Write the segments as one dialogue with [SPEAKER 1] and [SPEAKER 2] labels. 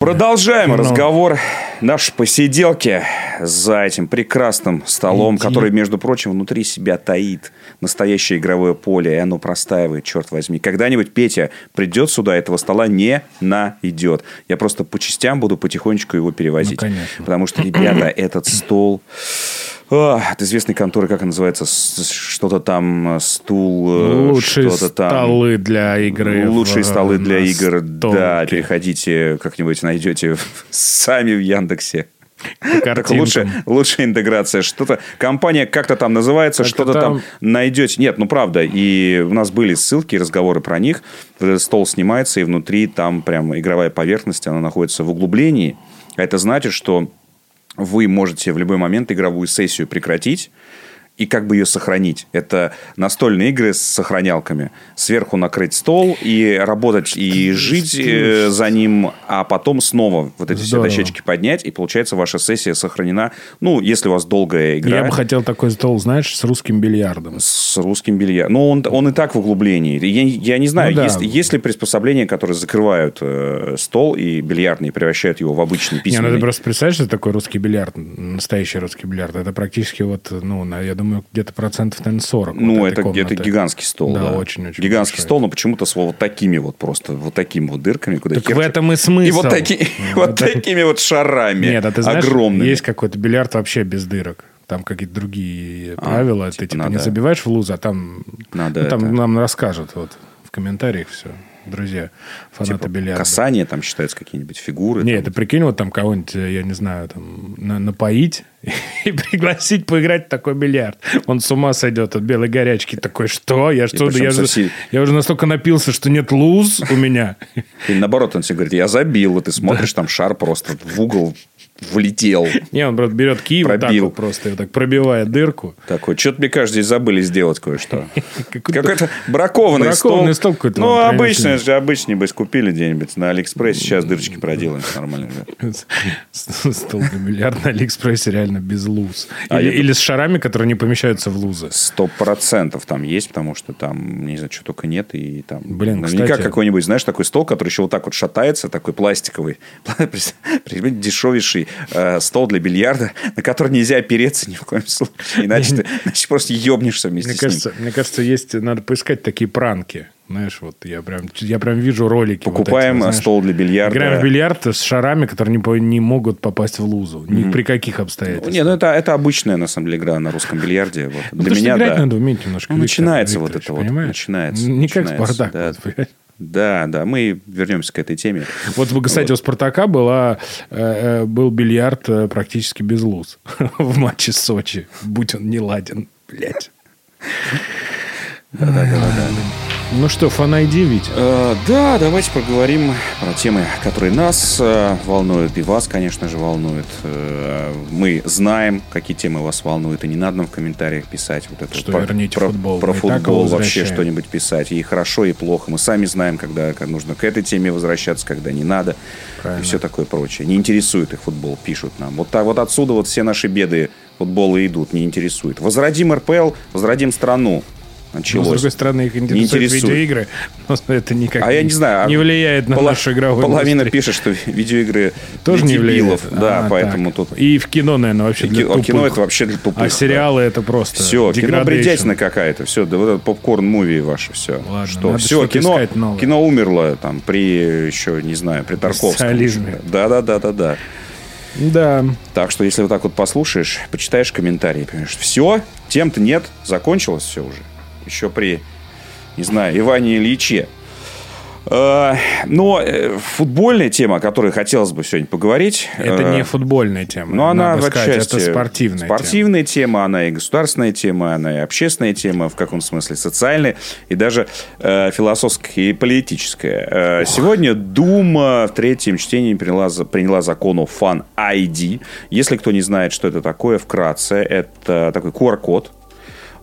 [SPEAKER 1] Продолжаем разговор нашей посиделки за этим прекрасным столом,
[SPEAKER 2] Иди.
[SPEAKER 1] который, между прочим, внутри себя таит настоящее игровое поле, и оно простаивает, черт возьми. Когда-нибудь Петя придет сюда, этого стола не найдет. Я просто по частям буду потихонечку его перевозить.
[SPEAKER 2] Ну, конечно.
[SPEAKER 1] Потому что, ребята, этот стол... от известной конторы, как она называется, что-то там, э, стул, э,
[SPEAKER 2] Лучшие
[SPEAKER 1] что-то там.
[SPEAKER 2] столы для игры.
[SPEAKER 1] Лучшие
[SPEAKER 2] в-
[SPEAKER 1] столы для игр. Да,
[SPEAKER 2] столке.
[SPEAKER 1] переходите, как-нибудь найдете сами в Яндексе. Так лучше, лучшая интеграция. Что-то компания как-то там называется,
[SPEAKER 2] Как-то
[SPEAKER 1] что-то там...
[SPEAKER 2] там-
[SPEAKER 1] найдете. Нет, ну правда. И у нас были ссылки, разговоры про них. Стол снимается, и внутри там прям игровая поверхность, она находится в углублении. А это значит, что вы можете в любой момент игровую сессию прекратить и как бы ее сохранить. Это настольные игры с сохранялками. Сверху накрыть стол и работать и жить э, за ним, а потом снова вот эти
[SPEAKER 2] Здорово.
[SPEAKER 1] все дощечки поднять, и получается ваша сессия сохранена. Ну, если у вас долгая игра.
[SPEAKER 2] Я бы хотел такой стол, знаешь, с русским бильярдом.
[SPEAKER 1] С русским бильярдом. Ну, он, он и так в углублении. Я, я не знаю,
[SPEAKER 2] Ну да.
[SPEAKER 1] есть, есть ли приспособления, которые закрывают э, стол и бильярдный, и превращают его в обычный
[SPEAKER 2] Не, ну
[SPEAKER 1] письменный.
[SPEAKER 2] ты просто представляешь, что такое русский бильярд, настоящий русский бильярд. Это практически вот, ну, я думаю, где-то процентов, наверное, 40.
[SPEAKER 1] Ну,
[SPEAKER 2] вот
[SPEAKER 1] это где-то гигантский стол.
[SPEAKER 2] Да,
[SPEAKER 1] Да,
[SPEAKER 2] очень-очень
[SPEAKER 1] Гигантский
[SPEAKER 2] большой.
[SPEAKER 1] стол, но почему-то с вот такими вот просто, вот такими вот дырками, куда
[SPEAKER 2] Так в этом и смысл.
[SPEAKER 1] И вот, таки- вот такими вот шарами.
[SPEAKER 2] Нет, а ты знаешь,
[SPEAKER 1] огромными.
[SPEAKER 2] есть какой-то бильярд вообще без дырок. Там какие-то другие правила.
[SPEAKER 1] типа
[SPEAKER 2] ты типа
[SPEAKER 1] надо-
[SPEAKER 2] не забиваешь в луз, а там,
[SPEAKER 1] Надо
[SPEAKER 2] ну, там
[SPEAKER 1] это-
[SPEAKER 2] нам расскажут вот в комментариях все. Друзья, фанаты
[SPEAKER 1] Типа
[SPEAKER 2] бильярда.
[SPEAKER 1] касания там считаются какие-нибудь фигуры.
[SPEAKER 2] Не,
[SPEAKER 1] там.
[SPEAKER 2] ты прикинь, вот там кого-нибудь, э, я не знаю, там, на- напоить и пригласить поиграть в такой бильярд. Он с ума сойдет от белой горячки. Такой, что? Я что? Я, же-
[SPEAKER 1] всей-
[SPEAKER 2] я уже настолько напился, что нет луз у меня.
[SPEAKER 1] И наоборот, он тебе говорит, я забил, и ты смотришь, там шар просто в угол влетел.
[SPEAKER 2] Не, он просто берет кий вот так
[SPEAKER 1] Пробил.
[SPEAKER 2] вот просто, так пробивает дырку.
[SPEAKER 1] Такой, что-то, мне кажется, здесь забыли сделать кое-что.
[SPEAKER 2] Какой-то
[SPEAKER 1] бракованный,
[SPEAKER 2] бракованный
[SPEAKER 1] стол.
[SPEAKER 2] стол какой-то
[SPEAKER 1] Ну, обычный же, обычный бы купили где-нибудь на Алиэкспрессе. Сейчас дырочки проделаем, нормально.
[SPEAKER 2] Стол для бильярда на Алиэкспрессе реально без луз.
[SPEAKER 1] А
[SPEAKER 2] Или, с шарами, которые не помещаются в лузы.
[SPEAKER 1] Сто процентов там есть, потому что там, не знаю, что только нет. И там
[SPEAKER 2] Блин,
[SPEAKER 1] наверняка
[SPEAKER 2] кстати-
[SPEAKER 1] какой-нибудь, знаешь, такой стол, который еще вот так вот шатается, такой пластиковый. Дешевейший э, стол для бильярда, на который нельзя опереться ни в коем случае. Иначе ты иначе просто ебнешься вместе
[SPEAKER 2] Мне
[SPEAKER 1] с ним.
[SPEAKER 2] кажется, мне кажется, есть, надо поискать такие пранки. Знаешь, вот я прям, я прям вижу ролики. вот
[SPEAKER 1] Покупаем
[SPEAKER 2] эти, знаешь.
[SPEAKER 1] стол для бильярда.
[SPEAKER 2] Играем в бильярд с шарами, которые не, не могут попасть в лузу. Ни при каких обстоятельствах.
[SPEAKER 1] Не, ну это, это обычная, на самом деле, игра на русском бильярде. Вот.
[SPEAKER 2] Ну,
[SPEAKER 1] Для меня,
[SPEAKER 2] играть
[SPEAKER 1] да.
[SPEAKER 2] надо уметь немножко.
[SPEAKER 1] Ну,
[SPEAKER 2] Виктор
[SPEAKER 1] начинается вот
[SPEAKER 2] Викторович,
[SPEAKER 1] это вот,
[SPEAKER 2] понимаешь?
[SPEAKER 1] начинается,
[SPEAKER 2] Не как
[SPEAKER 1] начинается,
[SPEAKER 2] Спартак.
[SPEAKER 1] да.
[SPEAKER 2] вот?
[SPEAKER 1] Да, да, мы вернемся к этой теме.
[SPEAKER 2] Вот, кстати, у Спартака была, э, э, был бильярд э, практически без луз в матче с Сочи. Будь он не ладен, блядь. Ну что, фан ID, ведь?
[SPEAKER 1] Э, да, давайте поговорим про темы, которые нас э, волнуют, и вас, конечно же, волнуют. Э, мы знаем, какие темы вас волнуют, и не надо нам в комментариях писать вот это.
[SPEAKER 2] Что
[SPEAKER 1] вот
[SPEAKER 2] верните
[SPEAKER 1] про,
[SPEAKER 2] футбол.
[SPEAKER 1] Про футбол вообще что-нибудь писать. И хорошо, и плохо. Мы сами знаем, когда, когда нужно к этой теме возвращаться, когда не надо.
[SPEAKER 2] Правильно.
[SPEAKER 1] И все такое прочее. Не интересует их футбол, пишут нам. Вот, так, вот отсюда вот все наши беды футбола идут, не интересует. Возродим РПЛ, возродим страну.
[SPEAKER 2] Но,
[SPEAKER 1] Началось.
[SPEAKER 2] с другой стороны, их интересуют
[SPEAKER 1] интересует.
[SPEAKER 2] видеоигры, но это никак
[SPEAKER 1] А я не знаю. а
[SPEAKER 2] не влияет на
[SPEAKER 1] пола-
[SPEAKER 2] нашу игровую
[SPEAKER 1] Половина
[SPEAKER 2] индустрию.
[SPEAKER 1] пишет, что видеоигры
[SPEAKER 2] Тоже не влияет.
[SPEAKER 1] Да,
[SPEAKER 2] А,
[SPEAKER 1] поэтому
[SPEAKER 2] так.
[SPEAKER 1] тут...
[SPEAKER 2] И в кино, наверное, вообще для
[SPEAKER 1] а кино
[SPEAKER 2] тупых.
[SPEAKER 1] это вообще для тупых.
[SPEAKER 2] А сериалы это просто
[SPEAKER 1] Все, кино бредятина какая-то. Все, да вот это попкорн-муви ваше все.
[SPEAKER 2] Ладно,
[SPEAKER 1] что? Все, кино, кино умерло там при еще, не знаю, при Тарковском.
[SPEAKER 2] социализме.
[SPEAKER 1] Да, да, да, да, да.
[SPEAKER 2] Да.
[SPEAKER 1] Так что, если вот так вот послушаешь, почитаешь комментарии, понимаешь, все, тем-то нет, закончилось все уже. Еще при, не знаю, Иване Ильиче. Э, Но э, футбольная тема, о которой хотелось бы сегодня поговорить.
[SPEAKER 2] Это
[SPEAKER 1] э,
[SPEAKER 2] не футбольная тема.
[SPEAKER 1] но она в
[SPEAKER 2] сказать,
[SPEAKER 1] отчасти
[SPEAKER 2] это спортивная. тема.
[SPEAKER 1] спортивная тема. она и государственная тема, она и общественная тема, в каком смысле социальная, и даже э, философская и политическая. Э, сегодня Дума в третьем чтении приняла, приняла закон о Fan ID. Если кто не знает, что это такое, вкратце, это такой QR-код,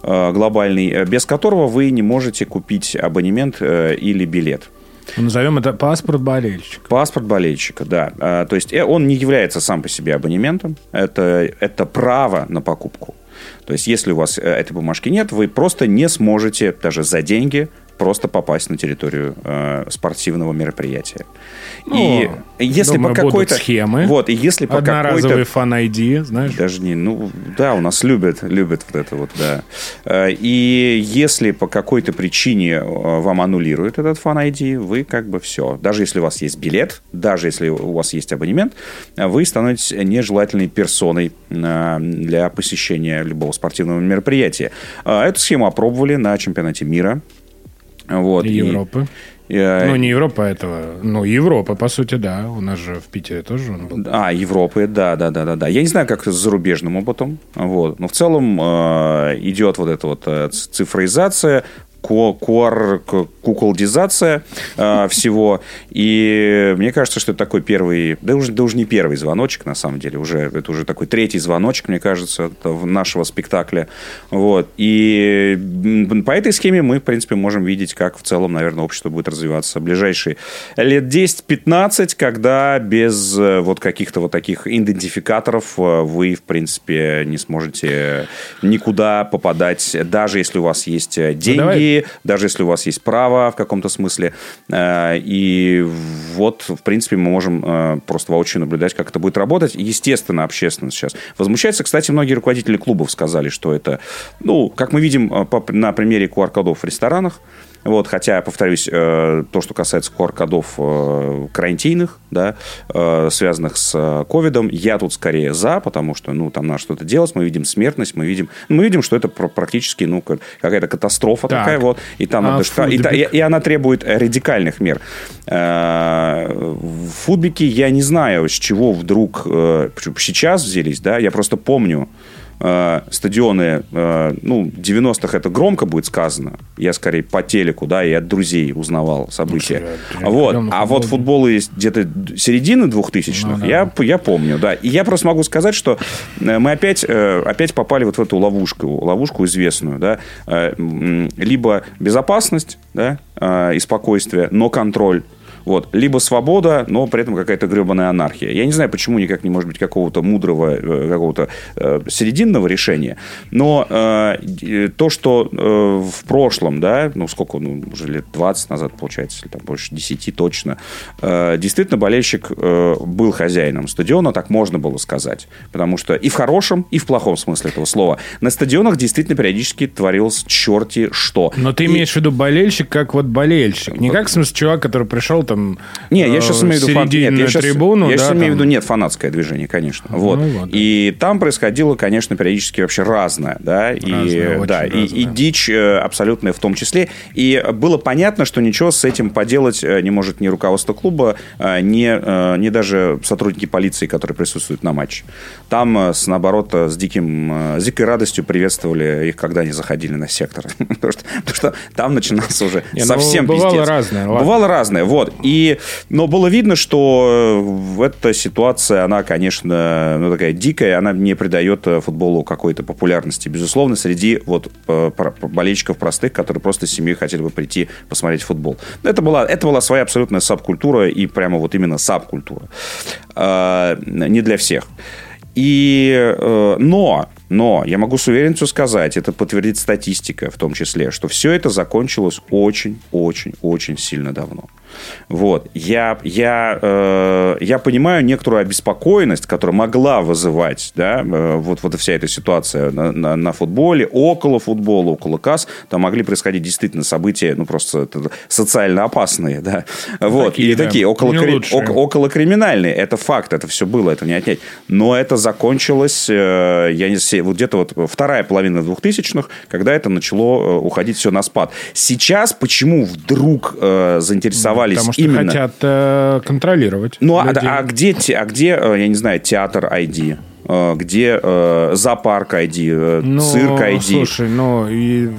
[SPEAKER 1] глобальный, э, без которого вы не можете купить абонемент э, или билет.
[SPEAKER 2] Назовем это паспорт болельщика.
[SPEAKER 1] Паспорт болельщика, да. А, То есть э, он не является сам по себе абонементом. Это, это право на покупку. То есть если у вас э, этой бумажки нет, вы просто не сможете даже за деньги просто попасть на территорию э, спортивного мероприятия.
[SPEAKER 2] Ну,
[SPEAKER 1] и если
[SPEAKER 2] думаю,
[SPEAKER 1] по
[SPEAKER 2] будут
[SPEAKER 1] какой-то
[SPEAKER 2] схемы.
[SPEAKER 1] вот, и если по
[SPEAKER 2] Одноразовый
[SPEAKER 1] какой-то
[SPEAKER 2] фан ID, знаешь?
[SPEAKER 1] даже не, ну, да, у нас любят, любят вот это вот, да. Э, И если по какой-то причине э, вам аннулируют этот фан ID, вы как бы все. Даже если у вас есть билет, даже если у вас есть абонемент, вы становитесь нежелательной персоной э, для посещения любого спортивного мероприятия. Эту схему опробовали на чемпионате мира. Вот.
[SPEAKER 2] И
[SPEAKER 1] И-
[SPEAKER 2] Европы.
[SPEAKER 1] э,
[SPEAKER 2] Ну, не Европа этого. Ну, Европа, по сути, да. У нас же в Питере тоже он был.
[SPEAKER 1] А, Европы, да, да, да, да, да. Я не знаю, как с зарубежным опытом, вот. Но в целом э, идет вот эта вот э, цифровизация, ко- куар- к- куколдизация э, всего. И мне кажется, что это такой первый, да уже, да уже не первый звоночек, на самом деле, уже это уже такой третий звоночек, мне кажется, нашего спектакля. Вот. И по этой схеме мы, в принципе, можем видеть, как в целом, наверное, общество будет развиваться в ближайшие лет 10-15, когда без э, вот каких-то вот таких идентификаторов э, вы, в принципе, не сможете никуда попадать, даже если у вас есть э, деньги,
[SPEAKER 2] давай.
[SPEAKER 1] Даже если у вас есть право в каком-то смысле. Э, И вот, в принципе, мы можем э, просто воочию наблюдать, как это будет работать. Естественно, общественность сейчас возмущается. Кстати, многие руководители клубов сказали, что это, ну, как мы видим э, на примере QR-кодов в ресторанах, вот, хотя, повторюсь, э, то, что касается QR-кодов э, карантинных, да, э, связанных с э, ковидом, я тут скорее за, потому что, ну, там надо что-то делать, мы видим смертность, мы видим, мы видим, что это пр- практически, ну, как- какая-то катастрофа
[SPEAKER 2] Так.
[SPEAKER 1] такая вот, и там
[SPEAKER 2] А
[SPEAKER 1] надо шта- и, и- и она требует радикальных мер. Э, В футбике я не знаю, с чего вдруг э, сейчас взялись, да, я просто помню, э, стадионы, э, ну, 90-х это громко будет сказано. Я скорее по телеку, да, и от друзей узнавал события.
[SPEAKER 2] я-
[SPEAKER 1] вот. А вот
[SPEAKER 2] футбол-
[SPEAKER 1] есть где-то середины 2000-х,
[SPEAKER 2] Ну, да.
[SPEAKER 1] я, я помню, да. И я просто могу сказать, что э, мы опять, э, опять попали вот в эту ловушку, ловушку известную, да. Э, Либо безопасность, да, э, и спокойствие, но контроль. Вот. Либо свобода, но при этом какая-то гребаная анархия. Я не знаю, почему никак не может быть какого-то мудрого, э, какого-то э, серединного решения. Но э, э, то, что э, в прошлом, да, ну сколько, ну, уже лет 20 назад, получается, или там больше 10 точно, э, действительно болельщик э, был хозяином стадиона, так можно было сказать. Потому что и в хорошем, и в плохом смысле этого слова. На стадионах действительно периодически творилось черти что.
[SPEAKER 2] Но ты
[SPEAKER 1] И-
[SPEAKER 2] имеешь в виду болельщик как вот болельщик. Не как, в смысле, чувак, который пришел там
[SPEAKER 1] Не, я
[SPEAKER 2] э,
[SPEAKER 1] сейчас имею в виду, фан- нет, я сейчас,
[SPEAKER 2] трибуну.
[SPEAKER 1] я
[SPEAKER 2] да,
[SPEAKER 1] сейчас имею в
[SPEAKER 2] там.
[SPEAKER 1] виду, нет, фанатское движение, конечно. Вот.
[SPEAKER 2] ну вот, да.
[SPEAKER 1] И там происходило, конечно, периодически вообще разное, да, и,
[SPEAKER 2] Разное, очень
[SPEAKER 1] да, и, и
[SPEAKER 2] разное.
[SPEAKER 1] дичь э, абсолютная в том числе. И было понятно, что ничего с этим поделать э, не может ни руководство клуба, э, ни, э, ни даже сотрудники полиции, которые присутствуют на матче. Там, э, с, наоборот, э, с, диким, э, с дикой радостью приветствовали их, когда они заходили на сектор. потому, что, потому что там начинался уже
[SPEAKER 2] Не, ну,
[SPEAKER 1] совсем
[SPEAKER 2] бывало
[SPEAKER 1] пиздец.
[SPEAKER 2] разное, ладно.
[SPEAKER 1] Бывало разное, вот. И, но было видно, что э, эта ситуация, она, конечно, ну, такая дикая, она не придает э, футболу какой-то популярности, безусловно, среди вот э, болельщиков простых, которые просто с семьей хотели бы прийти посмотреть футбол. Это была, это была своя абсолютная сабкультура, и прямо вот именно сабкультура. Не для всех. И, но, но, я могу с уверенностью сказать, это подтвердит статистика в том числе, что все это закончилось очень-очень-очень сильно давно. Вот. Я, я, э, я понимаю некоторую обеспокоенность, которая могла вызывать да, э, вот, вот вся эта ситуация на, на, на футболе, около футбола, около касс. Там могли происходить действительно события, ну, просто это социально опасные. Да? Вот.
[SPEAKER 2] Такие,
[SPEAKER 1] и
[SPEAKER 2] да,
[SPEAKER 1] такие около, кри- ок- около криминальные. Это факт, это все было, это не отнять. Но это закончилось, э, я не знаю, вот где-то вот вторая половина 2000-х, когда это начало э, уходить все на спад. Сейчас почему вдруг э, заинтересовались
[SPEAKER 2] Потому что
[SPEAKER 1] именно...
[SPEAKER 2] хотят э, контролировать.
[SPEAKER 1] Ну, а,
[SPEAKER 2] людей.
[SPEAKER 1] а где, а где, э, я не знаю, театр ID? Э, Где э, зоопарк ID, э,
[SPEAKER 2] Ну,
[SPEAKER 1] цирк ID?
[SPEAKER 2] Слушай, ну и...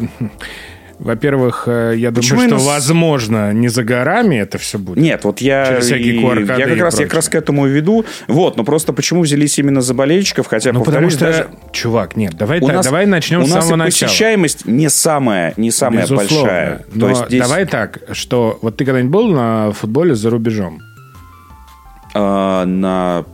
[SPEAKER 2] Во-первых, э, я
[SPEAKER 1] Почему
[SPEAKER 2] думаю, что,
[SPEAKER 1] именно с-
[SPEAKER 2] возможно, не за горами это все будет.
[SPEAKER 1] Нет, вот я, и- я как раз, я как раз к этому и веду. Вот, но просто почему взялись именно за болельщиков, хотя,
[SPEAKER 2] Ну, потому что,
[SPEAKER 1] даже...
[SPEAKER 2] чувак, нет, давай,
[SPEAKER 1] У нас-
[SPEAKER 2] давай начнем
[SPEAKER 1] у
[SPEAKER 2] с
[SPEAKER 1] нас
[SPEAKER 2] самого
[SPEAKER 1] и
[SPEAKER 2] начала.
[SPEAKER 1] посещаемость не самая, не самая
[SPEAKER 2] Безусловно.
[SPEAKER 1] большая.
[SPEAKER 2] Но
[SPEAKER 1] То есть здесь
[SPEAKER 2] давай так, что вот ты когда-нибудь был на футболе за рубежом?
[SPEAKER 1] э, на...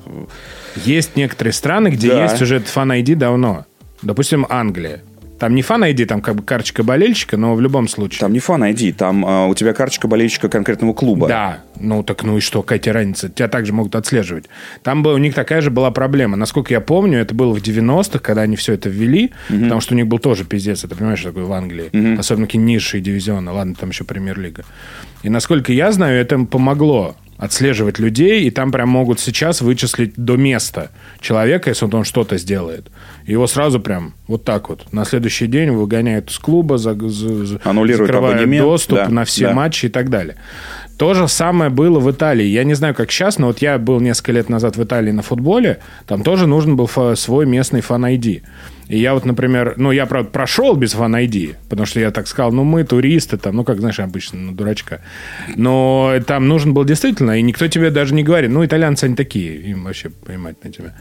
[SPEAKER 2] Есть некоторые страны, где
[SPEAKER 1] Да.
[SPEAKER 2] есть уже этот фан-айди давно. Допустим, Англия. Там не фан ID, там как бы карточка болельщика, но в любом случае.
[SPEAKER 1] Там не фан ID, там э, у тебя карточка болельщика конкретного клуба.
[SPEAKER 2] Да, ну так ну и что, какая тебе разница? Тебя также могут отслеживать. Там был, у них такая же была проблема. Насколько я помню, это было в 90-х, когда они все это ввели, угу. потому что у них был тоже пиздец, это понимаешь, что такое в Англии. Угу. Особенно какие низшие дивизионы. Ладно, там еще премьер-лига. И насколько я знаю, это помогло отслеживать людей, и там прям могут сейчас вычислить до места человека, если он что-то сделает. Его сразу прям вот так вот на следующий день выгоняют из клуба, за, за,
[SPEAKER 1] Аннулируют закрывают
[SPEAKER 2] абонемент. доступ да, на все да. матчи и так далее. То же самое было в Италии. Я не знаю, как сейчас, но вот я был несколько лет назад в Италии на футболе. Там тоже нужен был свой местный фан-айди. И я вот, например, ну, я, правда, прошел без фан ID, потому что я так сказал, ну, мы туристы, там, ну, как, знаешь, обычно, ну, дурачка. Но там нужен был действительно, и никто тебе даже не говорит, ну, итальянцы, они такие, им вообще понимать на тебя.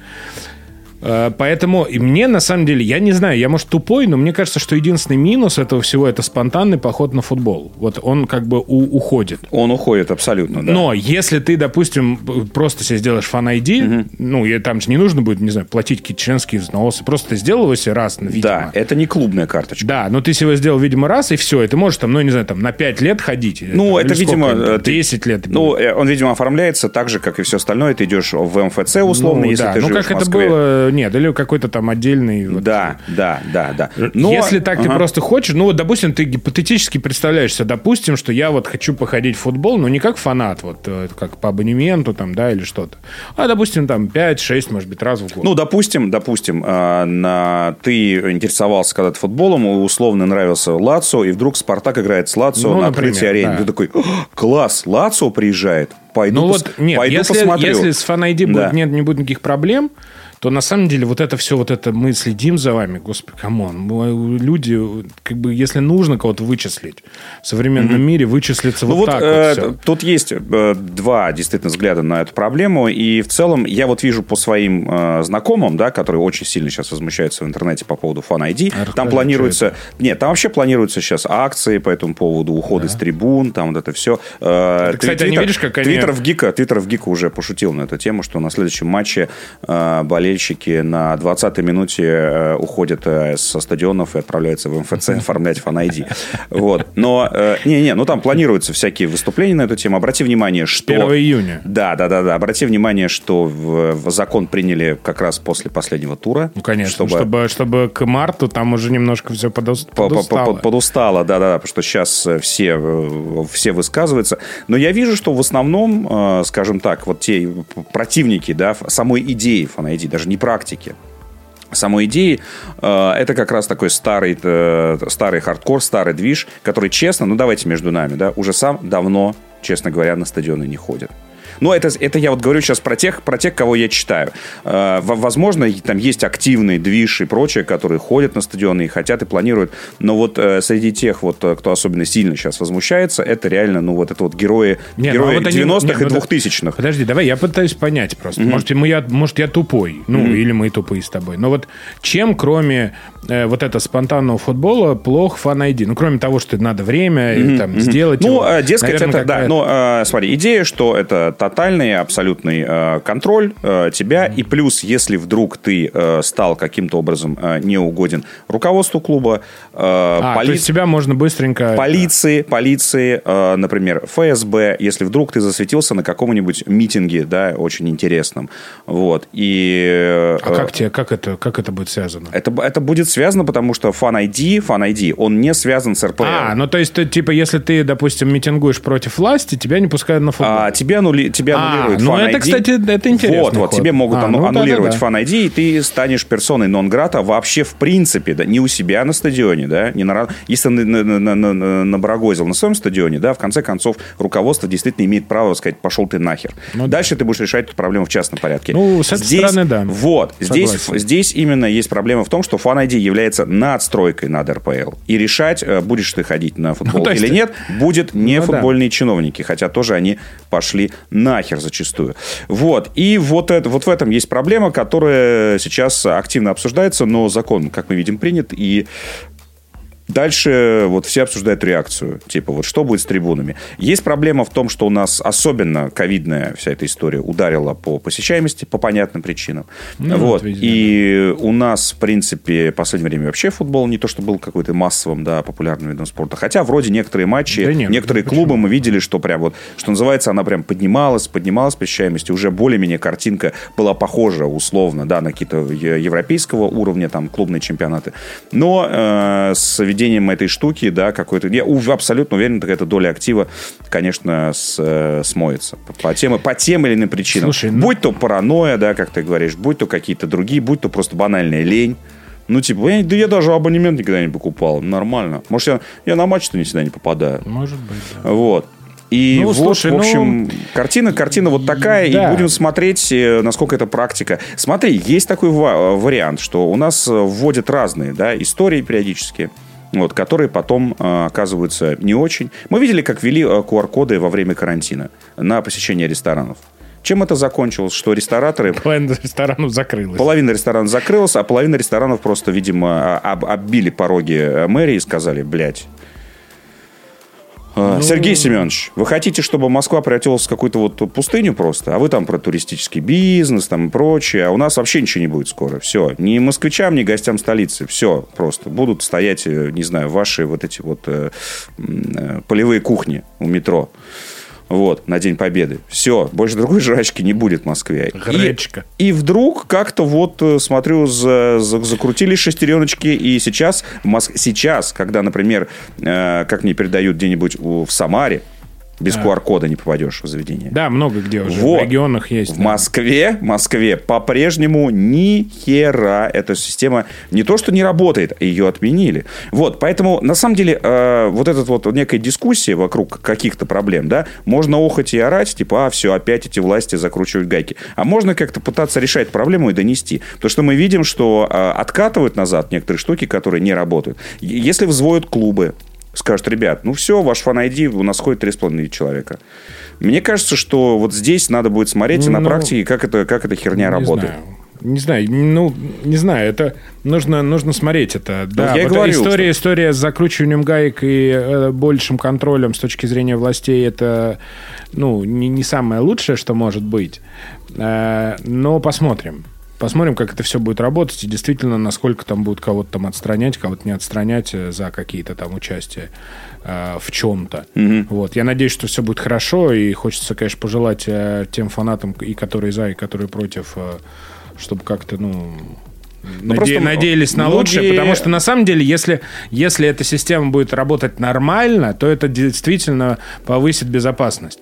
[SPEAKER 2] Э, поэтому и мне, на самом деле, я не знаю, я, может, тупой, но мне кажется, что единственный минус этого всего – это спонтанный поход на футбол. Вот он как бы у, уходит.
[SPEAKER 1] Он уходит абсолютно, да.
[SPEAKER 2] Но если ты, допустим, просто себе сделаешь фан-ID, угу. ну, и там же не нужно будет, не знаю, платить какие-то членские взносы, просто ты сделал его себе раз, видимо.
[SPEAKER 1] Да, это не клубная карточка.
[SPEAKER 2] Да, но ты себе сделал, видимо, раз, и все, и ты можешь там, ну, не знаю, там, на 5 лет ходить.
[SPEAKER 1] Ну, это, видимо...
[SPEAKER 2] 10 лет.
[SPEAKER 1] Ну, э, он, видимо, оформляется так же, как и все остальное. Ты идешь в МФЦ, условно, ну, если
[SPEAKER 2] да.
[SPEAKER 1] ты
[SPEAKER 2] ну,
[SPEAKER 1] живешь
[SPEAKER 2] как
[SPEAKER 1] в Москве.
[SPEAKER 2] это было... Нет, или какой-то там отдельный... Вот...
[SPEAKER 1] Да, да, да, да.
[SPEAKER 2] Но... Если так ага. ты просто хочешь, ну вот, допустим, ты гипотетически представляешься, допустим, что я вот хочу походить в футбол, но не как фанат, вот э, как по абонементу там, да, или что-то, а, допустим, там 5-6, может быть, раз в год.
[SPEAKER 1] Ну, допустим, допустим, э, на... ты интересовался когда-то футболом, условно нравился Лацо, и вдруг Спартак играет с Лацо ну, на открытии арены. Да. Ты такой, класс, Лацио приезжает, пойду, ну, пос... вот, нет, пойду
[SPEAKER 2] если,
[SPEAKER 1] посмотрю.
[SPEAKER 2] Если с fan ID да. будет, нет, не будет никаких проблем, то на самом деле вот это все, вот это мы следим за вами, господи, come on. Люди, как бы, если нужно кого-то вычислить, в современном mm-hmm. мире вычислится ну вот, вот так э, вот
[SPEAKER 1] все. Тут есть э, два действительно взгляда на эту проблему, и в целом я вот вижу по своим э, знакомым, да, которые очень сильно сейчас возмущаются в интернете по поводу Fan ID, а там планируется... Нет, там вообще планируются сейчас акции по этому поводу, уходы да. с трибун, там вот это все.
[SPEAKER 2] Э, это, кстати, Твиттер, не видишь, как они...
[SPEAKER 1] Твиттер в Гика, Твиттер в Гика уже пошутил на эту тему, что на следующем матче э, болельщики болельщики на 20-й минуте э, уходят э, со стадионов и отправляются в МФЦ оформлять фан-ID. Вот. Но, э, не-не, ну там планируются всякие выступления на эту тему. Обрати внимание, что...
[SPEAKER 2] 1 июня.
[SPEAKER 1] Да, да, да, да. Обрати внимание, что в, закон приняли как раз после последнего тура.
[SPEAKER 2] Ну, конечно, чтобы, чтобы, чтобы к марту там уже немножко все подустало.
[SPEAKER 1] Подустало, подустало да, да, потому что сейчас все, все высказываются. Но я вижу, что в основном, скажем так, вот те противники, да, самой идеи fan ID, даже даже не практики самой идеи, э, это как раз такой старый, э, старый хардкор, старый движ, который честно, ну давайте между нами, да, уже сам давно, честно говоря, на стадионы не ходит. Но это, это я вот говорю сейчас про тех, про тех, кого я читаю. Э, возможно, там есть активный движ и прочее, которые ходят на стадионы и хотят и планируют. Но вот э, среди тех, вот, э, кто особенно сильно сейчас возмущается, это реально, ну, вот это вот герои, ну, герои ну, вот 90-х и 2000-х.
[SPEAKER 2] Подожди, давай, я пытаюсь понять просто. Mm-hmm. Может, мы, я, может, я тупой. Ну, mm-hmm. или мы тупые с тобой. Но вот чем, кроме э, вот этого спонтанного футбола, плох фан-айди? Ну, кроме того, что надо время mm-hmm. там, mm-hmm. сделать
[SPEAKER 1] Ну,
[SPEAKER 2] его,
[SPEAKER 1] дескать, наверное, это, да. Ну, э, смотри, идея, что это тотальный, абсолютный э, контроль э, тебя. И плюс, если вдруг ты э, стал каким-то образом неугоден руководству клуба,
[SPEAKER 2] а, поли... то есть тебя можно быстренько...
[SPEAKER 1] Полиции, полиции, например, ФСБ, если вдруг ты засветился на каком-нибудь митинге, да, очень интересном. Вот. И...
[SPEAKER 2] А как тебе, как это, как это будет связано?
[SPEAKER 1] Это, это будет связано, потому что Fan ID, Fan ID, он не связан с РПЛ.
[SPEAKER 2] А, ну то есть, ты, типа, если ты, допустим, митингуешь против власти, тебя не пускают на футбол.
[SPEAKER 1] А, тебя, аннули... тебя а, аннулируют
[SPEAKER 2] ну, это, кстати, это интересно.
[SPEAKER 1] Вот, вот, тебе могут а, ну, аннулировать да, да, да. Fan ID, и ты станешь персоной нон-грата вообще в принципе, да, не у себя на стадионе, да, не на, если на, на, на, на, набрагозил на своем стадионе, да, в конце концов, руководство действительно имеет право сказать, пошел ты нахер. Ну, Дальше ты будешь решать эту проблему в частном порядке.
[SPEAKER 2] Ну, с этой здесь, стороны, да.
[SPEAKER 1] Вот, здесь, здесь именно есть проблема в том, что Fan ID является надстройкой над РПЛ. И решать, э, будешь ты ходить на футбол ну, есть... или нет, будет не ну, футбольные да. чиновники, хотя тоже они пошли нахер зачастую. Вот. И вот, это, вот в этом есть проблема, которая сейчас активно обсуждается, но закон, как мы видим, принят, и Дальше вот все обсуждают реакцию. Типа, вот что будет с трибунами? Есть проблема в том, что у нас особенно ковидная вся эта история ударила по посещаемости по понятным причинам. Ну, вот. вот и у нас, в принципе, в последнее время вообще футбол не то, что был какой-то массовым, да, популярным видом спорта. Хотя вроде некоторые матчи, да нет, некоторые клубы мы видели, что прям вот, что называется, она прям поднималась, поднималась посещаемость, уже более-менее картинка была похожа условно, да, на какие-то европейского уровня, там, клубные чемпионаты. Но э, с введением этой штуки, да, какой-то... Я абсолютно уверен, какая-то доля актива, конечно, с, э, смоется. По тем, по тем или иным причинам. Слушай, ну... Будь то паранойя, да, как ты говоришь, будь то какие-то другие, будь то просто банальная лень. Ну, типа, я, да я даже абонемент никогда не покупал. Нормально. Может, я, я на матч-то никогда не попадаю.
[SPEAKER 2] Может быть, да.
[SPEAKER 1] Вот. И ну, вот, слушай, в общем, ну... картина, картина вот такая, да. и будем смотреть, э, насколько это практика. Смотри, есть такой вариант, что у нас вводят разные да, истории периодически вот, которые потом э, оказываются не очень. Мы видели, как ввели э, QR-коды во время карантина на посещение ресторанов. Чем это закончилось? Что рестораторы...
[SPEAKER 2] Половина ресторанов закрылась.
[SPEAKER 1] Половина ресторанов закрылась, а половина ресторанов просто, видимо, об, оббили пороги мэрии и сказали, блядь, а, ну... Сергей Семенович, вы хотите, чтобы Москва превратилась в какую-то вот пустыню просто? А вы там про туристический бизнес там и прочее. А у нас вообще ничего не будет скоро. Все. Ни москвичам, ни гостям столицы. Все просто. Будут стоять, э, не знаю, ваши вот эти вот э, э, полевые кухни у метро. Вот, на День Победы. Все, больше другой жрачки не будет в Москве.
[SPEAKER 2] Гречка.
[SPEAKER 1] И, и вдруг как-то вот, э, смотрю, за, за, закрутили шестереночки, и сейчас, Моск... сейчас, когда, например, э, как мне передают где-нибудь в Самаре, без а. QR-кода не попадешь в заведение.
[SPEAKER 2] Да, много где уже. Вот. В регионах есть.
[SPEAKER 1] В да. Москве, Москве по-прежнему ни хера эта система не то, что не работает, ее отменили. Вот, поэтому, на самом деле, э, вот эта вот некая дискуссия вокруг каких-то проблем, да, можно охоть и орать, типа, а, все, опять эти власти закручивают гайки. А можно как-то пытаться решать проблему и донести. То, что мы видим, что э, откатывают назад некоторые штуки, которые не работают. Если взводят клубы, скажут, ребят, ну все, ваш фан ID, у нас ходит 3,5 человека. Мне кажется, что вот здесь надо будет смотреть ну, на практике, как, это, как эта херня работает.
[SPEAKER 2] Знаю. Не знаю, ну, не знаю, это нужно, нужно смотреть это. Ну, да, я вот говорю, история, что... история с закручиванием гаек и э, большим контролем с точки зрения властей, это, ну, не, не самое лучшее, что может быть. Э, но посмотрим. Посмотрим, как это все будет работать и действительно, насколько там будут кого-то там отстранять, кого-то не отстранять э, за какие-то там участия э, в чем-то. Угу. Вот. Я надеюсь, что все будет хорошо, и хочется, конечно, пожелать э, тем фанатам, и которые за, и которые против, э, чтобы как-то, ну, ну, Наде... Надеялись на многие... лучшее, потому что на самом деле, если, если эта система будет работать нормально, то это действительно повысит безопасность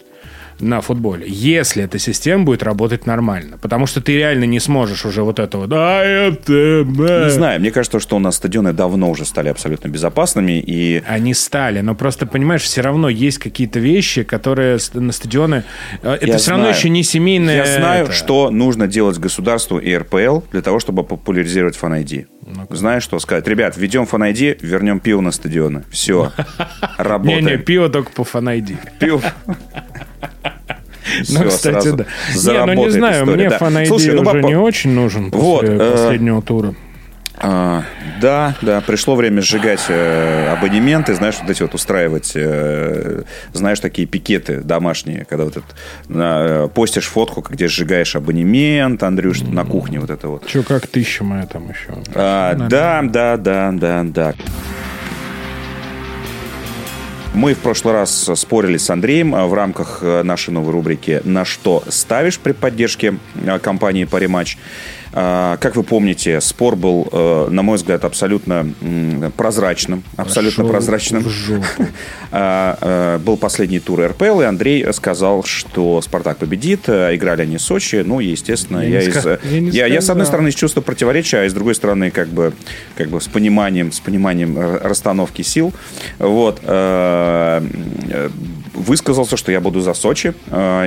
[SPEAKER 2] на футболе, если эта система будет работать нормально. Потому что ты реально не сможешь уже вот этого... Да, это...
[SPEAKER 1] Не знаю, мне кажется, что у нас стадионы давно уже стали абсолютно безопасными. И...
[SPEAKER 2] Они стали, но просто, понимаешь, все равно есть какие-то вещи, которые на стадионы... Э, это Я все знаю. равно еще не семейное...
[SPEAKER 1] Я знаю, это... что нужно делать государству и РПЛ для того, чтобы популяризировать фан-ID. ну Знаешь, что сказать? Ребят, введем фан-ID, вернем пиво на стадионы. Все, работаем. Не-не,
[SPEAKER 2] пиво только по фан-ID.
[SPEAKER 1] Пиво...
[SPEAKER 2] Ну, кстати, да. Не, ну не знаю, мне да. ну, уже по... не очень нужен после вот, последнего э... тура.
[SPEAKER 1] А, да, да, пришло время сжигать э, абонементы, знаешь, вот эти вот устраивать, э, знаешь, такие пикеты домашние, когда вот это, э, постишь фотку, где сжигаешь абонемент, Андрюш, mm-hmm. на кухне вот это вот.
[SPEAKER 2] Че, как тысяча моя там еще.
[SPEAKER 1] А, да, да, да, да, да. Мы в прошлый раз спорили с Андреем в рамках э, нашей новой рубрики «На что ставишь» при поддержке э, компании «Париматч». А, как вы помните, спор был, э, на мой взгляд, абсолютно прозрачным. Абсолютно Пошел прозрачным. А, э, был последний тур РПЛ, и Андрей сказал, что «Спартак» победит. Играли они в Сочи. Ну, естественно, я, я, из, я, я, я, с одной стороны, из чувства противоречия, а с другой стороны, как бы, как бы с пониманием, с пониманием расстановки сил. Вот э, высказался, что я буду за Сочи,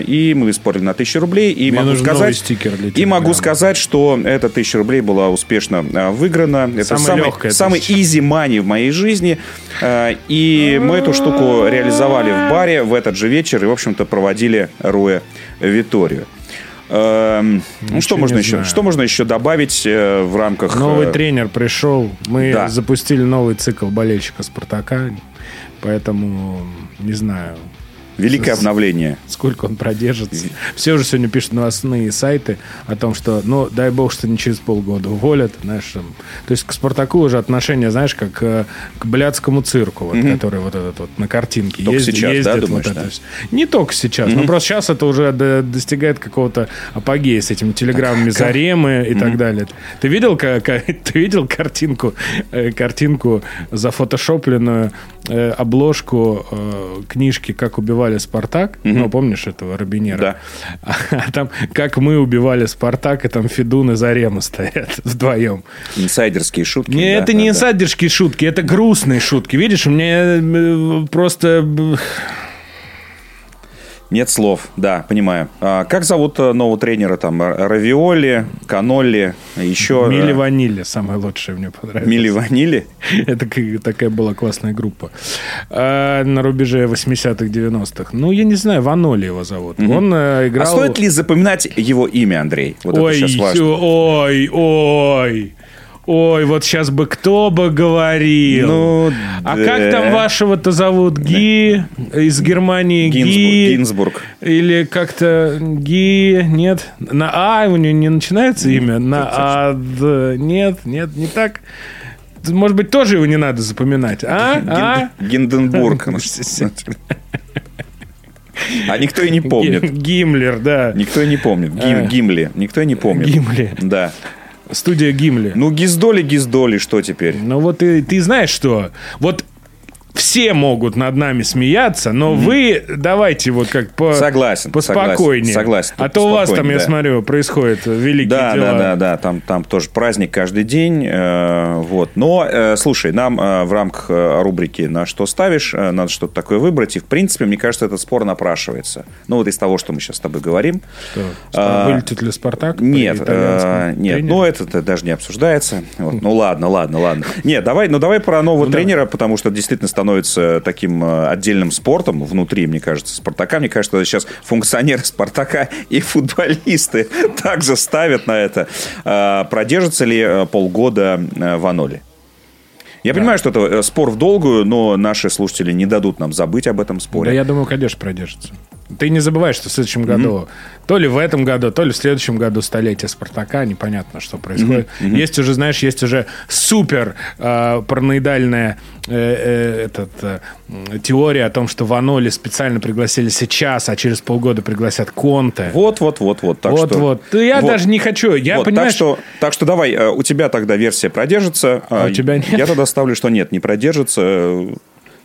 [SPEAKER 1] и мы спорили на тысячу рублей, и Мне могу сказать, и могу сказать, что эта тысяча рублей была успешно а, выиграна. Это самый, самый easy money в моей жизни. А, и мы эту штуку реализовали в баре в этот же вечер и, в общем-то, проводили Руэ Виторию. Эм, ну, что можно еще? Что можно еще добавить э, в рамках...
[SPEAKER 2] Новый э, тренер пришел. Мы да. запустили новый цикл болельщика Спартака. Поэтому, не знаю,
[SPEAKER 1] Великое обновление.
[SPEAKER 2] Сколько он продержится. Все уже сегодня пишут новостные сайты о том, что, ну, дай бог, что не через полгода уволят. Знаешь, там. То есть к «Спартаку» уже отношение, знаешь, как э, к блядскому цирку, вот, mm-hmm. который вот этот вот на картинке
[SPEAKER 1] только ездит. сейчас, ездит, да, думаешь,
[SPEAKER 2] вот
[SPEAKER 1] да?
[SPEAKER 2] Не только сейчас, mm-hmm. но просто сейчас это уже достигает какого-то апогея с этими телеграммами так, Заремы и mm-hmm. так далее. Ты видел, как, ты видел картинку, э, картинку зафотошопленную, э, обложку книжки «Как убивать убивали Спартак, угу. ну, помнишь этого Робинера?
[SPEAKER 1] Да.
[SPEAKER 2] А, а там, как мы убивали Спартак, и там Федун и Зарема стоят вдвоем.
[SPEAKER 1] Инсайдерские шутки.
[SPEAKER 2] Не, да, это да, не да. инсайдерские шутки, это грустные шутки. Видишь, у меня э, просто
[SPEAKER 1] нет слов, да, понимаю. А как зовут э, нового тренера? Там Равиоли, Канолли, еще...
[SPEAKER 2] Мили Ванили, самое лучшее мне понравилось.
[SPEAKER 1] Мили Ванили?
[SPEAKER 2] Это такая была классная группа. А, на рубеже 80-х, 90-х. Ну, я не знаю, Ваноли его зовут. Угу. Он э, играл... А
[SPEAKER 1] стоит ли запоминать его имя, Андрей?
[SPEAKER 2] Вот ой, это сейчас важно. ой, ой. Ой, вот сейчас бы кто бы говорил. Ну, а да. как там вашего-то зовут? Ги из Германии? Ги.
[SPEAKER 1] Гинзбург.
[SPEAKER 2] Или как-то Ги? Нет. На А у него не начинается имя? На А. Нет, нет, не так. Может быть, тоже его не надо запоминать. А? а?
[SPEAKER 1] Гинденбург. А никто и не помнит.
[SPEAKER 2] Гиммлер, да.
[SPEAKER 1] Никто и не помнит. Гим, а. Гимли. Никто и не помнит.
[SPEAKER 2] Гимли.
[SPEAKER 1] Да.
[SPEAKER 2] Студия Гимли.
[SPEAKER 1] Ну, Гиздоли, Гиздоли, что теперь?
[SPEAKER 2] Ну, вот ты, ты знаешь что? Вот все могут над нами смеяться, но mm-hmm. вы давайте вот как по
[SPEAKER 1] согласен,
[SPEAKER 2] поспокойнее.
[SPEAKER 1] Согласен.
[SPEAKER 2] А то у вас там, да. я смотрю, происходит великие
[SPEAKER 1] да,
[SPEAKER 2] дела.
[SPEAKER 1] Да, да, да, там, там тоже праздник каждый день. Э, вот. Но, э, слушай, нам э, в рамках рубрики «На что ставишь» надо что-то такое выбрать. И, в принципе, мне кажется, этот спор напрашивается. Ну, вот из того, что мы сейчас с тобой говорим.
[SPEAKER 2] Что? А, вылетит ли «Спартак»?
[SPEAKER 1] Нет, э, нет. Ну, это, даже не обсуждается. Вот. Ну, ладно, ладно, ладно. Нет, давай, ну, давай про нового ну, тренера, потому что действительно становится таким э, отдельным спортом внутри, мне кажется, Спартака. Мне кажется, сейчас функционеры Спартака и футболисты также ставят на это. Э, продержится ли э, полгода в Аноле? Я да. понимаю, что это спор в долгую, но наши слушатели не дадут нам забыть об этом споре.
[SPEAKER 2] Да, я думаю, конечно, продержится. Ты не забывай, что в следующем году, mm-hmm. то ли в этом году, то ли в следующем году столетие Спартака, непонятно, что происходит. Mm-hmm. Есть уже, знаешь, есть уже супер э, параноидальная э, э, этот, э, теория о том, что Ваноли специально пригласили сейчас, а через полгода пригласят Конте.
[SPEAKER 1] Вот, вот, вот, вот. Так
[SPEAKER 2] вот,
[SPEAKER 1] что,
[SPEAKER 2] вот. Я вот, даже не хочу. Я вот, понимаешь...
[SPEAKER 1] так, что, так что давай, э, у тебя тогда версия продержится.
[SPEAKER 2] А, а у тебя нет?
[SPEAKER 1] Я тогда ставлю, что нет, не продержится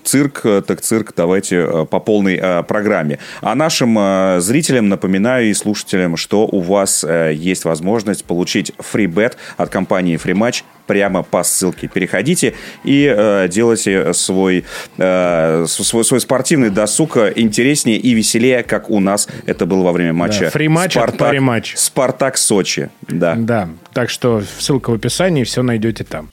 [SPEAKER 1] цирк, э, так цирк, давайте э, по полной э, программе. А нашим зрителям напоминаю и слушателям, что у вас есть возможность получить фрибет от компании FreeMatch прямо по ссылке. Переходите и делайте свой, свой, свой спортивный досуг интереснее и веселее, как у нас это было во время матча. Да,
[SPEAKER 2] фриматч
[SPEAKER 1] Спартак,
[SPEAKER 2] матч.
[SPEAKER 1] Спартак Сочи. Да.
[SPEAKER 2] да. Так что ссылка в описании, все найдете там.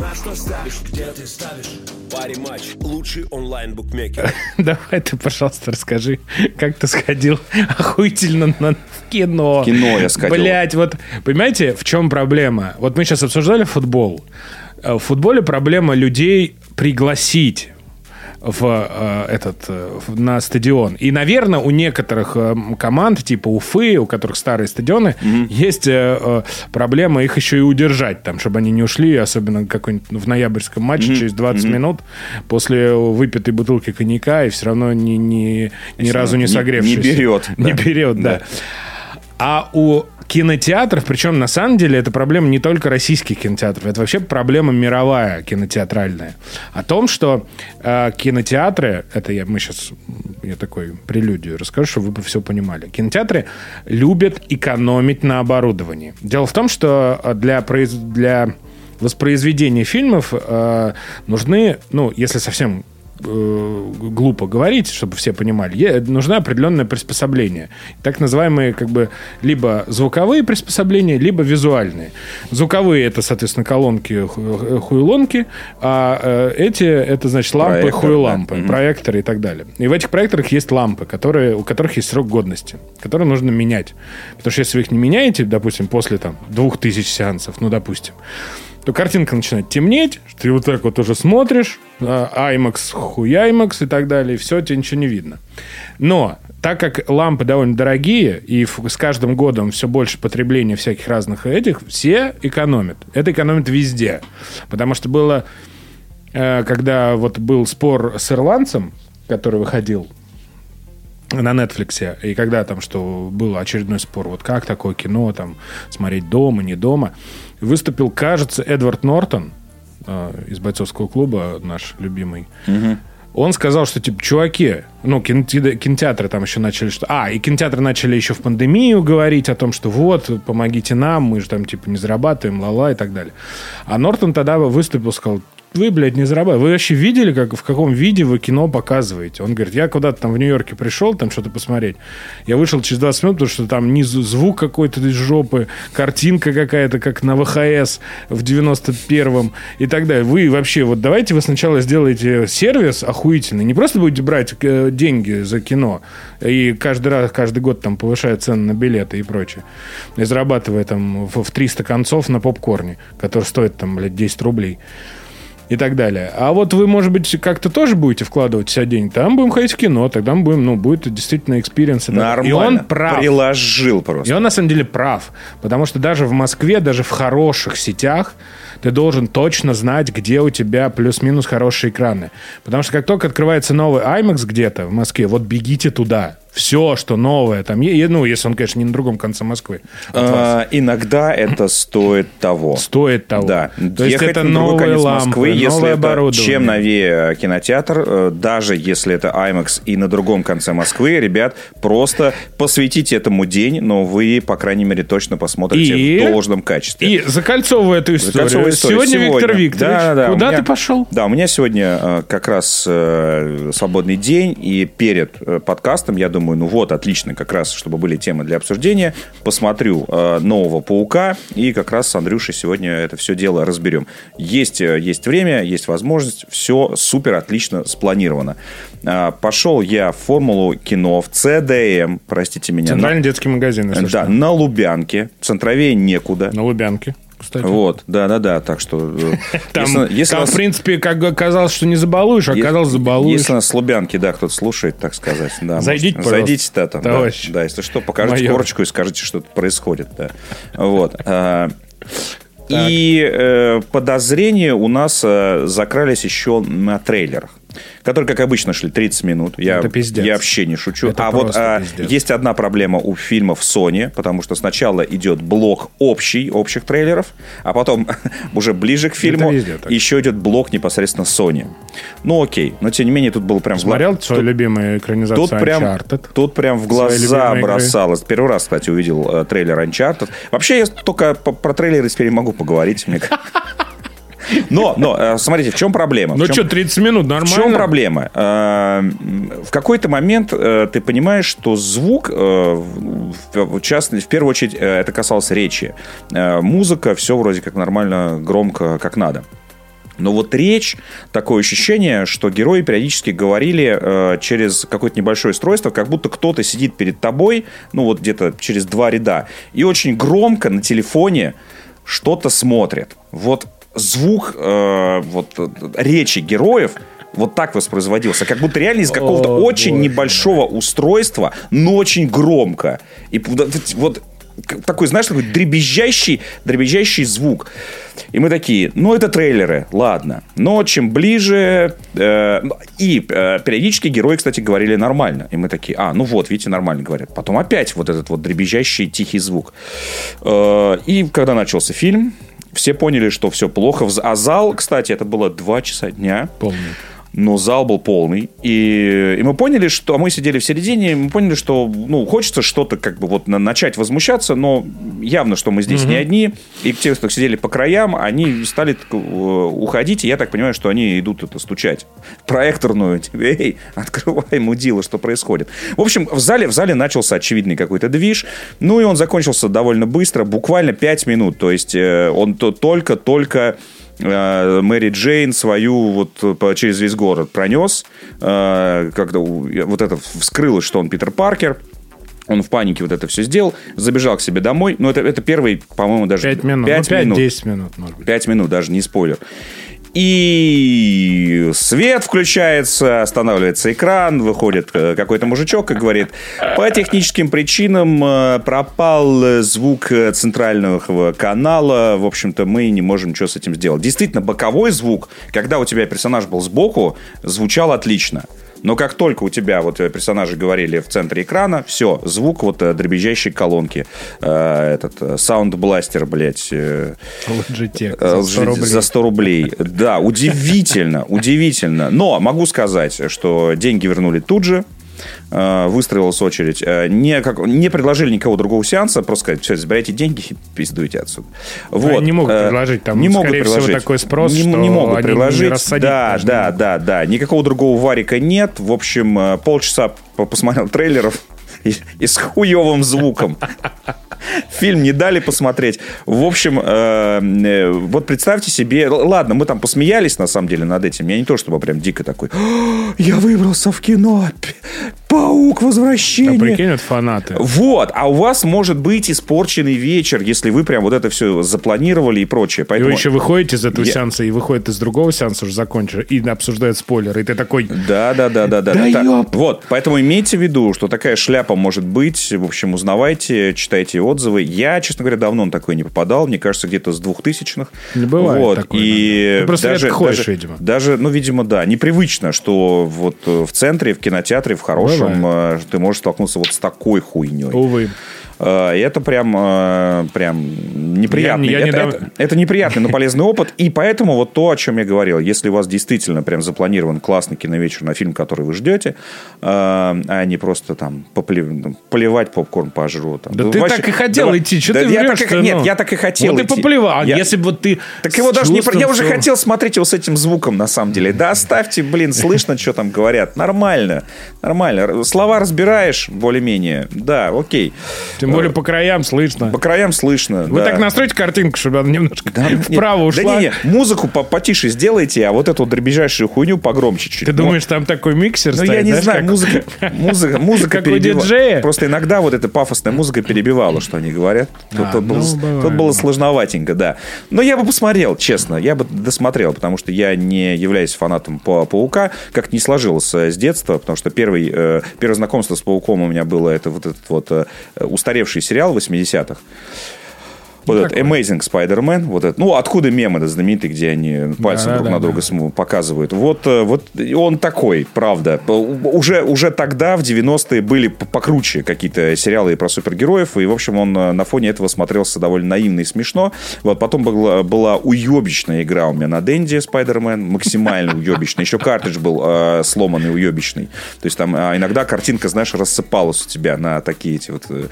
[SPEAKER 3] На что ставишь? Где ты ставишь? Париматч. Лучший онлайн-букмекер.
[SPEAKER 2] Давай ты, пожалуйста, расскажи, как ты сходил охуительно на кино.
[SPEAKER 1] Кино я сходил.
[SPEAKER 2] Блять, вот, понимаете, в чем проблема? Вот мы сейчас обсуждали футбол. Э, в футболе проблема людей пригласить в э, этот э, на стадион. И, наверное, у некоторых э, команд, типа Уфы, у которых старые стадионы, mm-hmm. есть э, э, проблема их еще и удержать, там, чтобы они не ушли, особенно какой-нибудь в ноябрьском матче mm-hmm. через 20 mm-hmm. минут после выпитой бутылки коньяка и все равно ни, ни, ни разу не согревшись.
[SPEAKER 1] Не берет.
[SPEAKER 2] Не берет, да. да. А у кинотеатров, причем на самом деле это проблема не только российских кинотеатров, это вообще проблема мировая кинотеатральная. О том, что э, кинотеатры, это я, мы сейчас, я такой прелюдию расскажу, чтобы вы все понимали. Кинотеатры любят экономить на оборудовании. Дело в том, что для, для воспроизведения фильмов э, нужны, ну, если совсем э, глупо говорить, чтобы все понимали. Е- нужно определенное приспособление. Так называемые как бы либо звуковые приспособления, либо визуальные. Звуковые это, соответственно, колонки, ху- хуйлонки, а э, эти это значит лампы,
[SPEAKER 1] Проектор,
[SPEAKER 2] хуйлампы,
[SPEAKER 1] да.
[SPEAKER 2] Проекторы и так далее. И в этих проекторах есть лампы, которые, у которых есть срок годности, которые нужно менять. Потому что если вы их не меняете, допустим, после там двух тысяч сеансов, ну, допустим, то картинка начинает темнеть, ты вот так вот уже смотришь, а, IMAX, хуяймакс и так далее, и все, тебе ничего не видно. Но так как лампы довольно дорогие, и с каждым годом все больше потребления всяких разных этих, все экономят. Это экономит везде. Потому что было, э, когда вот был спор с ирландцем, который выходил на Netflix, и когда там, что был очередной спор, вот как такое кино там смотреть дома, не дома, выступил, кажется, Эдвард Нортон э, из бойцовского клуба, наш любимый. Он сказал, что, типа, чуваки, ну, киноте- кинотеатры там еще начали, что... А, и кинотеатры начали еще в пандемию говорить о том, что вот, помогите нам, мы же там, типа, не зарабатываем, ла-ла и так далее. А Нортон тогда выступил, сказал, вы, блядь, не зарабатываете. Вы вообще видели, как, в каком виде вы кино показываете? Он говорит, я куда-то там в Нью-Йорке пришел, там что-то посмотреть. Я вышел через 20 минут, потому что там низу звук какой-то из жопы, картинка какая-то, как на VHS в 91-м и так далее. Вы вообще, вот давайте вы сначала сделаете сервис охуительный. Не просто будете брать э, деньги за кино и каждый раз, каждый год там повышая цены на билеты и прочее. И зарабатывая там в 300 концов на попкорне, который стоит там, блядь, 10 рублей и так далее. А вот вы, может быть, как-то тоже будете вкладывать себя деньги. Там будем ходить в кино, тогда мы будем, ну, будет действительно experience. и.
[SPEAKER 1] Нормально.
[SPEAKER 2] И он прав.
[SPEAKER 1] Приложил
[SPEAKER 2] И
[SPEAKER 1] просто.
[SPEAKER 2] он на самом деле прав. Потому что даже в Москве, даже в хороших сетях, ты должен точно знать, где у тебя плюс-минус хорошие экраны. Потому что как только открывается новый IMAX где-то в Москве, вот бегите туда. Все, что новое там, ну, если он, конечно, не на другом конце Москвы.
[SPEAKER 1] А, иногда это стоит того.
[SPEAKER 2] Стоит того.
[SPEAKER 1] Да,
[SPEAKER 2] То есть
[SPEAKER 1] ехать
[SPEAKER 2] это
[SPEAKER 1] на
[SPEAKER 2] новые
[SPEAKER 1] конец
[SPEAKER 2] лампы,
[SPEAKER 1] Москвы, если это чем новее кинотеатр, э, даже если это IMAX и на другом конце Москвы, ребят, просто посвятите этому день, но вы, по крайней мере, точно посмотрите
[SPEAKER 2] И-
[SPEAKER 1] в должном качестве.
[SPEAKER 2] И закольцовывая эту историю.
[SPEAKER 1] Закольцовывая историю.
[SPEAKER 2] Сегодня, Виктор Викторович,
[SPEAKER 1] Да, да, да.
[SPEAKER 2] куда
[SPEAKER 1] меня-
[SPEAKER 2] ты пошел?
[SPEAKER 1] Да, у меня сегодня э, как раз э, свободный день, и перед э, подкастом я думаю, ну вот, отлично, как раз, чтобы были темы для обсуждения, посмотрю э, нового «Паука», и как раз с Андрюшей сегодня это все дело разберем. Есть, э, есть время, есть возможность, все супер отлично спланировано. А, Пошел я в формулу кино, в CDM, простите меня.
[SPEAKER 2] Центральный детский магазин,
[SPEAKER 1] на, да,
[SPEAKER 2] что.
[SPEAKER 1] на Лубянке, центровее некуда.
[SPEAKER 2] На Лубянке, кстати.
[SPEAKER 1] Вот, да-да-да, так что... э,
[SPEAKER 2] Там,
[SPEAKER 1] если- если
[SPEAKER 2] там
[SPEAKER 1] нас-
[SPEAKER 2] в принципе, как оказалось, что не забалуешь, а оказалось, забалуешь.
[SPEAKER 1] Если нас Лубянки, да, кто-то слушает, так сказать. Да,
[SPEAKER 2] Зайдите,
[SPEAKER 1] может, Зайдите, да, там, да,
[SPEAKER 2] товарищ.
[SPEAKER 1] да, если что, покажите
[SPEAKER 2] Майор.
[SPEAKER 1] корочку и скажите, что тут происходит. Да. Вот. а, И э, подозрения у нас э, закрались еще на трейлерах. Которые, как обычно, шли 30 минут. Я,
[SPEAKER 2] Это пиздец.
[SPEAKER 1] я вообще не шучу.
[SPEAKER 2] Это
[SPEAKER 1] а вот а, есть одна проблема у фильмов Sony, потому что сначала идет блок общий, общих трейлеров, а потом уже ближе к фильму
[SPEAKER 2] везде
[SPEAKER 1] еще идет блок непосредственно Sony. Ну окей, но тем не менее тут было прям... в гла-
[SPEAKER 2] Смотрел свою любимую экранизацию
[SPEAKER 1] Тут прям,
[SPEAKER 2] Uncharted?
[SPEAKER 1] тут прям в глаза
[SPEAKER 2] любимые игры.
[SPEAKER 1] бросалось. Первый раз, кстати, увидел э, трейлер Uncharted. Вообще, я только по- про трейлеры теперь могу поговорить. мне. Но, но, э, смотрите, в чем проблема? В
[SPEAKER 2] Ну
[SPEAKER 1] чем-
[SPEAKER 2] что, 30 минут, нормально?
[SPEAKER 1] в чем проблема? Э, В какой-то момент э, ты понимаешь, что звук, в частности, в первую очередь, это касалось речи. Музыка, все вроде как нормально, громко, как надо. Но вот речь, такое ощущение, что герои периодически говорили э, через какое-то небольшое устройство, как будто кто-то сидит перед тобой, ну вот где-то через два ряда, и очень громко на телефоне что-то смотрит. Вот звук э, вот, э, речи героев вот так воспроизводился, как будто реально из какого-то
[SPEAKER 2] О,
[SPEAKER 1] очень
[SPEAKER 2] боже
[SPEAKER 1] небольшого устройства, но очень громко. И вот- такой, знаешь, такой дребезжащий, дребезжащий звук. И мы такие, ну, это трейлеры, ладно. Но чем ближе... э, и э, периодически герои, кстати, говорили нормально. И мы такие, а, ну вот, видите, нормально говорят. Потом опять вот этот вот дребезжащий тихий звук. Э, и когда начался фильм, все поняли, что все плохо. А зал, кстати, это было 2 часа дня.
[SPEAKER 2] Помню.
[SPEAKER 1] Но зал был полный. И, и мы поняли, что... А мы сидели в середине, мы поняли, что ну, хочется что-то как бы вот на, начать возмущаться, но явно, что мы здесь mm-hmm. не одни. И те, кто сидели по краям, они стали так, э, уходить, и я так понимаю, что они идут это стучать. Проекторную. Эй, открывай, мудила, что происходит. В общем, в зале, в зале начался очевидный какой-то движ. Ну, и он закончился довольно быстро, буквально 5 минут. То есть э, он только-только Э, Мэри Джейн свою вот по, через весь город пронес, э, когда вот это вскрылось, что он Питер Паркер, он в панике вот это все сделал, забежал к себе домой. Ну, это, это первый, по-моему, даже...
[SPEAKER 2] 5 минут. 5 ну, 5-10 минут. минут, может быть.
[SPEAKER 1] 5 минут, даже не спойлер. И свет включается, останавливается экран, выходит э, какой-то мужичок и говорит, по техническим причинам э, пропал звук центрального канала, в общем-то, мы не можем ничего с этим сделать. Действительно, боковой звук, когда у тебя персонаж был сбоку, звучал отлично. Но как только у тебя вот э, персонажи говорили в центре экрана, все, звук вот э, дребезжащей колонки. Э, этот Sound Blaster, блядь.
[SPEAKER 2] Logitech за 100 рублей.
[SPEAKER 1] За 100 рублей. Да, удивительно, удивительно. Но могу сказать, что деньги вернули тут же. Э, выстроилась очередь. Э, не, как, не предложили никого другого сеанса, просто сказать, все, забирайте деньги и пиздуйте отсюда.
[SPEAKER 2] Вот. не могут э, предложить, там,
[SPEAKER 1] не могут предложить. всего,
[SPEAKER 2] такой спрос,
[SPEAKER 1] не,
[SPEAKER 2] что
[SPEAKER 1] не могут
[SPEAKER 2] они
[SPEAKER 1] предложить.
[SPEAKER 2] Не
[SPEAKER 1] да, да, да, да. Никакого другого варика нет. В общем, полчаса посмотрел трейлеров и, и с хуевым звуком. Фильм не дали посмотреть. В общем, э, вот представьте себе... Ладно, мы там посмеялись, на самом деле, над этим. Я не то, чтобы прям дико такой... Я выбрался в кино. Паук возвращение.
[SPEAKER 2] А прикинь, это фанаты.
[SPEAKER 1] Вот. А у вас может быть испорченный вечер, если вы прям вот это все запланировали и прочее.
[SPEAKER 2] Поэтому... И вы еще выходите из этого Я... сеанса и выходит из другого сеанса уже закончили и обсуждают спойлеры. И ты такой...
[SPEAKER 1] Да, да, да, да, да.
[SPEAKER 2] Да, да.
[SPEAKER 1] Вот. Поэтому имейте в виду, что такая шляпа может быть. В общем, узнавайте, читайте отзывы. Я, честно говоря, давно на такое не попадал. Мне кажется, где-то с двухтысячных.
[SPEAKER 2] Не бывает
[SPEAKER 1] вот.
[SPEAKER 2] такое.
[SPEAKER 1] И
[SPEAKER 2] Ты просто
[SPEAKER 1] даже,
[SPEAKER 2] ходишь,
[SPEAKER 1] даже,
[SPEAKER 2] видимо.
[SPEAKER 1] Даже, ну, видимо, да. Непривычно, что вот в центре, в кинотеатре, в хорошем, бывает. Э, ты можешь столкнуться вот с такой хуйней.
[SPEAKER 2] Увы.
[SPEAKER 1] Э, это прям, э, прям неприятный. Я, я это, недавно... это, это неприятный, но полезный опыт. И поэтому вот то, о чем я говорил, если у вас действительно прям запланирован классный киновечер на фильм, который вы ждете, э, а не просто там поплев... поливать попкорн пожру. Там.
[SPEAKER 2] Да, да ты вообще... так и хотел да, идти, что да, ты
[SPEAKER 1] я так и... Нет, я так и хотел
[SPEAKER 2] Вот
[SPEAKER 1] идти.
[SPEAKER 2] ты поплевал. Я... Если бы вот ты
[SPEAKER 1] Так его даже не... Я уже хотел смотреть его с этим звуком, на самом деле. Да оставьте, блин, слышно, что там говорят. Нормально. Нормально. Слова разбираешь более-менее. Да, окей.
[SPEAKER 2] Тем более по краям слышно.
[SPEAKER 1] По краям слышно,
[SPEAKER 2] Вы
[SPEAKER 1] да.
[SPEAKER 2] так настройте картинку, чтобы она немножко да, вправо
[SPEAKER 1] нет,
[SPEAKER 2] ушла.
[SPEAKER 1] Да не, не, музыку потише сделайте, а вот эту дребезжащую хуйню погромче чуть.
[SPEAKER 2] Ты ну, думаешь, там такой миксер
[SPEAKER 1] Ну, я не
[SPEAKER 2] знаешь,
[SPEAKER 1] знаю,
[SPEAKER 2] как...
[SPEAKER 1] музыка, музыка, музыка
[SPEAKER 2] как у диджея.
[SPEAKER 1] Просто иногда вот эта пафосная музыка перебивала, что они говорят. Тут,
[SPEAKER 2] А,
[SPEAKER 1] тут,
[SPEAKER 2] ну,
[SPEAKER 1] было,
[SPEAKER 2] бывает,
[SPEAKER 1] тут было сложноватенько, да. Но я бы посмотрел, честно, я бы досмотрел, потому что я не являюсь фанатом па- Паука, как не сложилось э, с детства, потому что первый, э, первое знакомство с Пауком у меня было, это вот этот вот э, устаревший сериал 80-х. Вот этот Amazing Spider-Man, вот это, ну, откуда мемы да, знаменитые, где они пальцем
[SPEAKER 2] Да,
[SPEAKER 1] друг
[SPEAKER 2] да,
[SPEAKER 1] на
[SPEAKER 2] да.
[SPEAKER 1] друга см- показывают. Вот, э, вот он такой, правда. Уже, уже тогда, в 90-е, были покруче какие-то сериалы про супергероев, и, в общем, он э, на фоне этого смотрелся довольно наивно и смешно. Вот потом была, была уебищная игра у меня на Денде Spider-Man, максимально уебищная. Еще картридж был э, сломанный, уебищный. То есть там а, иногда картинка, знаешь, рассыпалась у тебя на такие эти вот э, э,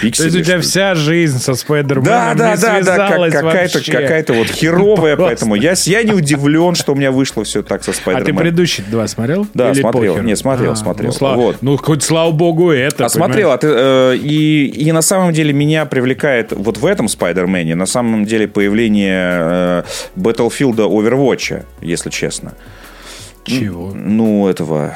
[SPEAKER 1] пиксели.
[SPEAKER 2] То есть у тебя вся жизнь со Спайдерменом
[SPEAKER 1] Да, да, да, да, как- какая-то, какая-то вот херовая,
[SPEAKER 2] Просто.
[SPEAKER 1] поэтому я, я не удивлен, что у меня вышло все так со
[SPEAKER 2] А ты
[SPEAKER 1] Спайдерменом.
[SPEAKER 2] предыдущие два смотрел?
[SPEAKER 1] Да,
[SPEAKER 2] Или
[SPEAKER 1] смотрел.
[SPEAKER 2] похер?
[SPEAKER 1] Не, смотрел,
[SPEAKER 2] А,
[SPEAKER 1] смотрел.
[SPEAKER 2] Ну, слава,
[SPEAKER 1] Вот.
[SPEAKER 2] ну, хоть слава богу это.
[SPEAKER 1] А смотрел, а ты, э, и, и на самом деле меня привлекает вот в этом Спайдермене на самом деле появление э, Battlefield Overwatch, если честно.
[SPEAKER 2] Чего?
[SPEAKER 1] Ну, этого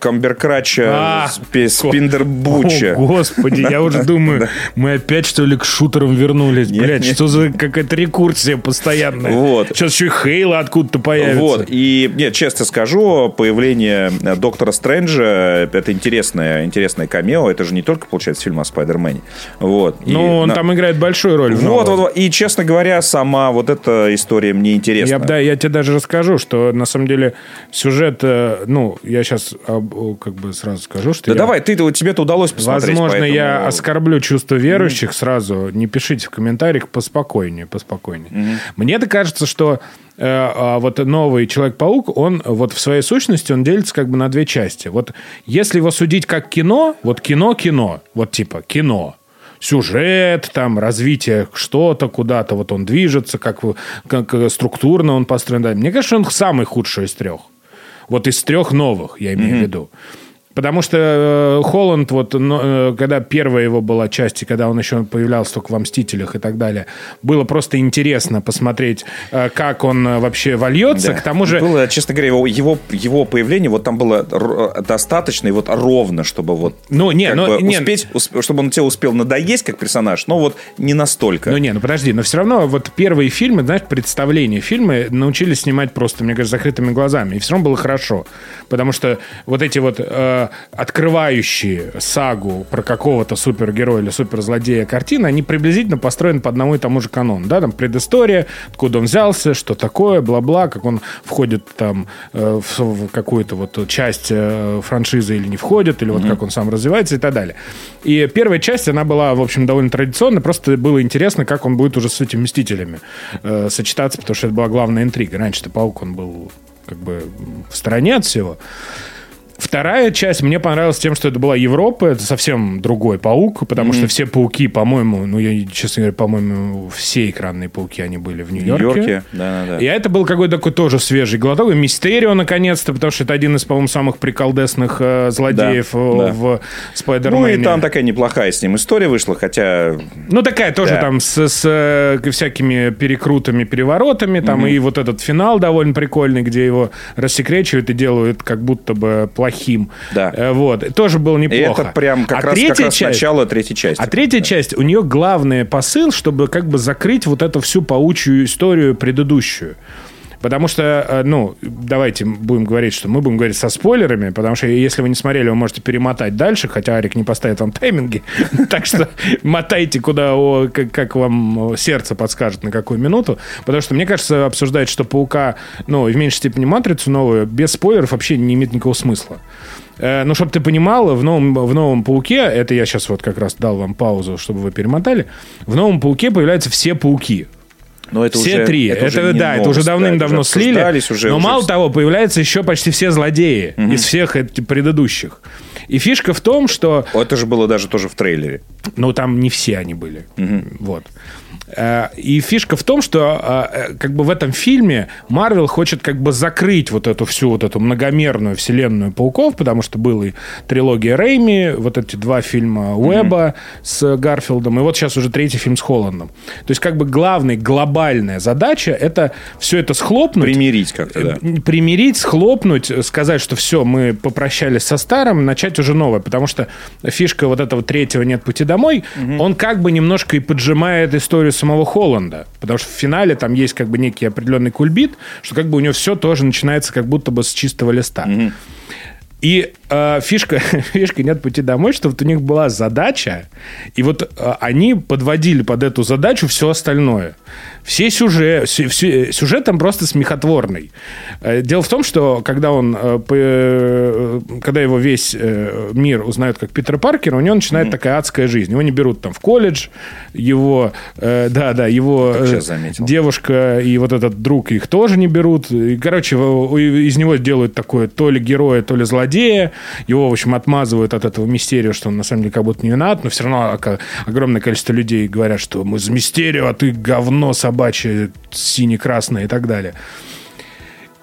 [SPEAKER 1] Камберкрача,
[SPEAKER 2] А,
[SPEAKER 1] спи- Спиндербуча.
[SPEAKER 2] О, господи, я уже думаю, мы опять, что ли, к шутерам вернулись.
[SPEAKER 1] Нет.
[SPEAKER 2] что за какая-то рекурсия постоянная.
[SPEAKER 1] Вот.
[SPEAKER 2] Сейчас еще и Хейла откуда-то появится.
[SPEAKER 1] Вот, и, нет, честно скажу, появление э, Доктора Стрэнджа, это интересное, интересное камео, это же не только, получается, фильм о Спайдермене. Вот.
[SPEAKER 2] Ну, он
[SPEAKER 1] на-
[SPEAKER 2] там играет большую роль.
[SPEAKER 1] Вот, вот, вот. И, честно говоря, сама вот эта история мне интересна.
[SPEAKER 2] Я, да, я тебе даже расскажу, что на самом деле сюжет, э, ну, я сейчас как бы сразу скажу, что
[SPEAKER 1] Да
[SPEAKER 2] я-
[SPEAKER 1] давай, ты, тебе это удалось посмотреть.
[SPEAKER 2] Возможно,
[SPEAKER 1] поэтому-
[SPEAKER 2] я оскорблю чувство верующих сразу. Не пишите в комментариях поспокойнее, поспокойнее. Мне-то кажется, что э, а, вот новый Человек-паук, он вот в своей сущности, он делится как бы на две части. Вот если его судить как кино, вот кино-кино, вот типа кино, сюжет, там, развитие что-то куда-то, вот он движется, как, как э, структурно он построен. Да. Мне кажется, он самый худший из трех. Вот из трех новых, я имею в виду. Потому что э, Холланд, вот, но, э, когда первая его была часть, и когда он еще появлялся только во «Мстителях» и так далее, было просто интересно посмотреть, э, как он вообще вольется.
[SPEAKER 1] Да.
[SPEAKER 2] К тому же...
[SPEAKER 1] Было, честно говоря, его, его, его появление, вот там было достаточно и вот ровно, чтобы вот
[SPEAKER 2] Ну, не, ну, не.
[SPEAKER 1] успеть, усп- чтобы он тебе успел надоесть как персонаж, но вот не настолько.
[SPEAKER 2] Ну не, ну подожди, но все равно вот первые фильмы, знаешь, представления фильмы научились снимать просто, мне кажется, закрытыми глазами. И все равно было хорошо. Потому что вот эти вот э, открывающие сагу про какого-то супергероя или суперзлодея картины, они приблизительно построены по одному и тому же канону. Да, там предыстория, откуда он взялся, что такое, бла-бла, как он входит там э, в, в какую-то вот часть э, франшизы или не входит, или вот как он сам развивается и так далее. И первая часть, она была, в общем, довольно традиционная, просто было интересно, как он будет уже с этими Мстителями э, сочетаться, потому что это была главная интрига. Раньше-то Паук, он был как бы в стороне от всего. Вторая часть мне понравилась тем, что это была Европа, это совсем другой паук, потому что все пауки, по-моему, ну, я, честно говоря, по-моему, все экранные пауки, они были в Нью-Йорке.
[SPEAKER 1] Нью-Йорке, да-да-да.
[SPEAKER 2] И это был какой-то такой тоже свежий глоток. И Мистерио, наконец-то, потому что это один из, по-моему, самых приколдесных э, злодеев
[SPEAKER 1] Да,
[SPEAKER 2] э,
[SPEAKER 1] да.
[SPEAKER 2] в Спайдермене.
[SPEAKER 1] Ну и там такая неплохая с ним история вышла, хотя
[SPEAKER 2] Ну, такая тоже
[SPEAKER 1] Да.
[SPEAKER 2] там с, с, э, всякими перекрутами, переворотами. Там и вот этот финал довольно прикольный, где его рассекречивают и делают как будто бы плохим.
[SPEAKER 1] Да.
[SPEAKER 2] Э, Вот. Тоже было
[SPEAKER 1] и
[SPEAKER 2] неплохо.
[SPEAKER 1] это прям как
[SPEAKER 2] а
[SPEAKER 1] раз, как
[SPEAKER 2] третья
[SPEAKER 1] раз
[SPEAKER 2] часть,
[SPEAKER 1] начало третьей части.
[SPEAKER 2] А третья часть, у нее главный посыл, чтобы как бы закрыть вот эту всю паучью историю предыдущую. Потому что, э, ну, давайте будем говорить, что мы будем говорить со спойлерами, потому что если вы не смотрели, вы можете перемотать дальше, хотя Арик не поставит вам тайминги. Так что мотайте, куда, как, вам сердце подскажет, на какую минуту. Потому что, мне кажется, обсуждать, что Паука, ну, в меньшей степени Матрицу новую, без спойлеров вообще не имеет никакого смысла. Э, Ну, чтобы ты понимал, в новом, в новом Пауке, это я сейчас вот как раз дал вам паузу, чтобы вы перемотали, в новом Пауке появляются все пауки.
[SPEAKER 1] Но это
[SPEAKER 2] все
[SPEAKER 1] уже-
[SPEAKER 2] три.
[SPEAKER 1] Это,
[SPEAKER 2] Это,
[SPEAKER 1] уже
[SPEAKER 2] да, это
[SPEAKER 1] новость,
[SPEAKER 2] уже давным-давно
[SPEAKER 1] да, это
[SPEAKER 2] слили.
[SPEAKER 1] уже,
[SPEAKER 2] но
[SPEAKER 1] уже
[SPEAKER 2] мало того, появляются еще почти все злодеи из всех предыдущих. И фишка в том, что
[SPEAKER 1] Это же было даже тоже в трейлере.
[SPEAKER 2] ну, там не все они были. Вот. Э, И фишка в том, что э, как бы в этом фильме Марвел хочет как бы закрыть вот эту всю вот эту многомерную вселенную пауков, потому что была и трилогия Рейми, вот эти два фильма Уэба с Гарфилдом, и вот сейчас уже третий фильм с Холландом. То есть как бы главная глобальная задача это все это схлопнуть,
[SPEAKER 1] Примирить как-то, да.
[SPEAKER 2] Э, примирить, схлопнуть, сказать, что все, мы попрощались со старым, начать уже новое. Потому что фишка вот этого третьего «Нет пути домой», он как бы немножко и поджимает историю самого Холланда. Потому что в финале там есть как бы некий определенный кульбит, что как бы у него все тоже начинается как будто бы с чистого листа. И э, фишка, фишка «Нет пути домой», что вот у них была задача, и вот э, они подводили под эту задачу все остальное. Все сюжет, сю- сю- сюжет там просто смехотворный. Э, Дело в том, что когда он, э, э, когда его весь э, мир узнает как Питера Паркера, у него начинает такая адская жизнь. Его не берут там в колледж, его, э, да, да, его э, девушка и вот этот друг их тоже не берут. И, короче, из него делают такое то ли героя, то ли злодея. Его, в общем, отмазывают от этого мистерия, что он на самом деле как будто не виноват, но все равно огромное количество людей говорят, что мы за мистерию, а ты говно собачье, сине-красное и так далее.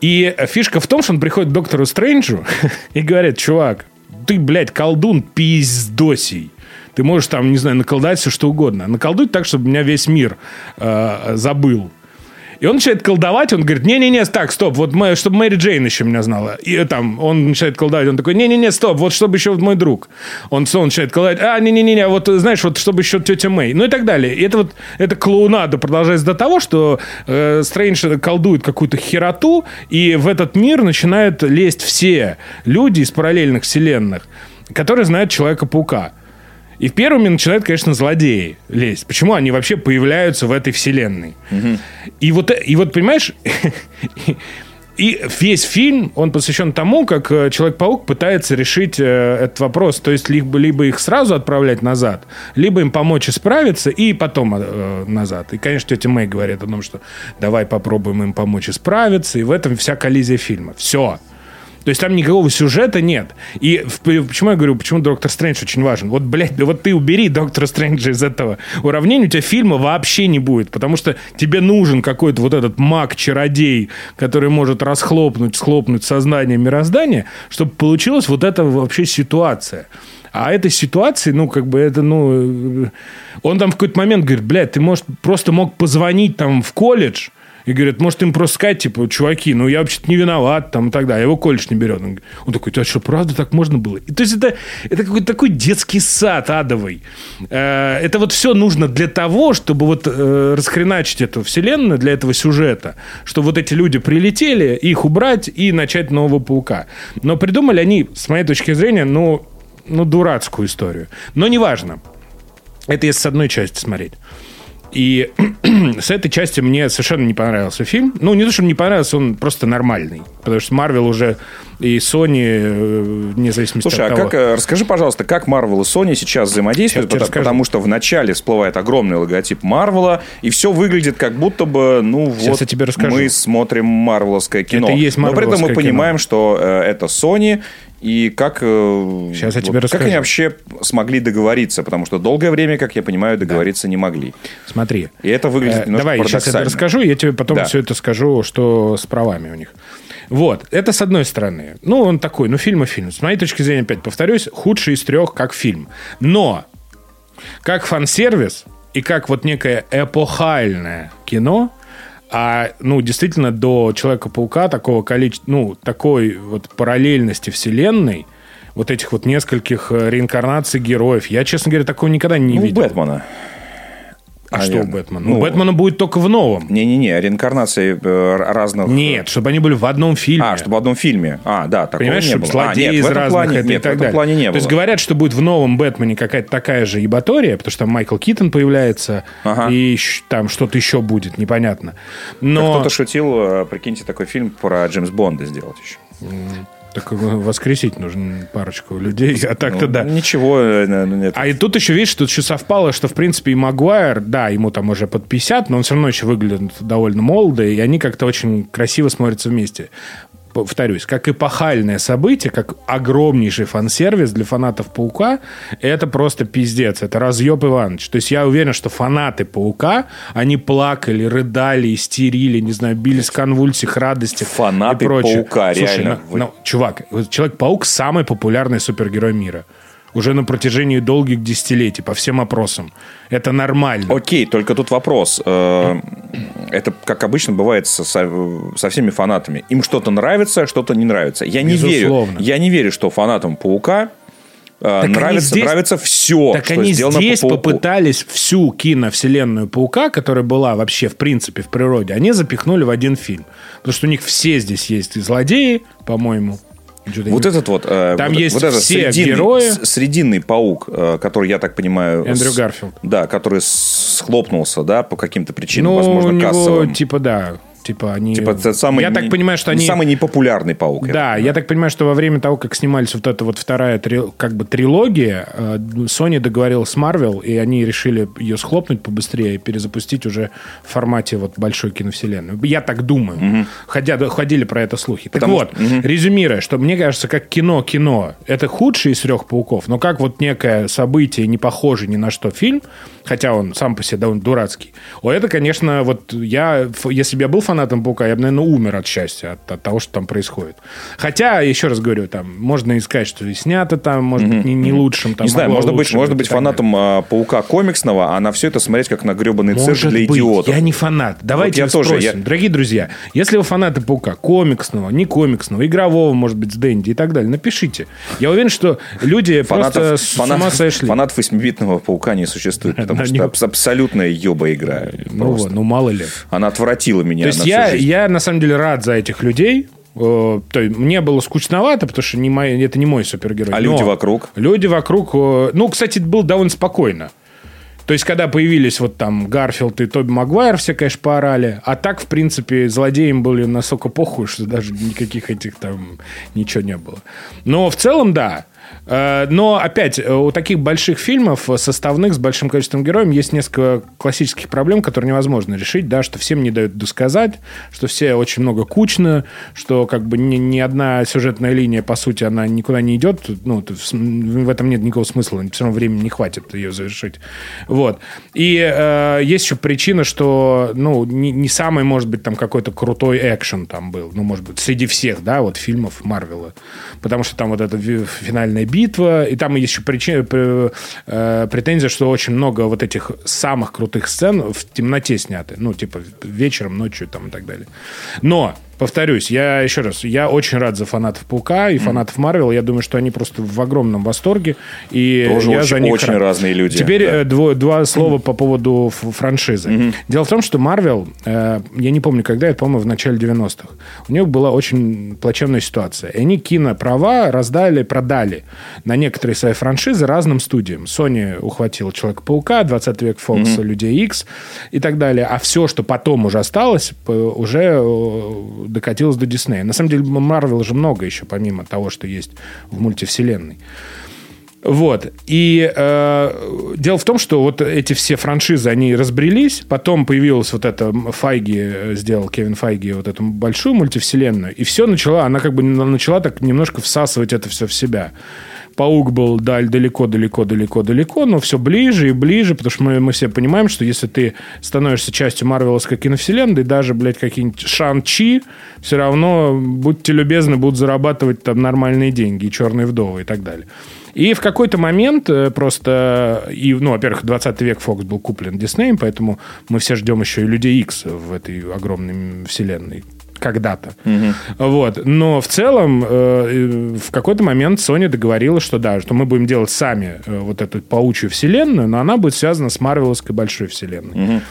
[SPEAKER 2] И фишка в том, что он приходит к доктору Стрэнджу и говорит, чувак, ты, блядь, колдун пиздосий. Ты можешь там, не знаю, наколдать все что угодно. Наколдуй так, чтобы меня весь мир э, забыл. И он начинает колдовать, он говорит, не-не-не, так, стоп, вот мы, чтобы Мэри Джейн еще меня знала. И там он начинает колдовать, он такой, не-не-не, стоп, вот чтобы еще мой друг. Он снова начинает колдовать, а, не-не-не, вот знаешь, вот чтобы еще тетя Мэй. Ну и так далее. И это вот, эта клоунада продолжается до того, что э, Стрэндж колдует какую-то хероту, и в этот мир начинают лезть все люди из параллельных вселенных, которые знают Человека-паука. И первыми начинают, конечно, злодеи лезть. Почему они вообще появляются в этой вселенной? И, вот, и вот, понимаешь, и весь фильм, он посвящен тому, как э, Человек-паук пытается решить э, этот вопрос. То есть, либо, либо их сразу отправлять назад, либо им помочь исправиться и потом э, назад. И, конечно, тетя Мэй говорит о том, что давай попробуем им помочь исправиться. И в этом вся коллизия фильма. Все. То есть там никакого сюжета нет. И почему я говорю, почему Доктор Стрэндж очень важен? Вот, блядь, да вот ты убери Доктора Стрэнджа из этого уравнения, у тебя фильма вообще не будет, потому что тебе нужен какой-то вот этот маг-чародей, который может расхлопнуть, схлопнуть сознание мироздания, чтобы получилась вот эта вообще ситуация. А этой ситуации, ну, как бы это, ну... Он там в какой-то момент говорит, блядь, ты, может, просто мог позвонить там в колледж, и говорят, может, им просто сказать, типа, чуваки, ну, я вообще-то не виноват, там, и так далее. Его колледж не берет. Он, он такой, а что, правда так можно было? И, то есть это, это какой-то такой детский сад адовый. Э, это вот все нужно для того, чтобы вот э, расхреначить эту вселенную, для этого сюжета, чтобы вот эти люди прилетели, их убрать и начать нового паука. Но придумали они, с моей точки зрения, ну, ну дурацкую историю. Но неважно. Это если с одной части смотреть. И с этой части мне совершенно не понравился фильм. Ну, не то, что мне не понравился, он просто нормальный. Потому что Марвел уже и Sony, э, вне зависимости
[SPEAKER 1] Слушай,
[SPEAKER 2] от
[SPEAKER 1] а
[SPEAKER 2] того...
[SPEAKER 1] как, э, расскажи, пожалуйста, как Marvel и Sony сейчас взаимодействуют?
[SPEAKER 2] Сейчас
[SPEAKER 1] потому, потому что вначале всплывает огромный логотип Марвела, и все выглядит как будто бы, ну
[SPEAKER 2] Сейчас
[SPEAKER 1] вот,
[SPEAKER 2] я тебе расскажу.
[SPEAKER 1] мы смотрим марвеловское кино.
[SPEAKER 2] Это и есть
[SPEAKER 1] Но при этом мы
[SPEAKER 2] марвеловское
[SPEAKER 1] понимаем, что э, это Sony, и как, э,
[SPEAKER 2] Сейчас я тебе
[SPEAKER 1] вот, как
[SPEAKER 2] расскажу.
[SPEAKER 1] они вообще смогли договориться? Потому что долгое время, как я понимаю, договориться не могли.
[SPEAKER 2] Смотри.
[SPEAKER 1] И это выглядит
[SPEAKER 2] Э, Давай, сейчас я тебе
[SPEAKER 1] парадоксально.
[SPEAKER 2] расскажу, я тебе потом
[SPEAKER 1] Да.
[SPEAKER 2] все это скажу, что с правами у них. Вот, это с одной стороны. Ну, он такой, ну, фильм и фильм. С моей точки зрения, опять повторюсь, худший из трех как фильм. Но, как фан-сервис и как вот некое эпохальное кино, а, ну, действительно, до Человека-паука такого количества, ну, такой вот параллельности вселенной, вот этих вот нескольких э, реинкарнаций героев, я, честно говоря, такого никогда не
[SPEAKER 1] Ну,
[SPEAKER 2] видел.
[SPEAKER 1] Бэтмена.
[SPEAKER 2] А что у. Бэтмена?
[SPEAKER 1] Ну,
[SPEAKER 2] у Бэтмена будет только в новом.
[SPEAKER 1] Не-не-не, реинкарнации э, разных...
[SPEAKER 2] Нет, чтобы они были в одном фильме.
[SPEAKER 1] А, чтобы в одном фильме. А, да, такого
[SPEAKER 2] Понимаешь,
[SPEAKER 1] не
[SPEAKER 2] чтобы
[SPEAKER 1] было. А,
[SPEAKER 2] злодеи
[SPEAKER 1] нет,
[SPEAKER 2] из разных
[SPEAKER 1] плане,
[SPEAKER 2] это
[SPEAKER 1] нет,
[SPEAKER 2] и так
[SPEAKER 1] в этом
[SPEAKER 2] далее.
[SPEAKER 1] плане не
[SPEAKER 2] То
[SPEAKER 1] было.
[SPEAKER 2] есть говорят, что будет в новом Бэтмене какая-то такая же ебатория, потому что там Майкл Китон появляется,
[SPEAKER 1] Ага.
[SPEAKER 2] и там что-то еще будет, непонятно. Но...
[SPEAKER 1] Кто-то шутил, э, прикиньте, такой фильм про Джеймс Бонда сделать еще.
[SPEAKER 2] Так э, воскресить нужно парочку людей, а так-то
[SPEAKER 1] Ну,
[SPEAKER 2] да.
[SPEAKER 1] Ничего, э, э, нет.
[SPEAKER 2] А и тут еще, видишь, тут еще совпало, что, в принципе, и Магуайр, да, ему там уже под 50, но он все равно еще выглядит довольно молодо, и они как-то очень красиво смотрятся вместе. Повторюсь, как эпохальное событие, как огромнейший фан-сервис для фанатов «Паука», это просто пиздец, это разъеб Иванович. То есть я уверен, что фанаты «Паука», они плакали, рыдали, истерили, не знаю, бились в конвульсиях, радости
[SPEAKER 1] Фанаты
[SPEAKER 2] и прочее.
[SPEAKER 1] «Паука»,
[SPEAKER 2] Слушай,
[SPEAKER 1] реально.
[SPEAKER 2] ну, ну, чувак, Человек-паук самый популярный супергерой мира. Уже на протяжении долгих десятилетий, по всем опросам. Это нормально.
[SPEAKER 1] Окей, только тут вопрос. Э, Это, как обычно бывает со, со- всеми фанатами. Им что-то нравится, что-то не нравится. Я не верю.
[SPEAKER 2] Безусловно.
[SPEAKER 1] Я не верю, что фанатам Паука э,
[SPEAKER 2] они
[SPEAKER 1] нравится,
[SPEAKER 2] здесь-
[SPEAKER 1] нравится все,
[SPEAKER 2] Так
[SPEAKER 1] что
[SPEAKER 2] они
[SPEAKER 1] сделано
[SPEAKER 2] здесь
[SPEAKER 1] по Пауку.
[SPEAKER 2] попытались всю киновселенную Паука, которая была вообще в принципе в природе, они запихнули в один фильм. Потому что у них все здесь есть и злодеи, по-моему.
[SPEAKER 1] Вот этот вот, э,
[SPEAKER 2] Там
[SPEAKER 1] вот,
[SPEAKER 2] есть
[SPEAKER 1] вот этот
[SPEAKER 2] все
[SPEAKER 1] срединный,
[SPEAKER 2] герои.
[SPEAKER 1] срединный паук, э, который, я так понимаю...
[SPEAKER 2] Эндрю
[SPEAKER 1] с-
[SPEAKER 2] Гарфилд.
[SPEAKER 1] Да, который схлопнулся, да, по каким-то причинам,
[SPEAKER 2] Ну,
[SPEAKER 1] возможно,
[SPEAKER 2] у него,
[SPEAKER 1] кассовым.
[SPEAKER 2] типа, да. Типа они...
[SPEAKER 1] Типа, это самый,
[SPEAKER 2] я так понимаю, что они...
[SPEAKER 1] Самый непопулярный паук.
[SPEAKER 2] Да,
[SPEAKER 1] так
[SPEAKER 2] я так понимаю, что во время того, как снимались вот эта вот вторая три- как бы трилогия, э, Sony договорилась с Marvel, и они решили ее схлопнуть побыстрее и перезапустить уже в формате вот большой киновселенной. Я так думаю. Хотя да, ходили про это слухи. Так
[SPEAKER 1] Потому
[SPEAKER 2] вот, резюмируя, что мне кажется, как кино-кино, это худший из трех пауков, но как вот некое событие, не похожий ни на что фильм, хотя он сам по себе довольно дурацкий, о, это, конечно, вот я, если бы я был фанатом Паука, я бы, наверное, умер от счастья, от, от того, что там происходит. Хотя, еще раз говорю, там, можно искать, что и снято там, может быть, не, не лучшим. Там,
[SPEAKER 1] Не знаю, можно быть, можно
[SPEAKER 2] и
[SPEAKER 1] быть
[SPEAKER 2] так далее.
[SPEAKER 1] фанатом а, паука комиксного, а на все это смотреть как на гребаный цирк
[SPEAKER 2] Может
[SPEAKER 1] для
[SPEAKER 2] быть,
[SPEAKER 1] идиотов.
[SPEAKER 2] я не фанат. Давайте
[SPEAKER 1] я тоже,
[SPEAKER 2] спросим.
[SPEAKER 1] я-
[SPEAKER 2] Дорогие друзья, если вы фанаты Паука, комиксного, не комиксного, игрового, может быть, с Дэнди и так далее, напишите. Я уверен, что люди просто с ума
[SPEAKER 1] фанатов,
[SPEAKER 2] сошли.
[SPEAKER 1] фанатов 8-битного паука не существует, потому
[SPEAKER 2] Да,
[SPEAKER 1] что абсолютная еба игра.
[SPEAKER 2] Ну вот, ну мало ли.
[SPEAKER 1] Она отвратила меня
[SPEAKER 2] То есть я, я на самом деле рад за этих людей. Э, То есть мне было скучновато, потому что не мои- это не мой супергерой.
[SPEAKER 1] А
[SPEAKER 2] Но
[SPEAKER 1] люди вокруг?
[SPEAKER 2] Люди вокруг... э, Ну, кстати, было довольно спокойно. То есть, когда появились вот там Гарфилд и Тоби Магуайр, все, конечно, поорали. А так, в принципе, злодеям были настолько похуй, что даже никаких этих там ничего не было. Но в целом, да, но, опять, э, у таких больших фильмов, э, составных, с большим количеством героев, есть несколько классических проблем, которые невозможно решить, да, что всем не дают досказать, что все очень много кучно, что как бы ни, ни одна сюжетная линия, по сути, она никуда не идет, ну, в этом нет никакого смысла, все равно времени не хватит ее завершить. Вот. И э, есть еще причина, что, ну, не, не самый, может быть, там какой-то крутой экшен там был, ну, может быть, среди всех, да, вот фильмов Марвела. Потому что там вот эта финальная битва, и там есть еще причина, э, претензия, что очень много вот этих самых крутых сцен в темноте сняты. Ну, типа вечером, ночью там и так далее. Но повторюсь, я еще раз, я очень рад за фанатов Паука и фанатов Марвел. Я думаю, что они просто в огромном восторге. И
[SPEAKER 1] Тоже
[SPEAKER 2] я
[SPEAKER 1] очень,
[SPEAKER 2] за них
[SPEAKER 1] очень
[SPEAKER 2] рад.
[SPEAKER 1] разные люди.
[SPEAKER 2] Теперь
[SPEAKER 1] да.
[SPEAKER 2] э, дво- два слова по поводу франшизы. Дело в том, что Марвел, э, я не помню, когда, это, по-моему, в начале 90-х, у них была очень плачевная ситуация. И они кинопрова раздали, продали на некоторые свои франшизы разным студиям. Sony ухватила Человека-паука, 20 век Fox, Людей X и так далее. А все, что потом уже осталось, уже докатилось до Диснея. На самом деле, Марвел же много еще, помимо того, что есть в мультивселенной. Вот. И э, дело в том, что вот эти все франшизы, они разбрелись. Потом появилась вот эта Файги, э, сделал Кевин Файги вот эту большую мультивселенную. И все начала, она как бы начала так немножко всасывать это все в себя. Паук был даль далеко, далеко, далеко, далеко, но все ближе и ближе, потому что мы, мы все понимаем, что если ты становишься частью Марвеловской киновселенной, даже, блядь, какие-нибудь Шан-Чи, все равно, будьте любезны, будут зарабатывать там нормальные деньги, и черные вдовы и так далее. И в какой-то момент э, просто, и, ну, во-первых, 20 век Фокс был куплен Диснеем, поэтому мы все ждем еще и Людей Икс в этой огромной вселенной когда-то. Вот. Но в целом э, в какой-то момент Sony договорилась, что да, что мы будем делать сами э, вот эту паучью вселенную, но она будет связана с Марвеловской большой вселенной. Потому-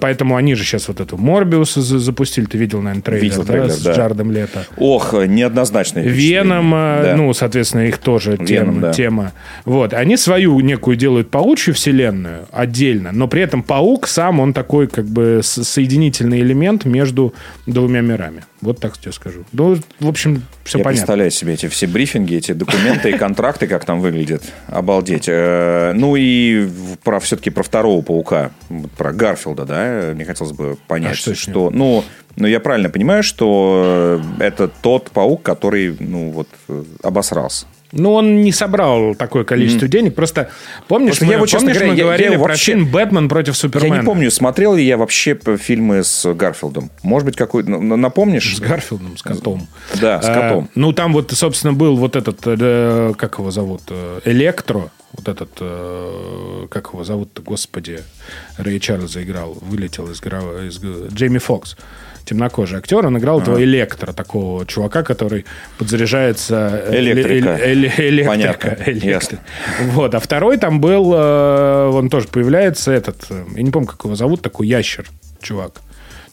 [SPEAKER 2] Поэтому они же сейчас вот эту Морбиуса за- запустили. Ты видел, наверное, трейлер,
[SPEAKER 1] Видел
[SPEAKER 2] да,
[SPEAKER 1] трейлер,
[SPEAKER 2] с
[SPEAKER 1] да.
[SPEAKER 2] Джардом Лето.
[SPEAKER 1] Ох, неоднозначное впечатление.
[SPEAKER 2] Веном, э,
[SPEAKER 1] Да.
[SPEAKER 2] ну, соответственно, их тоже тема,
[SPEAKER 1] Веном, да.
[SPEAKER 2] тема. Вот. Они свою некую делают паучью вселенную отдельно, но при этом паук сам, он такой как бы соединительный элемент между двумя мирами. Вот так тебе скажу. Ну, в общем, все
[SPEAKER 1] Я
[SPEAKER 2] понятно.
[SPEAKER 1] представляю себе эти все брифинги, эти документы и контракты, как там выглядит. Обалдеть. Э, Ну и про все-таки про второго паука, про Гарфилда, да, мне хотелось бы понять,
[SPEAKER 2] А что
[SPEAKER 1] что, ну, ну, я правильно понимаю, что э, это тот паук, который, ну, вот, э, обосрался.
[SPEAKER 2] Ну, он не собрал такое количество денег. Просто помнишь,
[SPEAKER 1] Просто
[SPEAKER 2] мы,
[SPEAKER 1] я вот, честно
[SPEAKER 2] помнишь,
[SPEAKER 1] говоря,
[SPEAKER 2] мы
[SPEAKER 1] я- я
[SPEAKER 2] говорили
[SPEAKER 1] его
[SPEAKER 2] про
[SPEAKER 1] вообще-
[SPEAKER 2] фильм «Бэтмен против Супермена»?
[SPEAKER 1] Я не помню, смотрел ли я вообще фильмы с Гарфилдом. Может быть, какой напомнишь?
[SPEAKER 2] С Гарфилдом, с котом.
[SPEAKER 1] Да, с котом.
[SPEAKER 2] А, ну, там вот, собственно, был вот этот, э, как его зовут, э, Электро. Вот этот, э, как его зовут-то, господи, Рэй Чарльза играл, вылетел из, из Джейми Фокс. Темнокожий актер, он играл этого электро, такого чувака, который подзаряжается... э,
[SPEAKER 1] Электрика.
[SPEAKER 2] электрика,
[SPEAKER 1] Понятно. Ясно.
[SPEAKER 2] Вот, а второй там был, э, он тоже появляется, этот, э, я не помню, как его зовут, такой ящер, чувак.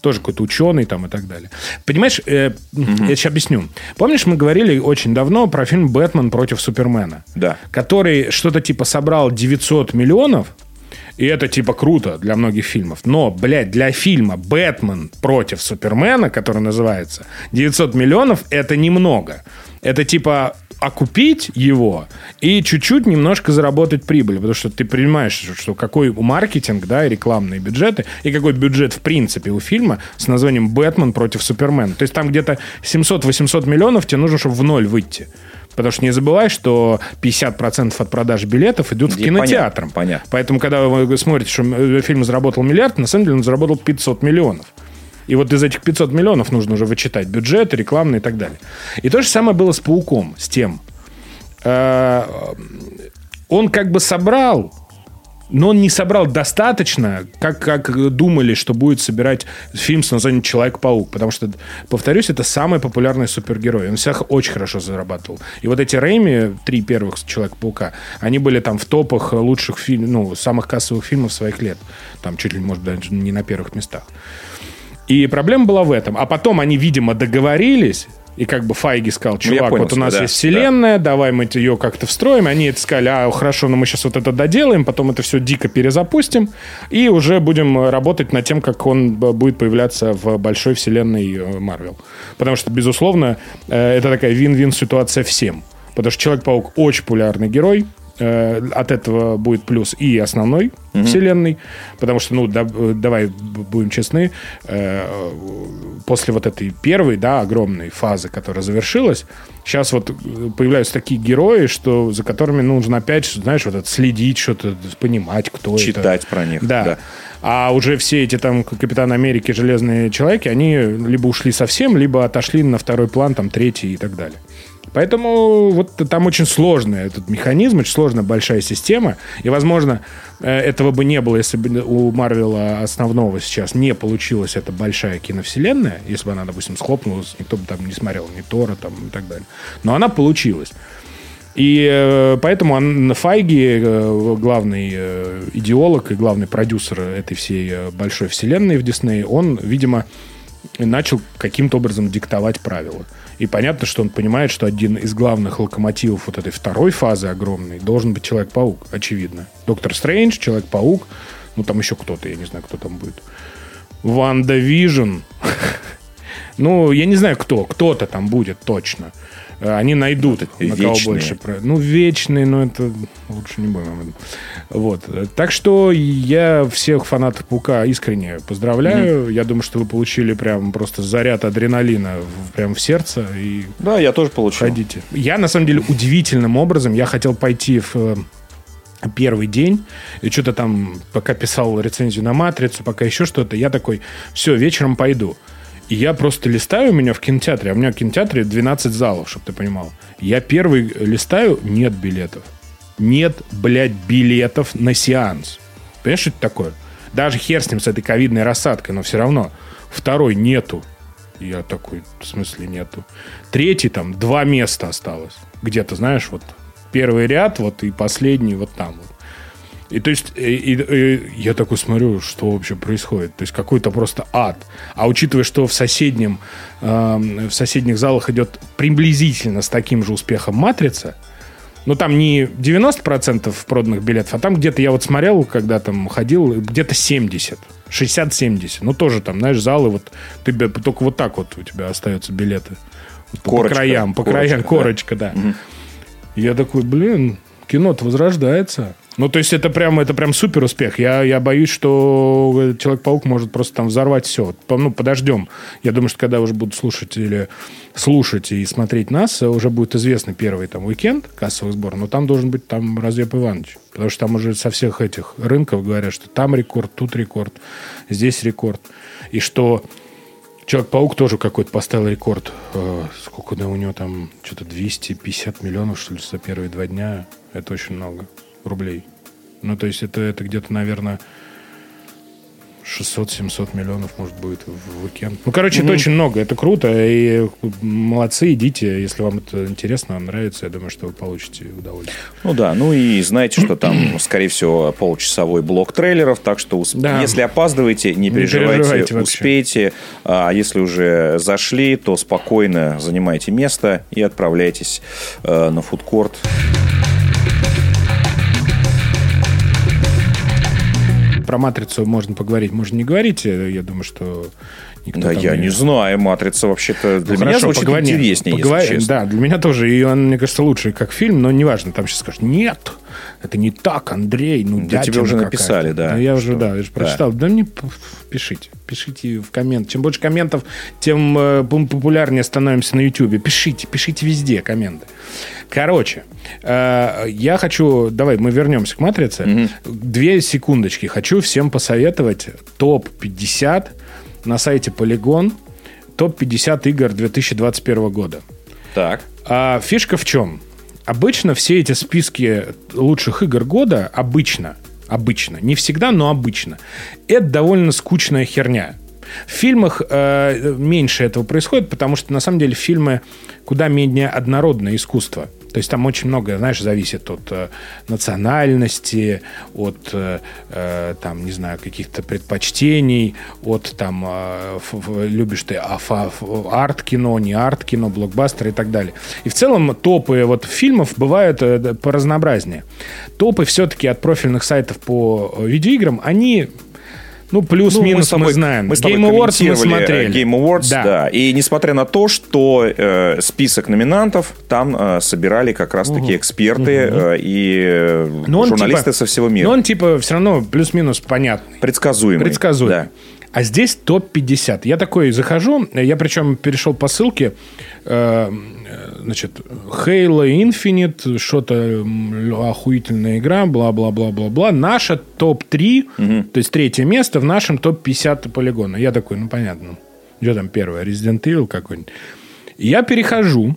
[SPEAKER 2] Тоже какой-то ученый там и так далее. Понимаешь, э, я сейчас объясню. Помнишь, мы говорили очень давно про фильм «Бэтмен против Супермена»?
[SPEAKER 1] Да.
[SPEAKER 2] Который что-то типа собрал 900 миллионов, и это типа круто для многих фильмов. Но, блядь, для фильма «Бэтмен против Супермена», который называется, 900 миллионов – это немного. Это типа окупить его и чуть-чуть немножко заработать прибыль. Потому что ты понимаешь, что какой маркетинг, да, и рекламные бюджеты, и какой бюджет в принципе у фильма с названием «Бэтмен против Супермена». То есть там где-то 700-800 миллионов тебе нужно, чтобы в ноль выйти. Потому что не забывай, что 50% от продаж билетов идут в кинотеатр.
[SPEAKER 1] понятно, понятно.
[SPEAKER 2] Поэтому, когда вы смотрите, что фильм заработал миллиард, на самом деле он заработал 500 миллионов. И вот из этих 500 миллионов нужно уже вычитать бюджет, рекламные и так далее. И то же самое было с «Пауком», с тем. Э, Он как бы собрал, но он не собрал достаточно, как, как думали, что будет собирать фильм с названием «Человек-паук». Потому что, повторюсь, это самый популярный супергерой. Он всех очень хорошо зарабатывал. И вот эти Рэйми, три первых «Человека-паука», они были там в топах лучших фильмов, ну, самых кассовых фильмов своих лет. Там чуть ли, может, даже не на первых местах. И проблема была в этом. А потом они, видимо, договорились, И как бы Файги сказал,
[SPEAKER 1] Ну,
[SPEAKER 2] чувак,
[SPEAKER 1] понял
[SPEAKER 2] вот у нас
[SPEAKER 1] да,
[SPEAKER 2] есть вселенная, давай мы ее как-то встроим. Они это сказали, а, хорошо, но мы сейчас вот это доделаем, потом это все дико перезапустим, и уже будем работать над тем, как он будет появляться в большой вселенной э, Марвел. Потому что, безусловно, э, это такая вин-вин ситуация всем. Потому что Человек-паук очень популярный герой, от этого будет плюс и основной вселенной, потому что, ну, да- э, давай будем честны, э, после вот этой первой, да, огромной фазы, которая завершилась, сейчас вот э, появляются такие герои, что за которыми нужно опять, знаешь, вот это следить, что-то понимать, кто это.
[SPEAKER 1] Читать про них.
[SPEAKER 2] Да.
[SPEAKER 1] да.
[SPEAKER 2] А уже все эти там Капитан Америки, Железные Человеки, они либо ушли совсем, либо отошли на второй план, там третий и так далее. Поэтому вот там очень сложный этот механизм, очень сложная большая система. И, возможно, э, этого бы не было, если бы у Марвела основного сейчас не получилась эта большая киновселенная, если бы она, допустим, схлопнулась, никто бы там не смотрел ни Тора там, и так далее. Но она получилась. И э, поэтому Файги, э, главный идеолог и главный продюсер этой всей большой вселенной в Диснее, он, видимо, начал каким-то образом диктовать правила. И понятно, что он понимает, что один из главных локомотивов вот этой второй фазы огромной должен быть Человек-паук, очевидно. Доктор Стрэндж, Человек-паук, ну там еще кто-то, я не знаю, кто там будет. WandaVision. Ну, я не знаю, кто. Кто-то там будет точно. Э, Они найдут, на кого больше. Ну, вечные, но это лучше не будем. Вот. Так что я всех фанатов Паука искренне поздравляю. Я думаю, что вы получили прям просто заряд адреналина прям в сердце. И
[SPEAKER 1] Да, я тоже получил.
[SPEAKER 2] ходите. Я, на самом деле, удивительным образом, я хотел пойти в э, первый день, и что-то там, пока писал рецензию на «Матрицу», пока еще что-то, я такой, все, вечером пойду. И я просто листаю у меня в кинотеатре, а у меня в кинотеатре 12 залов, чтобы ты понимал. Я первый листаю, нет билетов. Нет, блядь, билетов на сеанс. Понимаешь, что это такое? Даже хер с ним, с этой ковидной рассадкой, но все равно. Второй нету. Я такой, в смысле нету. Третий там, два места осталось. Где-то, знаешь, вот первый ряд, вот и последний вот там вот. И то есть и- и- и я такой смотрю, что вообще происходит. То есть какой-то просто ад. А учитывая, что в соседнем эм, в соседних залах идет приблизительно с таким же успехом матрица, ну там не 90% проданных билетов, а там где-то я вот смотрел, когда там ходил, где-то 70. 60-70. Ну тоже там, знаешь, залы вот ты только вот так вот у тебя остаются билеты. Вот
[SPEAKER 1] Корочка.
[SPEAKER 2] По краям, по
[SPEAKER 1] Корочка,
[SPEAKER 2] краям,
[SPEAKER 1] да.
[SPEAKER 2] корочка, да. Я такой, блин, кино-то возрождается. Ну, то есть это прям, это прям супер успех. Я, я боюсь, что Человек-паук может просто там взорвать все. Ну, подождем. Я думаю, что когда уже будут слушать или слушать и смотреть нас, уже будет известный первый там уикенд кассовых сборов, но там должен быть там Разъеп Иванович. Потому что там уже со всех этих рынков говорят, что там рекорд, тут рекорд, здесь рекорд. И что Человек-паук тоже какой-то поставил рекорд. Э, Сколько да, у него там? Что-то 250 миллионов, что ли, за первые два дня. Это очень много рублей. Ну, то есть это, это где-то, наверное, 600-700 миллионов, может, будет в уикенд. Ну, короче, это очень много. Это круто. И молодцы, идите. Если вам это интересно, нравится, я думаю, что вы получите удовольствие.
[SPEAKER 1] Ну да, ну и знаете, что там, скорее всего, получасовой блок трейлеров, так что усп-
[SPEAKER 2] Да.
[SPEAKER 1] если опаздываете, не переживайте,
[SPEAKER 2] переживайте
[SPEAKER 1] успейте. А если уже зашли, то спокойно занимайте место и отправляйтесь э, на фудкорт.
[SPEAKER 2] Про «Матрицу» можно поговорить, можно не говорить. Я думаю, что никто
[SPEAKER 1] Да, я не знаю, «Матрица» вообще-то для
[SPEAKER 2] Ну,
[SPEAKER 1] меня
[SPEAKER 2] хорошо,
[SPEAKER 1] звучит
[SPEAKER 2] поговори-
[SPEAKER 1] интереснее,
[SPEAKER 2] поговори-
[SPEAKER 1] если честно.
[SPEAKER 2] Да, для меня тоже. И он, мне кажется, лучший как фильм, но неважно. Там сейчас скажут, нет, это не так, Андрей, ну
[SPEAKER 1] Да тебе уже
[SPEAKER 2] какая-то».
[SPEAKER 1] написали, да,
[SPEAKER 2] Ну, я уже,
[SPEAKER 1] что-
[SPEAKER 2] да, я же
[SPEAKER 1] да.
[SPEAKER 2] прочитал. Да мне п- пишите, пишите в коммент. Чем больше комментов, тем э, популярнее становимся на YouTube. Пишите, пишите везде комменты. Короче, э, я хочу... Давай, мы вернемся к «Матрице». Две секундочки. Хочу всем посоветовать топ-50 на сайте Polygon. Топ-50 игр 2021 года.
[SPEAKER 1] Так.
[SPEAKER 2] А фишка в чем? Обычно все эти списки лучших игр года, обычно, обычно, не всегда, но обычно, это довольно скучная херня. В фильмах э, меньше этого происходит, потому что на самом деле фильмы куда менее однородное искусство. То есть там очень много, знаешь, зависит от э, национальности, от, э, э, там, не знаю, каких-то предпочтений, от, там, э, ф- ф- любишь ты ф- арт-кино, не арт-кино, блокбастеры и так далее. И в целом топы вот фильмов бывают э, поразнообразнее. Топы все-таки от профильных сайтов по э, видеоиграм, они ну, плюс-минус
[SPEAKER 1] Ну,
[SPEAKER 2] мы,
[SPEAKER 1] тобой-
[SPEAKER 2] знаем.
[SPEAKER 1] Мы с тобой
[SPEAKER 2] Game Awards мы
[SPEAKER 1] э,
[SPEAKER 2] смотрели.
[SPEAKER 1] Game Awards, да.
[SPEAKER 2] Да.
[SPEAKER 1] И несмотря на то, что э, список номинантов там э, собирали как раз-таки эксперты э, и э,
[SPEAKER 2] Но он
[SPEAKER 1] журналисты
[SPEAKER 2] типа-
[SPEAKER 1] со всего мира.
[SPEAKER 2] Но он типа все равно плюс-минус понятный.
[SPEAKER 1] Предсказуемый.
[SPEAKER 2] Предсказуемый.
[SPEAKER 1] Да.
[SPEAKER 2] А здесь топ-50. Я такой захожу, я причем перешел по ссылке, э, значит, Halo Infinite, что-то охуительная игра, бла-бла-бла-бла-бла. Наша топ-3, то есть третье место в нашем топ-50 полигона. Я такой, ну понятно. Где там первое? Resident Evil какой-нибудь. Я перехожу,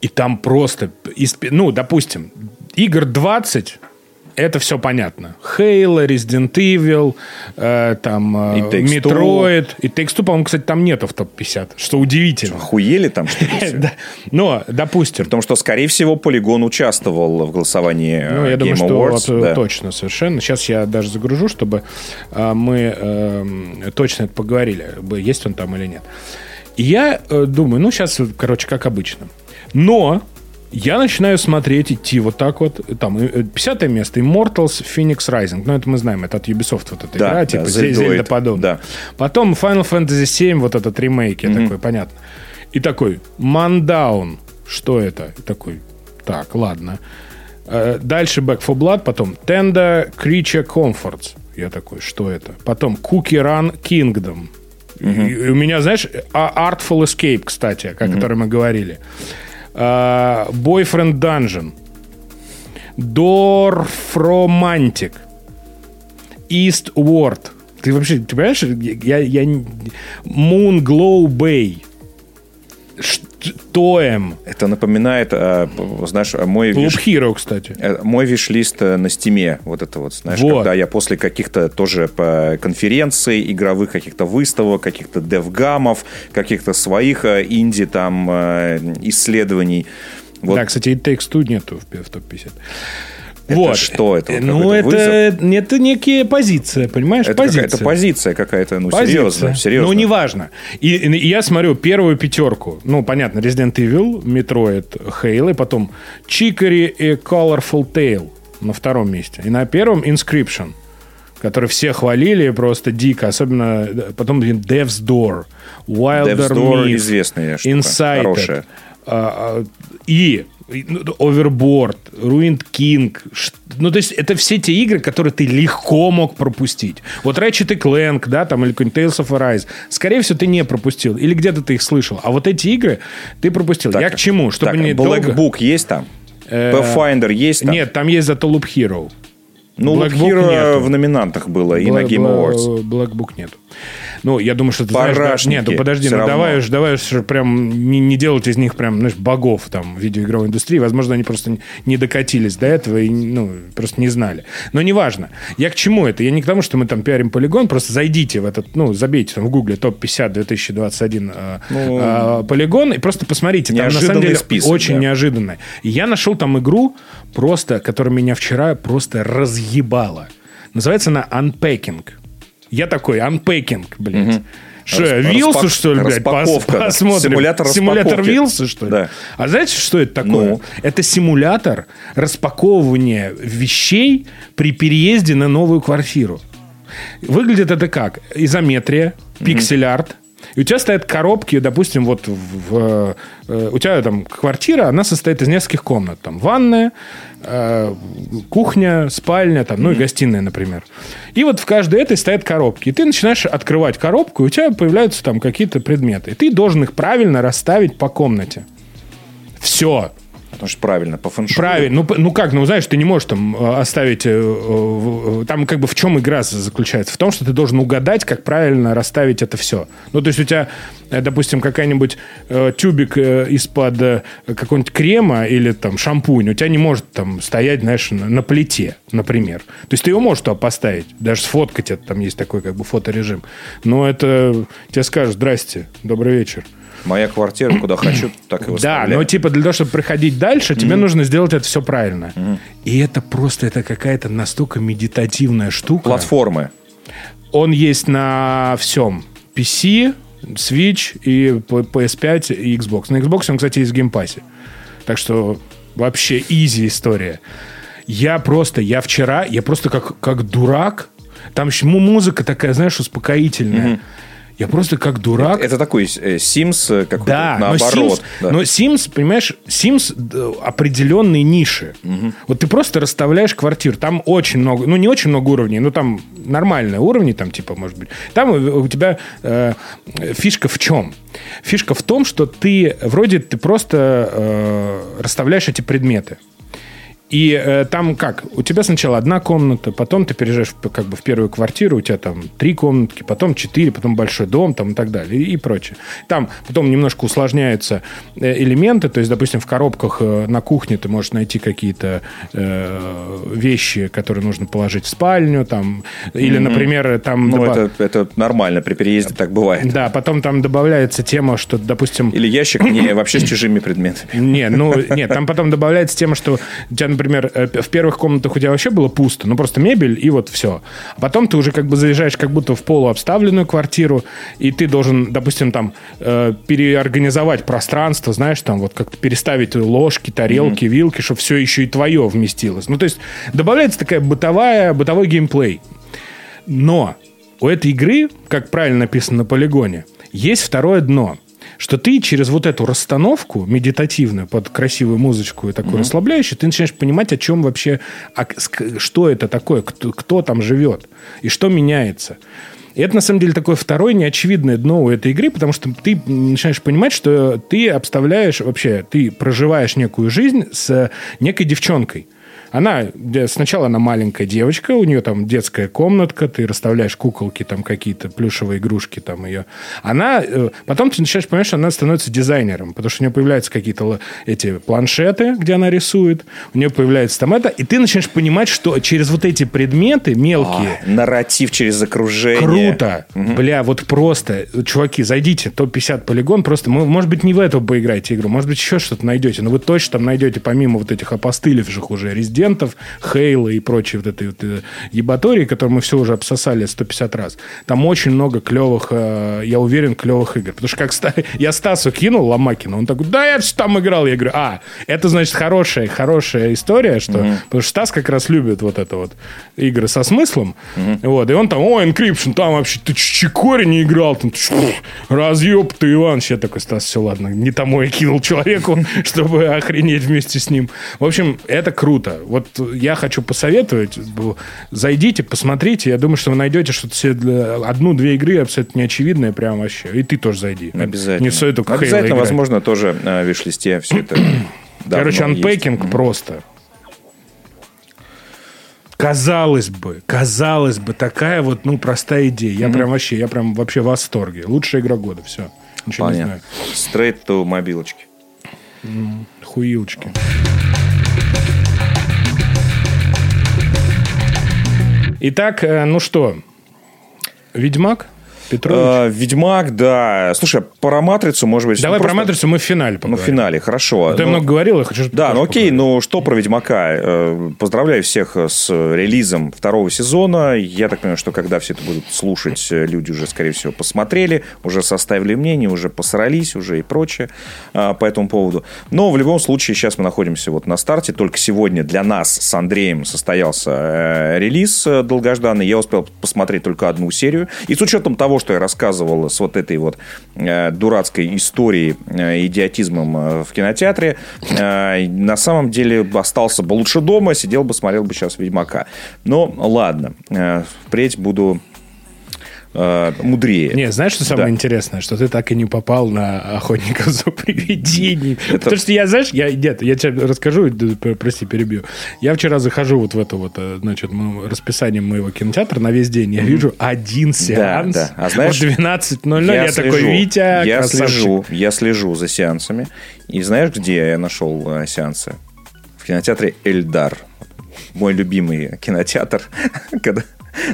[SPEAKER 2] и там просто, из ну, допустим, игр 20, это все понятно. Halo, Resident Evil, э, там, э. Metroid. И Takes Two, по-моему, кстати, там нету в топ-50, что удивительно.
[SPEAKER 1] Охуели там что ли все?
[SPEAKER 2] Да. Но, допустим,
[SPEAKER 1] Потому что, скорее всего, Полигон участвовал в голосовании э,
[SPEAKER 2] Ну, я думаю, что
[SPEAKER 1] да.
[SPEAKER 2] точно, совершенно. Сейчас я даже загружу, чтобы а, мы эм, точно это поговорили, есть он там или нет. Я э, думаю, ну, сейчас, короче, как обычно. Но я начинаю смотреть, идти вот так вот. Там, э, 50 место, Immortals Phoenix Rising. Ну, это мы знаем, это от Ubisoft вот эта
[SPEAKER 1] Да,
[SPEAKER 2] игра,
[SPEAKER 1] да,
[SPEAKER 2] типа Зельда подобная.
[SPEAKER 1] да.
[SPEAKER 2] Потом Final Fantasy 7, вот этот ремейк, я такой, понятно. И такой, Мандаун, что это? И такой, так, ладно. Э, Дальше Back for Blood, потом Tenda Creature Comforts. Я такой, что это? Потом Cookie Run Kingdom. И и у меня, знаешь, а- Artful Escape, кстати, о котором мы говорили. А, Boyfriend Dungeon. Dorfromantic. Eastward. Ты вообще, ты понимаешь, я, я... Moon Glow Bay. Ш- Тоем.
[SPEAKER 1] Это напоминает, э, знаешь, мой
[SPEAKER 2] Loop
[SPEAKER 1] виш-
[SPEAKER 2] Hero, кстати.
[SPEAKER 1] Э, Мой виш-лист э, на стиме, вот это вот, знаешь,
[SPEAKER 2] Вот.
[SPEAKER 1] когда я после каких-то тоже по конференций, игровых каких-то выставок, каких-то девгамов, каких-то своих э, инди там э, исследований. Вот
[SPEAKER 2] Да, кстати, и Takes Two нету в топ-50.
[SPEAKER 1] Это что? Это вот
[SPEAKER 2] ну, это, это некая позиция, понимаешь?
[SPEAKER 1] это
[SPEAKER 2] позиция.
[SPEAKER 1] какая-то позиция какая-то, ну,
[SPEAKER 2] Позиция.
[SPEAKER 1] серьезно, серьезно.
[SPEAKER 2] Ну, неважно. И, и я смотрю первую пятерку. Ну, понятно, Resident Evil, Metroid, Halo, и потом Chicory и Colorful Tale на втором месте. И на первом Inscription, который все хвалили просто дико. Особенно э, потом Death's Door, Wilder
[SPEAKER 1] Death's Door
[SPEAKER 2] Myth,
[SPEAKER 1] известная штука,
[SPEAKER 2] Insighted.
[SPEAKER 1] хорошая.
[SPEAKER 2] а, а, и Overboard, Ruined King. Ну, то есть, это все те игры, которые ты легко мог пропустить. Вот Ratchet и Clank, да, там, или какой-нибудь Tales of Arise. Скорее всего, ты не пропустил. Или где-то ты их слышал. А вот эти игры ты пропустил. Я к чему? Чтобы
[SPEAKER 1] так,
[SPEAKER 2] не
[SPEAKER 1] Black
[SPEAKER 2] долго...
[SPEAKER 1] Book есть там?
[SPEAKER 2] Э,
[SPEAKER 1] Pathfinder есть там?
[SPEAKER 2] Нет, там есть зато Loop Hero.
[SPEAKER 1] Ну,
[SPEAKER 2] Black
[SPEAKER 1] Black
[SPEAKER 2] Book
[SPEAKER 1] Hero в номинантах было и на Game Awards.
[SPEAKER 2] Black Book нету. Ну, я думаю, что ты знаешь... да- Нет, ну подожди, ну давай уж, давай уж прям не, не делать из них прям, знаешь, богов там в видеоигровой индустрии. Возможно, они просто не докатились до этого и, ну, просто не знали. Но неважно. Я к чему это? Я не к тому, что мы там пиарим полигон, просто зайдите в этот, ну, забейте там в гугле топ-50 2021 э, э, полигон и просто посмотрите. Там на самом
[SPEAKER 1] Ну,
[SPEAKER 2] деле
[SPEAKER 1] список,
[SPEAKER 2] очень
[SPEAKER 1] да.
[SPEAKER 2] неожиданно. И я нашел там игру просто, которая меня вчера просто разъебала. Называется она Unpacking. Я такой, Unpacking, блядь. Что, я
[SPEAKER 1] Распак-
[SPEAKER 2] Вилсу, что ли, блядь,
[SPEAKER 1] распаковка.
[SPEAKER 2] посмотрим?
[SPEAKER 1] Симулятор
[SPEAKER 2] Симулятор. Вилса, что ли?
[SPEAKER 1] Да.
[SPEAKER 2] А знаете, что это такое?
[SPEAKER 1] Ну?
[SPEAKER 2] Это симулятор распаковывания вещей при переезде на новую квартиру. Выглядит это как? Изометрия, пиксель-арт. И у тебя стоят коробки, допустим, вот в, в, э, у тебя там квартира, она состоит из нескольких комнат. Там ванная, э, кухня, спальня, там, ну и гостиная, например. И вот в каждой этой стоят коробки. И ты начинаешь открывать коробку, и у тебя появляются там какие-то предметы. И ты должен их правильно расставить по комнате. Все.
[SPEAKER 1] Потому что правильно, по фэншую.
[SPEAKER 2] Правильно. Ну, ну как, ну знаешь, ты не можешь там э, оставить... э, э, Там как бы в чем игра заключается? В том, что ты должен угадать, как правильно расставить это все. Ну, то есть у тебя, допустим, какая-нибудь э, тюбик э, из-под э, какого-нибудь крема или там шампунь, у тебя не может там стоять, знаешь, на, на плите, например. То есть ты его можешь туда поставить, даже сфоткать это, там есть такой как бы фоторежим. Но это тебе скажут, здрасте, добрый вечер.
[SPEAKER 1] Моя квартира, куда хочу, так и
[SPEAKER 2] Да,
[SPEAKER 1] выставляю.
[SPEAKER 2] но типа для того, чтобы проходить дальше, тебе нужно сделать это все правильно. И это просто, это какая-то настолько медитативная штука.
[SPEAKER 1] Платформы.
[SPEAKER 2] Он есть на всем. PC, Switch и P- PS5 и Xbox. На Xbox он, кстати, есть в Game Pass е. Так что вообще easy история. Я просто, я вчера, я просто как, как дурак. Там еще му- музыка такая, знаешь, успокоительная. Я просто как дурак.
[SPEAKER 1] Это такой э, Sims э, какой-то
[SPEAKER 2] Да,
[SPEAKER 1] наоборот.
[SPEAKER 2] но Sims,
[SPEAKER 1] да.
[SPEAKER 2] но Sims, понимаешь, Sims э, определенные ниши. Вот ты просто расставляешь квартиру. Там очень много, ну не очень много уровней, но там нормальные уровни, там типа, может быть. Там у у тебя э, фишка в чем? Фишка в том, что ты вроде ты просто э, расставляешь эти предметы. И э, там как? У тебя сначала одна комната, потом ты переезжаешь в, как бы в первую квартиру, у тебя там три комнатки, потом четыре, потом большой дом там, и так далее, и, и прочее. Там потом немножко усложняются э, элементы, то есть, допустим, в коробках э, на кухне ты можешь найти какие-то э, вещи, которые нужно положить в спальню, там, или, например, там...
[SPEAKER 1] Ну,
[SPEAKER 2] доба-
[SPEAKER 1] это, это нормально, при переезде так бывает.
[SPEAKER 2] Да, потом там добавляется тема, что, допустим...
[SPEAKER 1] Или ящик не вообще с чужими предметами.
[SPEAKER 2] Не, ну, нет, там потом добавляется тема, что у тебя, например, э, в первых комнатах у тебя вообще было пусто, ну, просто мебель и вот все. А потом ты уже как бы заезжаешь как будто в полуобставленную квартиру, и ты должен, допустим, там э, переорганизовать пространство, знаешь, там вот как-то переставить ложки, тарелки, вилки, чтобы все еще и твое вместилось. Ну, то есть добавляется такая бытовая, бытовой геймплей. Но у этой игры, как правильно написано на полигоне, есть второе дно. Что ты через вот эту расстановку медитативную под красивую музычку и такую расслабляющую, ты начинаешь понимать, о чем вообще, а к- ск- что это такое, кто, кто там живет и что меняется. И это, на самом деле, такое второе неочевидное дно у этой игры, потому что ты начинаешь понимать, что ты обставляешь вообще, ты проживаешь некую жизнь с некой девчонкой. Она, сначала она маленькая девочка, у нее там детская комнатка, ты расставляешь куколки, там какие-то плюшевые игрушки там ее. Она, э, потом ты начинаешь понимать, что она становится дизайнером, потому что у нее появляются какие-то эти планшеты, где она рисует, у нее появляется там это, и ты начинаешь понимать, что через вот эти предметы мелкие,
[SPEAKER 1] А, нарратив через окружение.
[SPEAKER 2] Круто. Бля, вот просто, чуваки, зайдите, топ-50 полигон, просто, может быть, не в эту поиграете игру, может быть, еще что-то найдете, но вы точно там найдете, помимо вот этих опостылевших уже резидентов, Хейла и прочей вот этой вот э, ебатории, которую мы все уже обсосали 150 раз, там очень много клевых, э, я уверен, клевых игр. Потому что как ста- я Стасу кинул Ломакину, он такой, да, я всё там играл. Я говорю, а, это значит хорошая, хорошая история, что... Потому что Стас как раз любит вот это вот игры со смыслом. Вот, и он там, о, Encryption, там вообще, ты чикори не играл, там, разъеб ты, Иван. Я такой, Стас, все, ладно, не тому я кинул человеку, чтобы охренеть вместе с ним. В общем, это круто. Вот я хочу посоветовать, зайдите, посмотрите, я думаю, что вы найдете что-то себе одну-две игры абсолютно неочевидные прям вообще. И ты тоже зайди.
[SPEAKER 1] Обязательно.
[SPEAKER 2] Не стоит только
[SPEAKER 1] Обязательно, возможно, тоже э, в виш-листе все это
[SPEAKER 2] Короче, анпейкинг просто. Казалось бы, казалось бы, такая вот, ну, простая идея. Я прям вообще, я прям вообще в восторге. Лучшая игра года, все. Ничего не знаю.
[SPEAKER 1] Straight to мобилочки.
[SPEAKER 2] Хуилочки. Итак, э, ну что, Ведьмак? Петрович?
[SPEAKER 1] Э, Ведьмак, да. Слушай, про матрицу, может быть.
[SPEAKER 2] Давай
[SPEAKER 1] ну,
[SPEAKER 2] про
[SPEAKER 1] просто-
[SPEAKER 2] матрицу мы в финале
[SPEAKER 1] Ну, в
[SPEAKER 2] поговорим.
[SPEAKER 1] финале, хорошо.
[SPEAKER 2] А я
[SPEAKER 1] Ну,
[SPEAKER 2] много говорил, я хочу...
[SPEAKER 1] Да,
[SPEAKER 2] ты
[SPEAKER 1] ну окей, ну что про Ведьмака? Э, Поздравляю всех с релизом второго сезона. Я так понимаю, что когда все это будут слушать, э, люди уже, скорее всего, посмотрели, уже составили мнение, уже посрались, уже и прочее а, по этому поводу. Но в любом случае сейчас мы находимся вот на старте. Только сегодня для нас с Андреем состоялся э, релиз э, долгожданный. Я успел посмотреть только одну серию. И с учетом того, что я рассказывал с вот этой вот э, дурацкой историей, э, идиотизмом э, в кинотеатре, на самом деле остался бы лучше дома, сидел бы, смотрел бы сейчас Ведьмака. Но ладно, э, впредь буду э, мудрее.
[SPEAKER 2] Не, знаешь, что самое
[SPEAKER 1] Да.
[SPEAKER 2] интересное? Что ты так и не попал на охотников за привидениями. Потому что я, знаешь, я, нет, я тебе расскажу, прости, перебью. Я вчера захожу вот в это вот, э, значит, расписание моего кинотеатра на весь день. Я вижу один сеанс
[SPEAKER 1] да. А знаешь,
[SPEAKER 2] в 12.00. Я, такой, Витя,
[SPEAKER 1] я
[SPEAKER 2] красавчик».
[SPEAKER 1] слежу, я слежу за сеансами. И знаешь, где я нашел э, сеансы? В кинотеатре Эльдар. Мой любимый кинотеатр, когда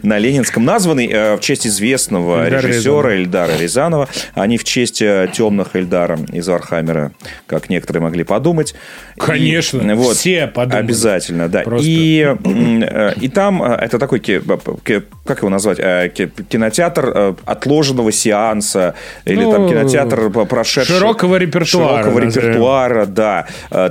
[SPEAKER 1] на Ленинском, названный э, в честь известного
[SPEAKER 2] Эльдар
[SPEAKER 1] режиссера Эльдара Рязанова, а не в честь э, темных Эльдара из Вархаммера, как некоторые могли подумать.
[SPEAKER 2] Конечно,
[SPEAKER 1] И, вот,
[SPEAKER 2] все подумали.
[SPEAKER 1] Обязательно, да.
[SPEAKER 2] Просто.
[SPEAKER 1] И, э, и там это такой, как его назвать, ки- кинотеатр отложенного сеанса, или
[SPEAKER 2] Ну,
[SPEAKER 1] там кинотеатр прошедшего...
[SPEAKER 2] широкого репертуара,
[SPEAKER 1] Широкого репертуара, да.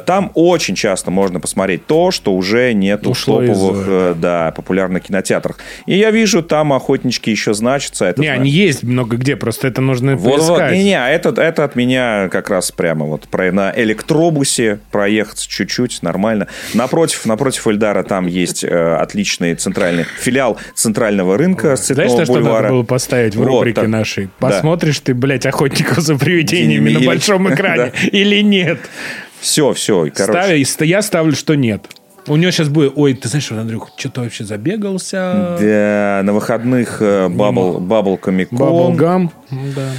[SPEAKER 1] Там очень часто можно посмотреть то, что уже нет в
[SPEAKER 2] Ушло из,
[SPEAKER 1] топовых, да, популярных кинотеатрах. И я вижу, там охотнички еще значатся. Это
[SPEAKER 2] Не,
[SPEAKER 1] зна-
[SPEAKER 2] они есть много где, просто это нужно
[SPEAKER 1] вот, вот,
[SPEAKER 2] поискать.
[SPEAKER 1] не, не, а это, это от меня как раз прямо вот про, на электробусе проехать чуть-чуть, нормально. Напротив, напротив Эльдара там есть э, отличный центральный филиал центрального рынка с
[SPEAKER 2] Знаешь,
[SPEAKER 1] Цветного
[SPEAKER 2] на что надо
[SPEAKER 1] бульвара.
[SPEAKER 2] было поставить в
[SPEAKER 1] Вот,
[SPEAKER 2] рубрике
[SPEAKER 1] так.
[SPEAKER 2] нашей?
[SPEAKER 1] Да.
[SPEAKER 2] Посмотришь ты, блядь, охотников за привидениями на большом экране или нет?
[SPEAKER 1] Все, все, короче.
[SPEAKER 2] Ставь- я ставлю, что нет. У него сейчас будет, ой, ты знаешь, Андрюх, что-то вообще забегался.
[SPEAKER 1] Да, на выходных э, Бабл, Бабл Комикон.
[SPEAKER 2] Баблгам. Да.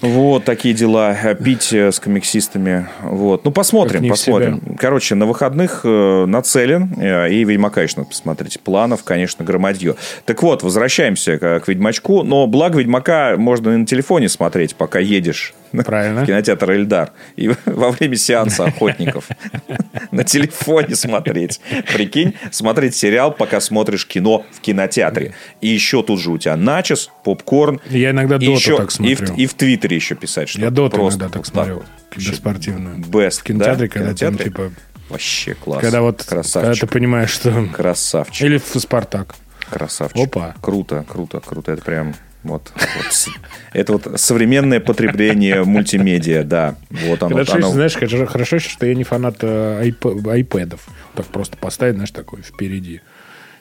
[SPEAKER 1] Вот такие дела. Э, Пить э, с комиксистами. Вот. Ну, посмотрим, посмотрим. Короче, на выходных нацелен. И Ведьмака еще надо посмотреть. Планов, конечно, громадье. Так вот, возвращаемся к, к Ведьмачку. Но благо Ведьмака можно и на телефоне смотреть, пока едешь.
[SPEAKER 2] Правильно.
[SPEAKER 1] В кинотеатр Эльдар. И во время сеанса охотников. На телефоне смотреть. Прикинь, смотреть сериал, пока смотришь кино в кинотеатре. И еще тут же у тебя начос, попкорн.
[SPEAKER 2] Я иногда доту
[SPEAKER 1] еще,
[SPEAKER 2] так
[SPEAKER 1] и в,
[SPEAKER 2] смотрю.
[SPEAKER 1] и в Твиттере еще писать, что
[SPEAKER 2] Я доту
[SPEAKER 1] просто
[SPEAKER 2] иногда так смотрю.
[SPEAKER 1] вот.
[SPEAKER 2] Киберспортивную.
[SPEAKER 1] Best,
[SPEAKER 2] В кинотеатре,
[SPEAKER 1] да?
[SPEAKER 2] когда
[SPEAKER 1] В
[SPEAKER 2] там,
[SPEAKER 1] кинотеатре?
[SPEAKER 2] типа,
[SPEAKER 1] Вообще класс.
[SPEAKER 2] когда вот, когда
[SPEAKER 1] Красавчик.
[SPEAKER 2] ты понимаешь, что...
[SPEAKER 1] Красавчик.
[SPEAKER 2] Или в Спартак.
[SPEAKER 1] Красавчик.
[SPEAKER 2] Опа.
[SPEAKER 1] Круто, круто, круто. Это прям вот, вот это вот современное потребление мультимедиа, да. Вот оно.
[SPEAKER 2] Хорошо,
[SPEAKER 1] оно-
[SPEAKER 2] знаешь, хорошо, хорошо, что я не фанат э, айп- айпэдов. Так просто поставить, знаешь, такой впереди.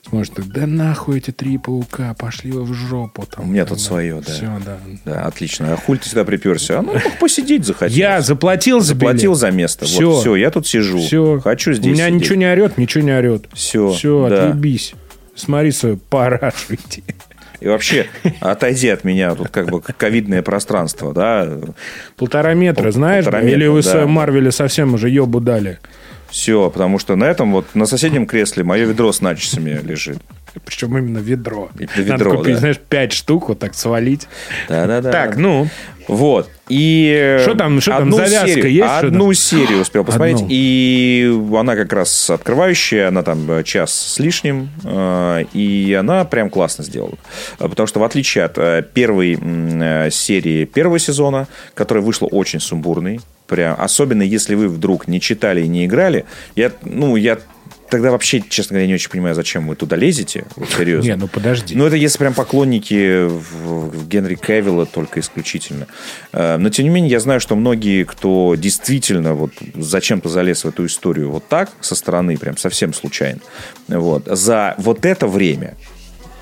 [SPEAKER 2] Сможешь так, да нахуй эти три паука, пошли вы в жопу. Там,
[SPEAKER 1] У меня тут свое, да.
[SPEAKER 2] Все, да.
[SPEAKER 1] Да, отлично. А хуль ты сюда приперся? А ну, мог посидеть захотел.
[SPEAKER 2] Я заплатил за
[SPEAKER 1] заплатил
[SPEAKER 2] билет.
[SPEAKER 1] за место.
[SPEAKER 2] Всё.
[SPEAKER 1] Вот, все, я тут сижу.
[SPEAKER 2] Все.
[SPEAKER 1] Хочу здесь
[SPEAKER 2] У меня
[SPEAKER 1] сидеть.
[SPEAKER 2] ничего не орет, ничего не орет.
[SPEAKER 1] Всё,
[SPEAKER 2] Все,
[SPEAKER 1] да.
[SPEAKER 2] отъебись. Смотри свою парашу иди.
[SPEAKER 1] И вообще, отойди от меня, тут как бы ковидное пространство, да.
[SPEAKER 2] Полтора метра,
[SPEAKER 1] Пол-
[SPEAKER 2] знаешь?
[SPEAKER 1] полтора
[SPEAKER 2] Или
[SPEAKER 1] метра,
[SPEAKER 2] вы
[SPEAKER 1] да.
[SPEAKER 2] Марвеле совсем уже ебу дали?
[SPEAKER 1] Все, потому что на этом вот, на соседнем кресле мое ведро с начесами лежит.
[SPEAKER 2] Причем именно ведро.
[SPEAKER 1] И
[SPEAKER 2] Надо
[SPEAKER 1] ведро,
[SPEAKER 2] купить,
[SPEAKER 1] да.
[SPEAKER 2] знаешь, пять штук, вот так свалить.
[SPEAKER 1] Да-да-да.
[SPEAKER 2] Так, ну,
[SPEAKER 1] Вот. И
[SPEAKER 2] Что там- что там, завязка
[SPEAKER 1] серию,
[SPEAKER 2] есть,
[SPEAKER 1] Одну серию успел посмотреть.
[SPEAKER 2] Одну.
[SPEAKER 1] И она как раз открывающая, она там э, час с лишним. э, И она прям классно сделала. Э, Потому что в отличие от первой серии первого сезона, которая вышла очень сумбурной, прям, особенно если вы вдруг не читали и не играли, я, ну, я тогда вообще, честно говоря, не очень понимаю, зачем вы туда лезете. Вот серьезно.
[SPEAKER 2] не, ну подожди.
[SPEAKER 1] Ну, это если прям поклонники Генри Кевилла только исключительно. Э, Но, тем не менее, я знаю, что многие, кто действительно вот зачем-то залез в эту историю вот так, со стороны, прям совсем случайно, вот, за вот это время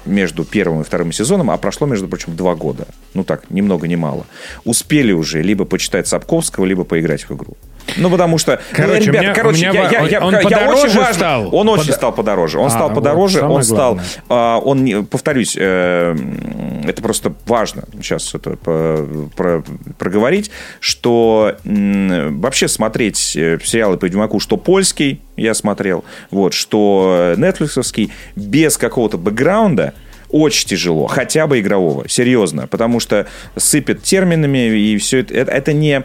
[SPEAKER 1] между первым и вторым сезоном, а прошло, между прочим, два года, ну так, ни много ни мало, успели уже либо почитать Сапковского, либо поиграть в игру. Ну, потому что... ну,
[SPEAKER 2] Короче,
[SPEAKER 1] ребята,
[SPEAKER 2] у меня-
[SPEAKER 1] короче,
[SPEAKER 2] меня
[SPEAKER 1] я, я-
[SPEAKER 2] он-
[SPEAKER 1] я-
[SPEAKER 2] он
[SPEAKER 1] я
[SPEAKER 2] подороже
[SPEAKER 1] очень важно-
[SPEAKER 2] стал?
[SPEAKER 1] Он очень
[SPEAKER 2] Под-
[SPEAKER 1] стал подороже. Он
[SPEAKER 2] А,
[SPEAKER 1] стал
[SPEAKER 2] вот,
[SPEAKER 1] подороже,
[SPEAKER 2] самое
[SPEAKER 1] он стал... а, Он, не- повторюсь, э, это просто важно сейчас это по- про- проговорить, что м, вообще смотреть э, сериалы по Ведьмаку, что польский, я смотрел, вот, что нетфликсовский, без какого-то бэкграунда, очень тяжело, хотя бы игрового, серьезно, потому что сыпят терминами, и все это, это, это не...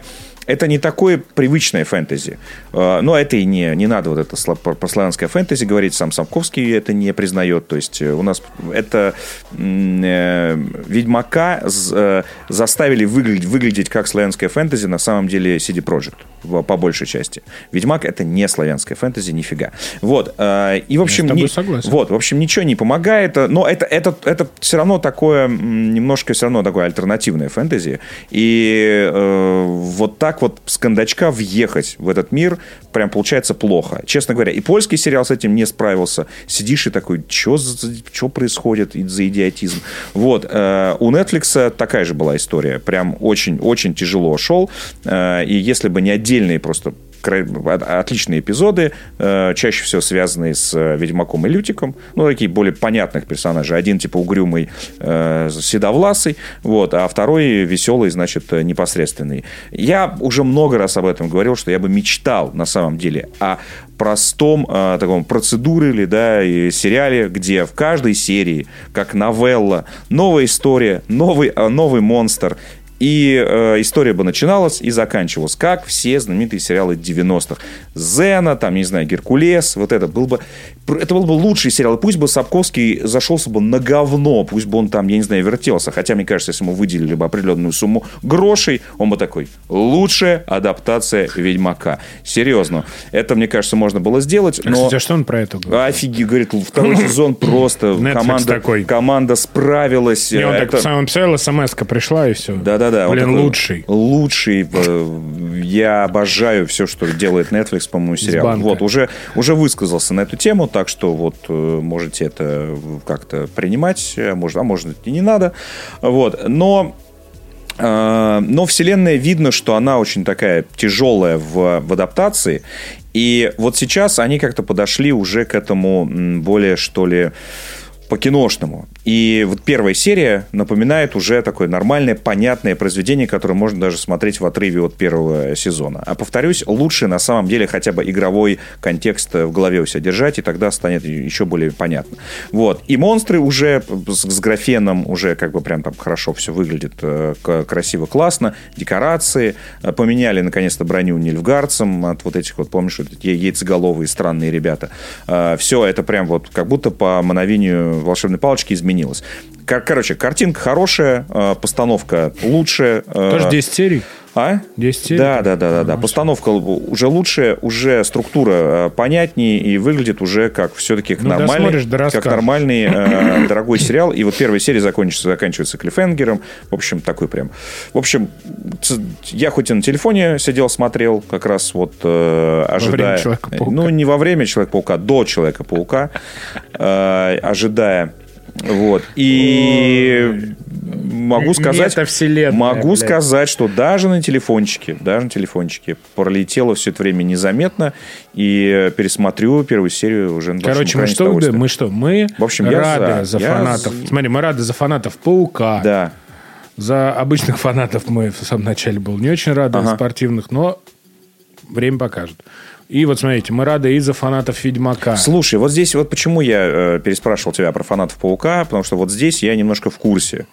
[SPEAKER 1] Это не такое привычное фэнтези. Э, Но это и не, не надо вот это про славянское фэнтези говорить. Сам Самковский это не признает. То есть э, у нас это э, Ведьмака э, заставили выглядеть, выглядеть как славянское фэнтези на самом деле CD Projekt по большей части. Ведьмак это не славянское фэнтези, нифига. Вот. И в общем... не-
[SPEAKER 2] согласен.
[SPEAKER 1] вот, в общем, ничего не помогает, но это, это, это все равно такое, немножко все равно такое альтернативное фэнтези. И э, вот так вот с кондачка въехать в этот мир прям получается плохо. Честно говоря, и польский сериал с этим не справился. Сидишь и такой, что происходит за идиотизм? Вот. э, у Netflix такая же была история. Прям очень-очень тяжело шел. Э, и если бы не отдельные просто отличные эпизоды, э, чаще всего связанные с э, Ведьмаком и Лютиком. Ну, такие более понятных персонажей. Один типа угрюмый, э, седовласый, вот, а второй веселый, значит, непосредственный. Я уже много раз об этом говорил, что я бы мечтал, на самом деле, о простом э, таком процедуре или да, и сериале, где в каждой серии, как новелла, новая история, новый, новый монстр, и э, история бы начиналась и заканчивалась, как все знаменитые сериалы 90-х. Зена, там, не знаю, Геркулес, вот это был бы... Это был бы лучший сериал. И пусть бы Сапковский зашелся бы на говно, пусть бы он там, я не знаю, вертелся. Хотя, мне кажется, если ему выделили бы определенную сумму грошей, он бы такой, лучшая адаптация Ведьмака. Серьезно. Это, мне кажется, можно было сделать. Но...
[SPEAKER 2] Кстати, а что он про это
[SPEAKER 1] говорит? Офиги, говорит, второй сезон просто команда, команда справилась.
[SPEAKER 2] Не, он это... так сам писал, смс пришла и все.
[SPEAKER 1] Да-да-да.
[SPEAKER 2] Блин, лучший.
[SPEAKER 1] Лучший. Э, я обожаю все, что делает Netflix, по-моему, сериал. Вот, уже, уже высказался на эту тему, так что вот э, можете это как-то принимать, а может, а может и не надо. Вот, но э, но вселенная видно, что она очень такая тяжелая в, в адаптации. И вот сейчас они как-то подошли уже к этому более, что ли, по-киношному. И вот первая серия напоминает уже такое нормальное, понятное произведение, которое можно даже смотреть в отрыве от первого сезона. А повторюсь, лучше на самом деле хотя бы игровой контекст в голове у себя держать, и тогда станет еще более понятно. Вот. И монстры уже с, с графеном уже как бы прям там хорошо все выглядит, э, красиво, классно. Декорации. Э, поменяли наконец-то броню нильфгардцам от вот этих вот, помнишь, вот яйцеголовые странные ребята. Э, все это прям вот как будто по мановению волшебной палочки изменилось. Короче, картинка хорошая, э, постановка лучше.
[SPEAKER 2] Тоже 10 серий?
[SPEAKER 1] А?
[SPEAKER 2] 10 серий?
[SPEAKER 1] Да, да, да, да, да. Постановка уже лучше, уже структура э, понятнее и выглядит уже как все-таки как ну, нормальный, да как нормальный э, дорогой сериал. И вот первая серия закончится, заканчивается клиффенгером. В общем, такой прям. В общем, я хоть и на телефоне сидел, смотрел, как раз вот э, ожидая. Ну, не во время Человека-паука, до Человека-паука, э, ожидая вот. И могу сказать... могу блядь. сказать, что даже на телефончике, даже на телефончике пролетело все это время незаметно. И пересмотрю первую серию уже на
[SPEAKER 2] Короче, мы что, мы что? Мы в общем, рады я за, за я фанатов. За... Смотри, мы рады за фанатов Паука.
[SPEAKER 1] Да.
[SPEAKER 2] За обычных фанатов мы в самом начале был не очень рады, ага. спортивных, но время покажет. И вот смотрите, мы рады и за фанатов Ведьмака.
[SPEAKER 1] Слушай, вот здесь вот почему я э, переспрашивал тебя про фанатов Паука, потому что вот здесь я немножко в курсе.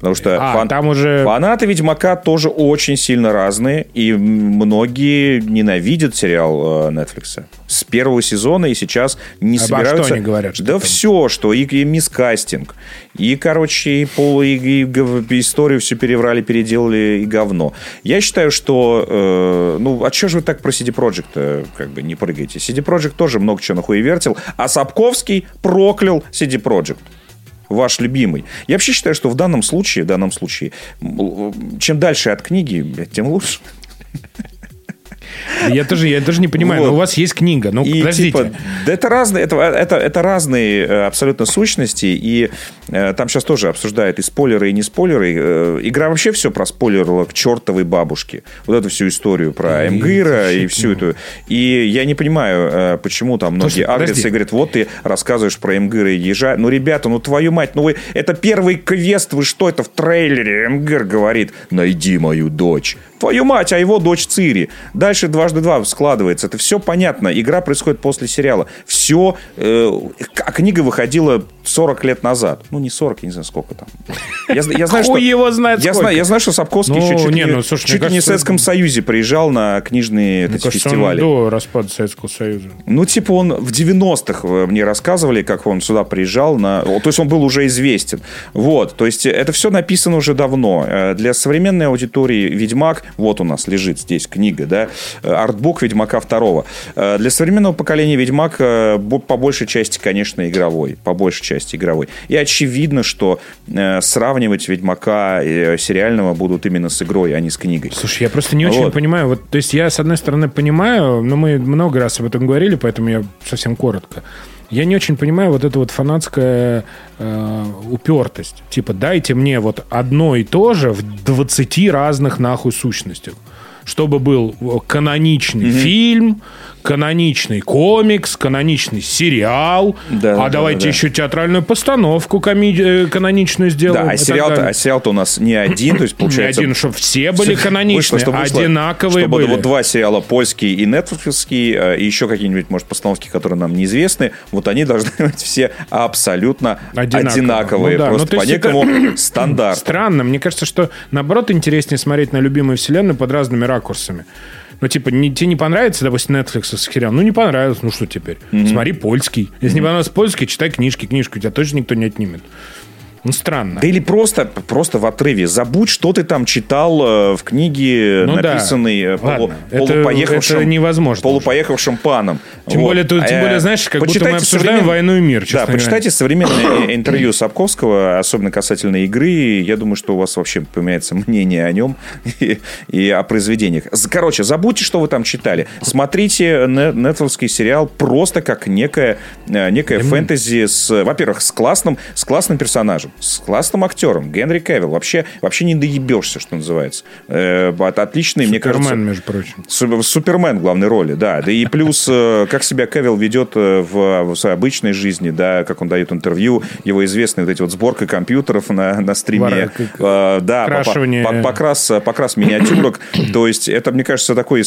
[SPEAKER 1] Потому что
[SPEAKER 2] а, фан... там уже...
[SPEAKER 1] фанаты Ведьмака тоже очень сильно разные, и многие ненавидят сериал э, Netflix. С первого сезона и сейчас не а собираются...
[SPEAKER 2] что они говорят? Что
[SPEAKER 1] да там? все, что и, и мискастинг, и, короче, и, пол, и, и, и историю все переврали, переделали, и говно. Я считаю, что... Э, ну, а что же вы так про CD Projekt как бы не прыгаете? CD Projekt тоже много чего нахуй вертел, а Сапковский проклял CD Projekt ваш любимый. Я вообще считаю, что в данном случае, в данном случае, чем дальше от книги, тем лучше.
[SPEAKER 2] Я тоже, я тоже не понимаю, вот. но у вас есть книга. Ну, и, подождите. Типа,
[SPEAKER 1] да это разные, это, это, это разные э, абсолютно сущности, и э, там сейчас тоже обсуждают и спойлеры, и не спойлеры. Э, игра вообще все про спойлерила к чертовой бабушке. Вот эту всю историю про Эмгыра и всю эту. И я не понимаю, э, почему там многие агрятся и говорят, вот ты рассказываешь про Эмгыра и ежа. Ну, ребята, ну твою мать, ну вы, это первый квест, вы что это в трейлере? Эмгыр говорит, найди мою дочь. Твою мать, а его дочь Цири. Дальше дважды два складывается. Это все понятно. Игра происходит после сериала. Все... Э, а книга выходила 40 лет назад. Ну, не 40, я не знаю, сколько там.
[SPEAKER 2] Я, я знаю, что, его знает
[SPEAKER 1] я знаю, я знаю, что Сапковский ну, еще чуть, не, ну, слушай, чуть кажется, не в Советском Союзе приезжал на книжные мне кажется, фестивали.
[SPEAKER 2] Он до распада Советского Союза.
[SPEAKER 1] Ну, типа он в 90-х э, мне рассказывали, как он сюда приезжал. На... То есть он был уже известен. Вот. То есть это все написано уже давно. Э, для современной аудитории Ведьмак вот у нас лежит здесь книга, да, артбук Ведьмака второго. Э, для современного поколения Ведьмак э, по большей части, конечно, игровой, по большей части игровой. И очевидно, что э, сравнивать Ведьмака сериального будут именно с игрой, а не с книгой.
[SPEAKER 2] Слушай, я просто не очень вот. понимаю. Вот, то есть я, с одной стороны, понимаю, но мы много раз об этом говорили, поэтому я совсем коротко. Я не очень понимаю вот эту вот фанатская э, упертость. Типа, дайте мне вот одно и то же в 20 разных нахуй сущностях. Чтобы был каноничный фильм, каноничный комикс, каноничный сериал,
[SPEAKER 1] Да,
[SPEAKER 2] а
[SPEAKER 1] да,
[SPEAKER 2] давайте
[SPEAKER 1] да, да.
[SPEAKER 2] еще театральную постановку коми- э, каноничную сделаем.
[SPEAKER 1] Да, а сериал-то, а сериал-то у нас не один, то есть
[SPEAKER 2] Не
[SPEAKER 1] получается...
[SPEAKER 2] один, чтобы все были
[SPEAKER 1] Вышло,
[SPEAKER 2] каноничные,
[SPEAKER 1] вышло,
[SPEAKER 2] одинаковые
[SPEAKER 1] чтобы
[SPEAKER 2] были.
[SPEAKER 1] вот два сериала, польский и нетфликсский, э, и еще какие-нибудь, может, постановки, которые нам неизвестны, вот они должны быть все абсолютно
[SPEAKER 2] Одинаково.
[SPEAKER 1] одинаковые.
[SPEAKER 2] Ну да,
[SPEAKER 1] просто
[SPEAKER 2] ну, то
[SPEAKER 1] по
[SPEAKER 2] это
[SPEAKER 1] некому стандарту.
[SPEAKER 2] Странно. Мне кажется, что наоборот интереснее смотреть на любимую вселенную под разными ракурсами. Ну, типа, не, тебе не понравится, допустим, Netflix сериал? Ну, не понравилось, ну что теперь? Смотри польский. Если не понравился польский, читай книжки. Книжку у тебя точно никто не отнимет. Ну, странно.
[SPEAKER 1] Да или просто, просто в отрыве. Забудь, что ты там читал э, в книге,
[SPEAKER 2] Ну да.
[SPEAKER 1] написанной э, полу-
[SPEAKER 2] Ладно,
[SPEAKER 1] полупоехавшим,
[SPEAKER 2] это невозможно
[SPEAKER 1] полупоехавшим паном.
[SPEAKER 2] Тем
[SPEAKER 1] Вот.
[SPEAKER 2] более, тем
[SPEAKER 1] А,
[SPEAKER 2] более, знаешь, как будто мы обсуждаем
[SPEAKER 1] современ-
[SPEAKER 2] «Войну и мир»,
[SPEAKER 1] Да, почитайте современное э, интервью Сапковского, особенно касательно игры. Я думаю, что у вас вообще поменяется мнение о нем и, и о произведениях. Короче, забудьте, что вы там читали. Смотрите не- нетфликсский сериал просто как некое, э, некое фэнтези с, во-первых, с классным, с классным персонажем, с классным актером. Генри Кевилл. Вообще, вообще не доебешься, что называется. Э, от- отличный, мне
[SPEAKER 2] Супермен,
[SPEAKER 1] кажется...
[SPEAKER 2] между прочим.
[SPEAKER 1] Су- Супермен в главной роли, да. Да и плюс, э, как себя Кевилл ведет э, в, в своей обычной жизни, да, как он дает интервью, его известные вот эти вот сборка компьютеров на, на стриме.
[SPEAKER 2] К-
[SPEAKER 1] Э, да, по-
[SPEAKER 2] крашивание.
[SPEAKER 1] по- покрас, покрас миниатюрок. То есть это, мне кажется, такой...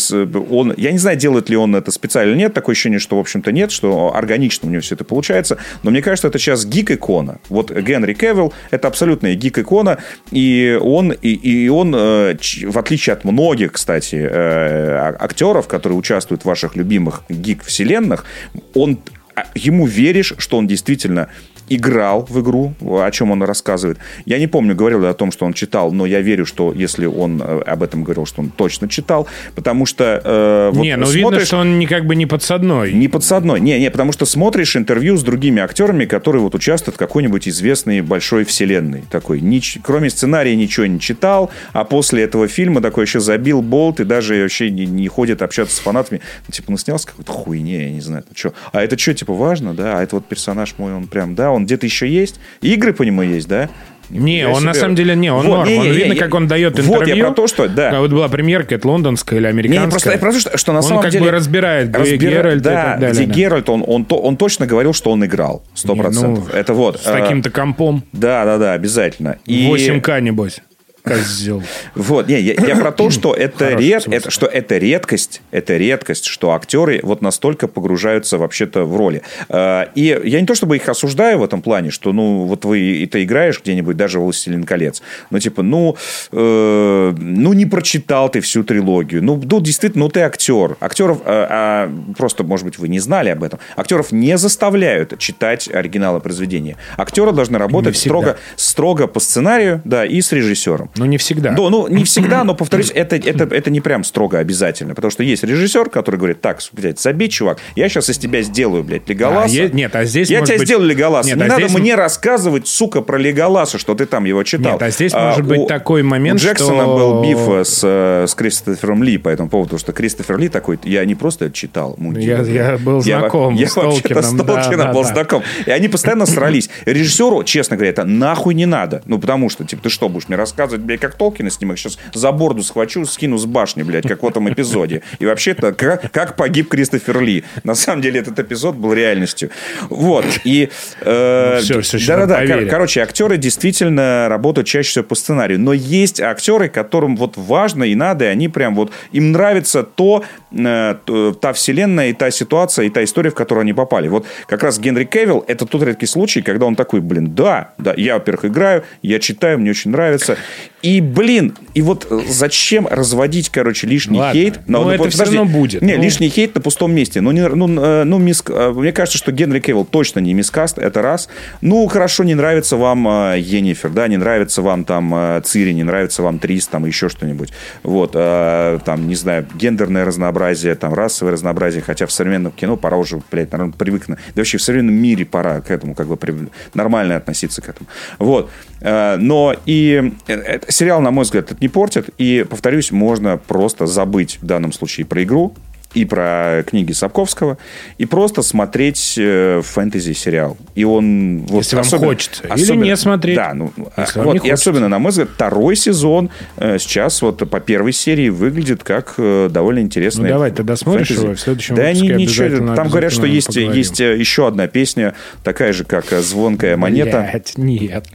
[SPEAKER 1] Он, я не знаю, делает ли он это специально или нет. Такое ощущение, что, в общем-то, нет, что органично у него все это получается. Но мне кажется, это сейчас гик-икона. Вот Генри Кевилл – это абсолютная гик-икона. И он, и, и он э, в отличие от многих, кстати, э, а- актеров, которые участвуют в ваших любимых гик-вселенных, он а, ему веришь, что он действительно играл в игру, о чем он рассказывает. Я не помню, говорил ли о том, что он читал, но я верю, что если он э, об этом говорил, что он точно читал, потому что э, вот
[SPEAKER 2] не, ну видно,
[SPEAKER 1] смотришь-
[SPEAKER 2] что он не как бы не подсадной.
[SPEAKER 1] не подсадной. Не, не, потому что смотришь интервью с другими актерами, которые вот участвуют в какой-нибудь известной большой вселенной. Такой, нич- кроме сценария ничего не читал, а после этого фильма такой еще забил болт и даже вообще не, не ходит общаться с фанатами. Ну, типа, ну снялся какой-то хуйне, я не знаю. чё. А это что, типа, важно, да? А это вот персонаж мой, он прям, да, он где-то еще есть? Игры по нему есть, да?
[SPEAKER 2] Не,
[SPEAKER 1] Нифига
[SPEAKER 2] он на
[SPEAKER 1] себе.
[SPEAKER 2] самом деле не, он
[SPEAKER 1] Вот,
[SPEAKER 2] норм.
[SPEAKER 1] не,
[SPEAKER 2] он
[SPEAKER 1] не,
[SPEAKER 2] видно,
[SPEAKER 1] не,
[SPEAKER 2] как он дает интервью.
[SPEAKER 1] Вот, я про то, что, да.
[SPEAKER 2] А вот была премьерка, это лондонская или
[SPEAKER 1] Не,
[SPEAKER 2] американская.
[SPEAKER 1] не, просто, я про то, что, что на
[SPEAKER 2] он
[SPEAKER 1] самом
[SPEAKER 2] как
[SPEAKER 1] деле...
[SPEAKER 2] бы разбирает, где
[SPEAKER 1] разбира-
[SPEAKER 2] Геральт и
[SPEAKER 1] да,
[SPEAKER 2] так далее.
[SPEAKER 1] где
[SPEAKER 2] да.
[SPEAKER 1] Геральт, он, он, то- он точно говорил, что он играл. Сто
[SPEAKER 2] Не, ну,
[SPEAKER 1] процентов. Это вот.
[SPEAKER 2] С таким-то компом.
[SPEAKER 1] Да, да, да, обязательно. И
[SPEAKER 2] 8К, небось. Козел.
[SPEAKER 1] Вот, не, я, я про то, что это,
[SPEAKER 2] Хороший
[SPEAKER 1] ред,
[SPEAKER 2] смысл.
[SPEAKER 1] это, что это редкость, это редкость, что актеры вот настолько погружаются вообще-то в роли. Э, И я не то чтобы их осуждаю в этом плане, что, ну, вот вы и ты играешь где-нибудь, даже «Властелин колец», ну, типа, ну, э, ну, не прочитал ты всю трилогию, ну, ну, действительно, ну, ты актер. Актеров, э, а, просто, может быть, вы не знали об этом, актеров не заставляют читать оригиналы произведения. Актеры должны работать строго, строго по сценарию, да, и с режиссером.
[SPEAKER 2] Ну, не всегда.
[SPEAKER 1] Да, ну, не всегда, но, повторюсь, это, это, это не прям строго обязательно. Потому что есть режиссер, который говорит, так, блядь, забей, чувак, я сейчас из тебя сделаю, блядь, Леголаса.
[SPEAKER 2] А, е- нет, а здесь,
[SPEAKER 1] Я тебя
[SPEAKER 2] быть-
[SPEAKER 1] сделаю Леголаса.
[SPEAKER 2] Нет,
[SPEAKER 1] не
[SPEAKER 2] а
[SPEAKER 1] надо
[SPEAKER 2] здесь-
[SPEAKER 1] мне рассказывать, сука, про Леголаса, что ты там его читал.
[SPEAKER 2] Нет, а здесь может быть такой момент,
[SPEAKER 1] У Джексона
[SPEAKER 2] что-
[SPEAKER 1] был биф э, с, э, с Кристофером Ли по этому поводу, потому что Кристофер Ли такой, я не просто читал мультик.
[SPEAKER 2] Я- я был знаком
[SPEAKER 1] я
[SPEAKER 2] с
[SPEAKER 1] вообще-то
[SPEAKER 2] Толкином,
[SPEAKER 1] с Толкином
[SPEAKER 2] да,
[SPEAKER 1] был
[SPEAKER 2] да.
[SPEAKER 1] знаком. И они постоянно срались. Режиссеру, честно говоря, это нахуй не надо. Ну, потому что, типа, ты что, будешь мне рассказывать, блядь, как Толкина снимок? Сейчас за борду схвачу, скину с башни, блядь, как в этом эпизоде. И вообще-то, как, как погиб Кристофер Ли. На самом деле, этот эпизод был реальностью. Вот. И... э,
[SPEAKER 2] Ну, всё, сейчас
[SPEAKER 1] Да-да-да. кор-. Короче, актеры действительно работают чаще всего по сценарию. Но есть актеры, которым вот важно и надо, и они прям вот... Им нравится то, э, та вселенная, и та ситуация, и та история, в которую они попали. Вот как раз Генри Кевилл – это тот редкий случай, когда он такой, блин, да, да, я, во-первых, играю, я читаю, мне очень нравится. И, блин, и вот э, зачем разводить, короче, лишний
[SPEAKER 2] Ладно.
[SPEAKER 1] хейт?
[SPEAKER 2] Ну, это всё равно будет.
[SPEAKER 1] Не,
[SPEAKER 2] Ну.
[SPEAKER 1] лишний хейт на пустом месте. Ну, не, ну, э, ну миск- э, мне кажется, что Генри Кевилл точно не мискаст, это раз. Ну, хорошо, не нравится вам э, Йеннифер, да, не нравится вам там э, Цири, не нравится вам Трис, там еще что-нибудь. Вот, э, там, не знаю, гендерное разнообразие, там, расовое разнообразие, хотя в современном кино пора уже, блядь, наверное, привыкнуть. Да вообще в современном мире пора к этому, как бы, при- нормально относиться к этому. Вот. Э, Но и э, э, сериал, на мой взгляд, это не портит. И, повторюсь, можно просто забыть в данном случае про игру, и про книги Сапковского, и просто смотреть э, фэнтези-сериал. И он... Вот,
[SPEAKER 2] Если вам хочется. Или не смотреть.
[SPEAKER 1] Да, ну,
[SPEAKER 2] Если вам
[SPEAKER 1] вот, и
[SPEAKER 2] хочется.
[SPEAKER 1] особенно, на мой взгляд, второй сезон э, сейчас вот по первой серии выглядит как э, довольно интересный
[SPEAKER 2] Ну, давай, ты досмотришь
[SPEAKER 1] фэнтези.
[SPEAKER 2] его, в следующем
[SPEAKER 1] Да
[SPEAKER 2] выпуске
[SPEAKER 1] ни- ничего, там говорят, что есть,
[SPEAKER 2] поговорим.
[SPEAKER 1] есть еще одна песня, такая же, как «Звонкая монета».
[SPEAKER 2] Блядь, нет.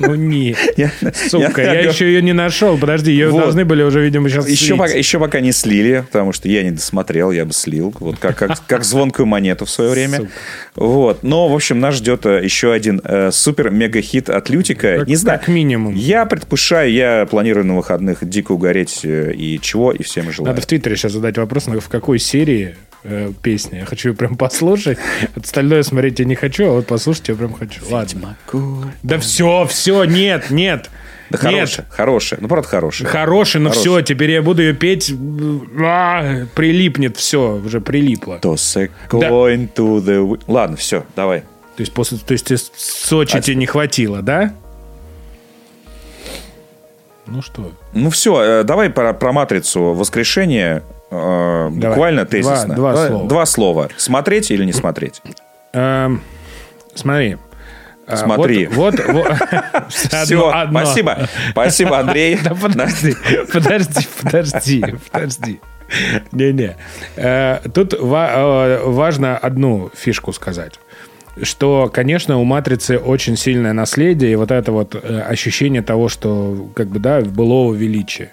[SPEAKER 2] Ну нет. Сука,
[SPEAKER 1] я-
[SPEAKER 2] еще ее не нашел. Подожди, ее должны были уже, видимо, сейчас
[SPEAKER 1] еще пока не слили, потому что я не досмотрел, я бы слил. Вот как, как, как звонкую монету в свое время.
[SPEAKER 2] Сука.
[SPEAKER 1] Вот. Но, в общем, нас ждет э, еще один э, супер-мега-хит от Лютика.
[SPEAKER 2] Как-
[SPEAKER 1] не знаю.
[SPEAKER 2] как минимум.
[SPEAKER 1] Я предвкушаю, я планирую на выходных дико угореть э, и чего, и всем желаю.
[SPEAKER 2] Надо в Твиттере сейчас задать вопрос, на- в какой серии э, песня. Я хочу ее прям послушать. Остальное смотреть я не хочу, а вот послушать я прям хочу. Ладно. Да все, все, нет, нет.
[SPEAKER 1] Да хорошая, хорошая. Ну, правда, хорошая.
[SPEAKER 2] Хороший, но все, теперь я буду ее петь. А, прилипнет все, уже прилипло. То
[SPEAKER 1] coin to the... Ладно, все, давай.
[SPEAKER 2] есть, после, то есть, Сочи
[SPEAKER 1] А-
[SPEAKER 2] тебе не хватило, да? Ну что?
[SPEAKER 1] Ну все, давай про, про матрицу воскрешения. э, буквально
[SPEAKER 2] Два-
[SPEAKER 1] тезисно.
[SPEAKER 2] два
[SPEAKER 1] Давай,
[SPEAKER 2] слова.
[SPEAKER 1] Два слова. Смотреть или не смотреть?
[SPEAKER 2] Эм, смотри. А,
[SPEAKER 1] Смотри.
[SPEAKER 2] Вот, вот, вот.
[SPEAKER 1] Все,
[SPEAKER 2] Одно-
[SPEAKER 1] спасибо. Спасибо, Андрей.
[SPEAKER 2] Да подожди, подожди, подожди, подожди. Не-не. Э, Тут э, важно одну фишку сказать. Что, конечно, у «Матрицы» очень сильное наследие, и вот это вот э, ощущение того, что, как бы, да, былого величия.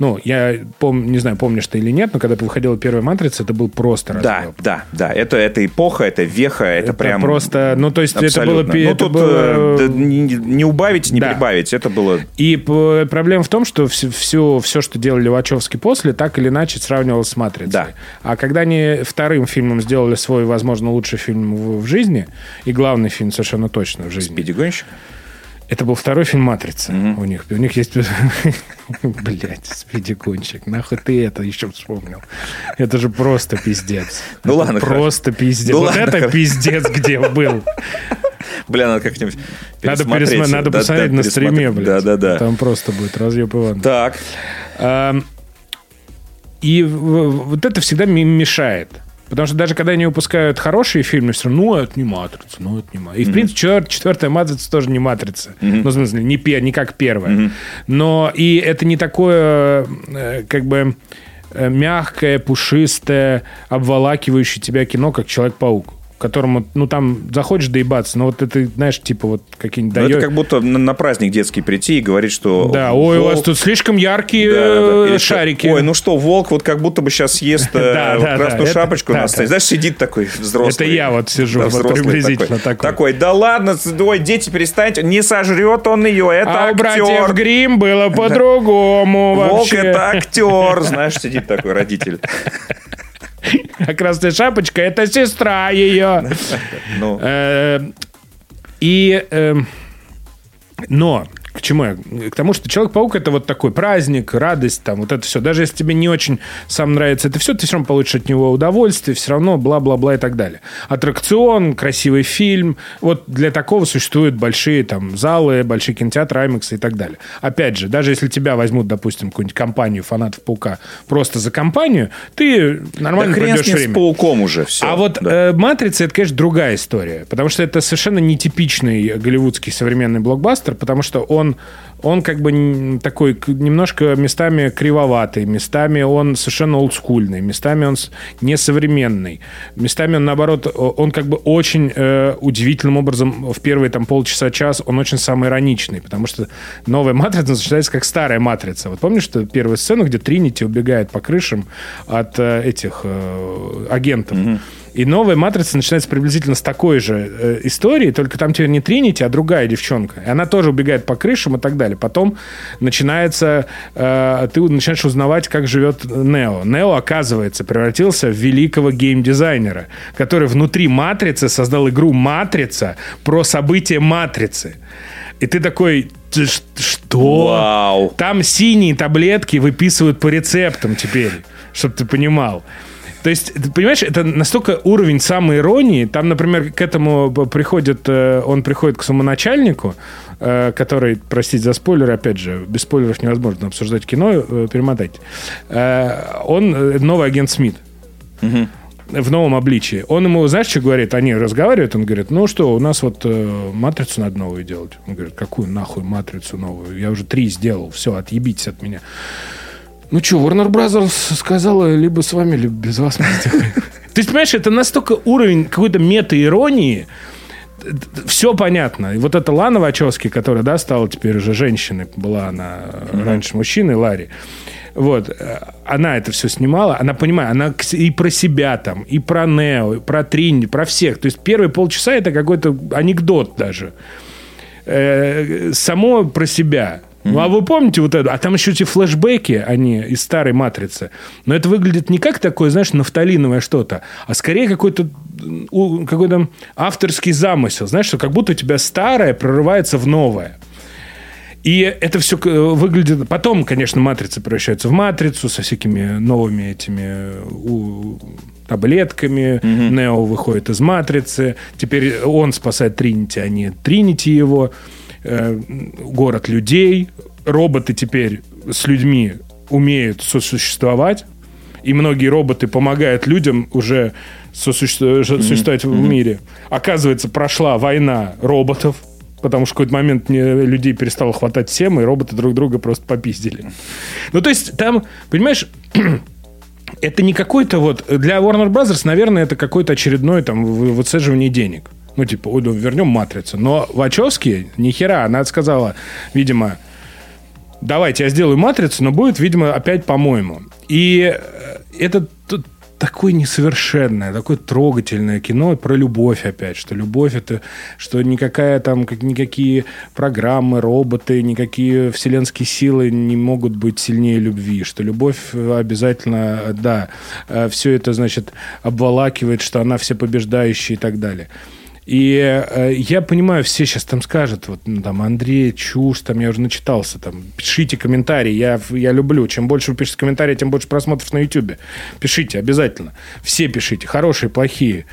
[SPEAKER 2] Ну, я пом- не знаю, помнишь ты или нет, но когда выходила первая «Матрица», это был просто
[SPEAKER 1] Да,
[SPEAKER 2] разъеб.
[SPEAKER 1] да, да. Это, это эпоха, это веха, это,
[SPEAKER 2] Это
[SPEAKER 1] прям...
[SPEAKER 2] просто, ну, то есть это было...
[SPEAKER 1] Абсолютно. Ну,
[SPEAKER 2] это
[SPEAKER 1] тут
[SPEAKER 2] было-
[SPEAKER 1] э, да, не, не убавить, не
[SPEAKER 2] Да.
[SPEAKER 1] прибавить. Это было...
[SPEAKER 2] И проблема в том, что все, все, все, что делали Вачовски после, так или иначе сравнивалось с «Матрицей».
[SPEAKER 1] Да.
[SPEAKER 2] А когда они вторым фильмом сделали свой, возможно, лучший фильм в, в жизни, и главный фильм совершенно точно в жизни,
[SPEAKER 1] Пидигонщик.
[SPEAKER 2] Это был второй фильм «Матрица» у них. У них есть... Блять, спидикончик. Нахуй ты это еще вспомнил? Это же просто пиздец.
[SPEAKER 1] Ну ладно,
[SPEAKER 2] Просто пиздец.
[SPEAKER 1] Ну
[SPEAKER 2] вот это пиздец где был.
[SPEAKER 1] Бля, надо как-нибудь
[SPEAKER 2] Надо,
[SPEAKER 1] пересмотреть.
[SPEAKER 2] надо посмотреть на стриме, блядь.
[SPEAKER 1] Да-да-да.
[SPEAKER 2] Там просто будет разъеб Иван.
[SPEAKER 1] Так,
[SPEAKER 2] И вот это всегда мешает. Потому что даже когда они выпускают хорошие фильмы, все равно, ну, это не «Матрица», ну, это не «Матрица». И, в принципе, четвер- четвертая «Матрица» тоже не «Матрица». Ну, в смысле, не, пе- не как первая. Но и это не такое, э, как бы, э, мягкое, пушистое, обволакивающее тебя кино, как «Человек-паук», которому, ну, там заходишь доебаться, но вот это, знаешь, типа вот какие-нибудь...
[SPEAKER 1] ну, это
[SPEAKER 2] даё-
[SPEAKER 1] как будто на, на праздник детский прийти и говорить, что...
[SPEAKER 2] Да, ой, у вас
[SPEAKER 1] волк-
[SPEAKER 2] тут слишком яркие
[SPEAKER 1] Да, да,
[SPEAKER 2] э,
[SPEAKER 1] что,
[SPEAKER 2] шарики.
[SPEAKER 1] Ой, ну что, волк вот как будто бы сейчас съест э, красную шапочку
[SPEAKER 2] это-
[SPEAKER 1] на сцене. Знаешь, сидит такой взрослый.
[SPEAKER 2] Это я вот сижу, вот приблизительно такой.
[SPEAKER 1] Такой, да ладно, ой, дети, перестаньте, не сожрет он ее, это
[SPEAKER 2] а у братьев. Грим было по-другому
[SPEAKER 1] Волк это актер, знаешь, сидит такой родитель.
[SPEAKER 2] А красная шапочка это сестра ее.
[SPEAKER 1] Ну,
[SPEAKER 2] Э, И... эм, Но... К чему я? К тому, что Человек-паук это вот такой праздник, радость, там, вот это все. Даже если тебе не очень сам нравится это все, ты все равно получишь от него удовольствие, все равно бла-бла-бла и так далее. Аттракцион, красивый фильм. Вот для такого существуют большие там залы, большие кинотеатры, IMAX и так далее. Опять же, даже если тебя возьмут, допустим, какую-нибудь компанию фанатов Паука просто за компанию, ты
[SPEAKER 1] да
[SPEAKER 2] нормально
[SPEAKER 1] хрен
[SPEAKER 2] проведешь время.
[SPEAKER 1] с пауком уже все.
[SPEAKER 2] А вот э, «Матрица» — это, конечно, другая история. Потому что это совершенно нетипичный голливудский современный блокбастер, потому что он, он как бы такой немножко местами кривоватый, местами он совершенно олдскульный, местами он несовременный, местами он, наоборот, он как бы очень э, удивительным образом в первые там полчаса-час он очень самоироничный, потому что новая «Матрица» начинается как старая «Матрица». Вот помнишь что первую сцену, где Тринити убегает по крышам от э, этих э, агентов? И новая матрица начинается приблизительно с такой же э, истории, только там теперь не Тринити, а другая девчонка. И она тоже убегает по крышам и так далее. Потом начинается, э, ты начинаешь узнавать, как живет Нео. Нео, оказывается, превратился в великого геймдизайнера, который внутри матрицы создал игру Матрица про события матрицы. И ты такой, «Ты ш- что?
[SPEAKER 1] Вау.
[SPEAKER 2] Там синие таблетки выписывают по рецептам теперь, чтобы ты понимал. То есть, ты понимаешь, это настолько уровень самоиронии. Там, например, к этому приходит, э, он приходит к своему начальнику, э, который, простите за спойлеры, опять же, без спойлеров невозможно обсуждать кино, э, перемотайте. Э, Он новый агент Смит. в новом обличии. Он ему, знаешь, что говорит? Они разговаривают, он говорит, ну что, у нас вот э, матрицу надо новую делать. Он говорит, какую нахуй матрицу новую? Я уже три сделал, все, отъебитесь от меня. Ну что, Warner Brothers сказала, либо с вами, либо без вас. Есть, понимаешь, это настолько уровень какой-то мета-иронии, все понятно. И вот эта Лана Вачовски, которая, да, стала теперь уже женщиной, была она mm-hmm. раньше мужчиной, Ларри. Вот. Э, она это все снимала, она понимает, она и про себя там, и про Нео, и про Тринни, про всех. То есть первые полчаса это какой-то анекдот даже. Э, само про себя. Mm-hmm. Ну, а вы помните вот это? А там еще эти флешбеки, они из старой «Матрицы». Но это выглядит не как такое, знаешь, нафталиновое что-то, а скорее какой-то какой-то авторский замысел. Знаешь, что как будто у тебя старое прорывается в новое. И это все выглядит... Потом, конечно, матрица превращается в матрицу со всякими новыми этими у, таблетками. Нео выходит из матрицы. Теперь он спасает Тринити, а не Тринити его. Э, город людей. Роботы теперь с людьми умеют сосуществовать. И многие роботы помогают людям уже сосуществовать mm-hmm. в мире. Оказывается, прошла война роботов потому что в какой-то момент людей перестало хватать всем, и роботы друг друга просто попиздили. Ну, то есть там, понимаешь, это не какой-то вот... Для Warner Brothers, наверное, это какой-то очередной там выцеживание денег. Ну, типа, ой, вернем «Матрицу». Но Вачовски, ни хера, она сказала, видимо, давайте я сделаю «Матрицу», но будет, видимо, опять по-моему. И э, это такое несовершенное, такое трогательное кино про любовь опять, что любовь это, что никакая там, как, никакие программы, роботы, никакие вселенские силы не могут быть сильнее любви, что любовь обязательно, да, э, все это, значит, обволакивает, что она всепобеждающая и так далее. И э, я понимаю, все сейчас там скажут, вот ну, там Андрей, чушь, там я уже начитался, там пишите комментарии, я, я люблю. Чем больше вы пишете комментарии, тем больше просмотров на YouTube. Пишите обязательно. Все пишите, хорошие, плохие.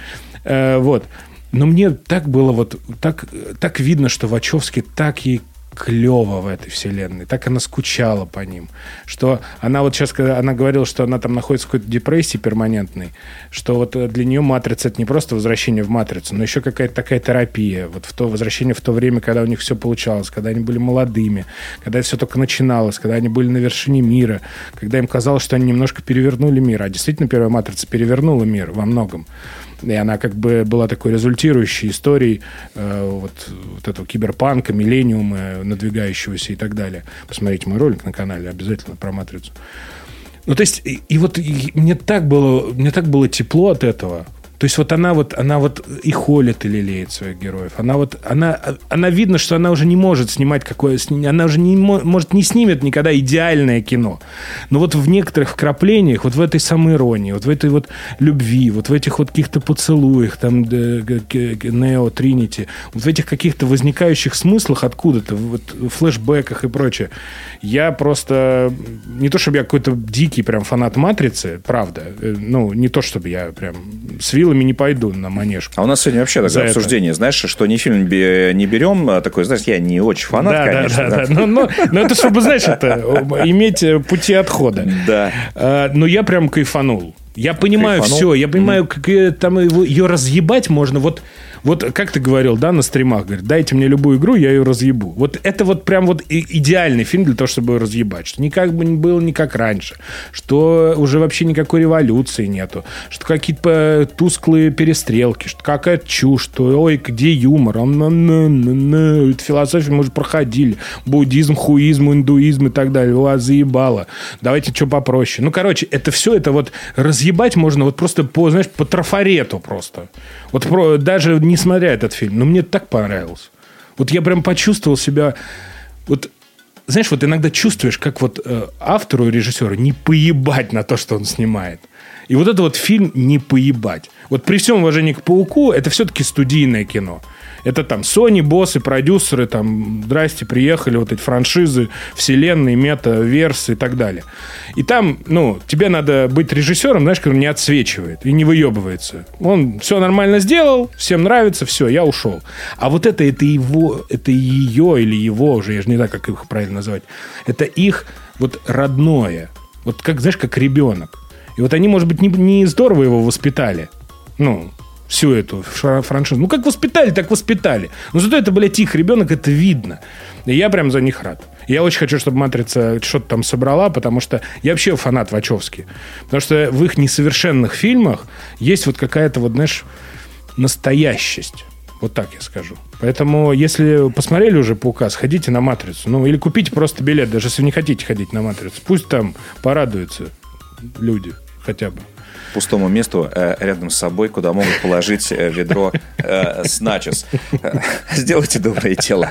[SPEAKER 2] Э, вот. Но мне так было вот, так, так видно, что Вачовский так ей клево в этой вселенной. Так она скучала по ним. Что она вот сейчас, когда она говорила, что она там находится в какой-то депрессии перманентной, что вот для нее матрица это не просто возвращение в матрицу, но еще какая-то такая терапия. Вот в то возвращение в то время, когда у них все получалось, когда они были молодыми, когда все только начиналось, когда они были на вершине мира, когда им казалось, что они немножко перевернули мир. А действительно первая матрица перевернула мир во многом. И она как бы была такой результирующей историей э, вот, вот этого киберпанка, миллениума, надвигающегося и так далее. Посмотрите мой ролик на канале обязательно про «Матрицу». Ну, то есть, и, и вот и мне так было, мне так было тепло от этого. То есть вот она вот, она вот и холит и лелеет своих героев. Она вот, она, она видно, что она уже не может снимать какое, она уже не может не снимет никогда идеальное кино. Но вот в некоторых вкраплениях, вот в этой самой иронии, вот в этой вот любви, вот в этих вот каких-то поцелуях, там Нео, Тринити, вот в этих каких-то возникающих смыслах откуда-то, вот флешбеках и прочее. Я просто не то чтобы я какой-то дикий прям фанат Матрицы, правда, э, ну не то чтобы я прям свил вилами не пойду на манеж.
[SPEAKER 1] А у нас сегодня вообще такое обсуждение, это. знаешь, что не фильм не берем, а такой, знаешь, я не очень фанат, да, конечно. Да, да, да.
[SPEAKER 2] Но, но, но это чтобы, знаешь, это, иметь э, пути отхода.
[SPEAKER 1] Да.
[SPEAKER 2] А, но я прям кайфанул. Я понимаю Кайфанул. все, я понимаю, mm. как там его, ее разъебать можно. Вот вот как ты говорил, да, на стримах, говорит, дайте мне любую игру, я ее разъебу. Вот это вот прям вот идеальный фильм для того, чтобы ее разъебать. Что никак бы не было не как раньше. Что уже вообще никакой революции нету. Что какие-то тусклые перестрелки. Что какая-то чушь. Что, ой, где юмор? Философию мы уже проходили. Буддизм, хуизм, индуизм и так далее. Вас заебало. Давайте что попроще. Ну, короче, это все, это вот разъебать можно вот просто по, знаешь, по трафарету просто. Вот про, даже не смотря этот фильм, но мне так понравилось. Вот я прям почувствовал себя... Вот знаешь, вот иногда чувствуешь, как вот э, автору и режиссеру не поебать на то, что он снимает. И вот это вот фильм не поебать. Вот при всем уважении к Пауку, это все-таки студийное кино. Это там Sony, боссы, продюсеры, там, здрасте, приехали, вот эти франшизы, вселенные, мета, версы и так далее. И там, ну, тебе надо быть режиссером, знаешь, который не отсвечивает и не выебывается. Он все нормально сделал, всем нравится, все, я ушел. А вот это, это его, это ее или его уже, я же не знаю, как их правильно назвать. Это их вот родное. Вот как, знаешь, как ребенок. И вот они, может быть, не, не здорово его воспитали. Ну, всю эту франшизу. Ну, как воспитали, так воспитали. Но зато это, блядь, их ребенок, это видно. И я прям за них рад. Я очень хочу, чтобы «Матрица» что-то там собрала, потому что я вообще фанат Вачовски. Потому что в их несовершенных фильмах есть вот какая-то, вот, знаешь, настоящесть. Вот так я скажу. Поэтому, если посмотрели уже «Паука», сходите на «Матрицу». Ну, или купите просто билет, даже если не хотите ходить на «Матрицу». Пусть там порадуются люди хотя бы
[SPEAKER 1] пустому месту э, рядом с собой, куда могут положить э, ведро э, с начос. Сделайте доброе дело.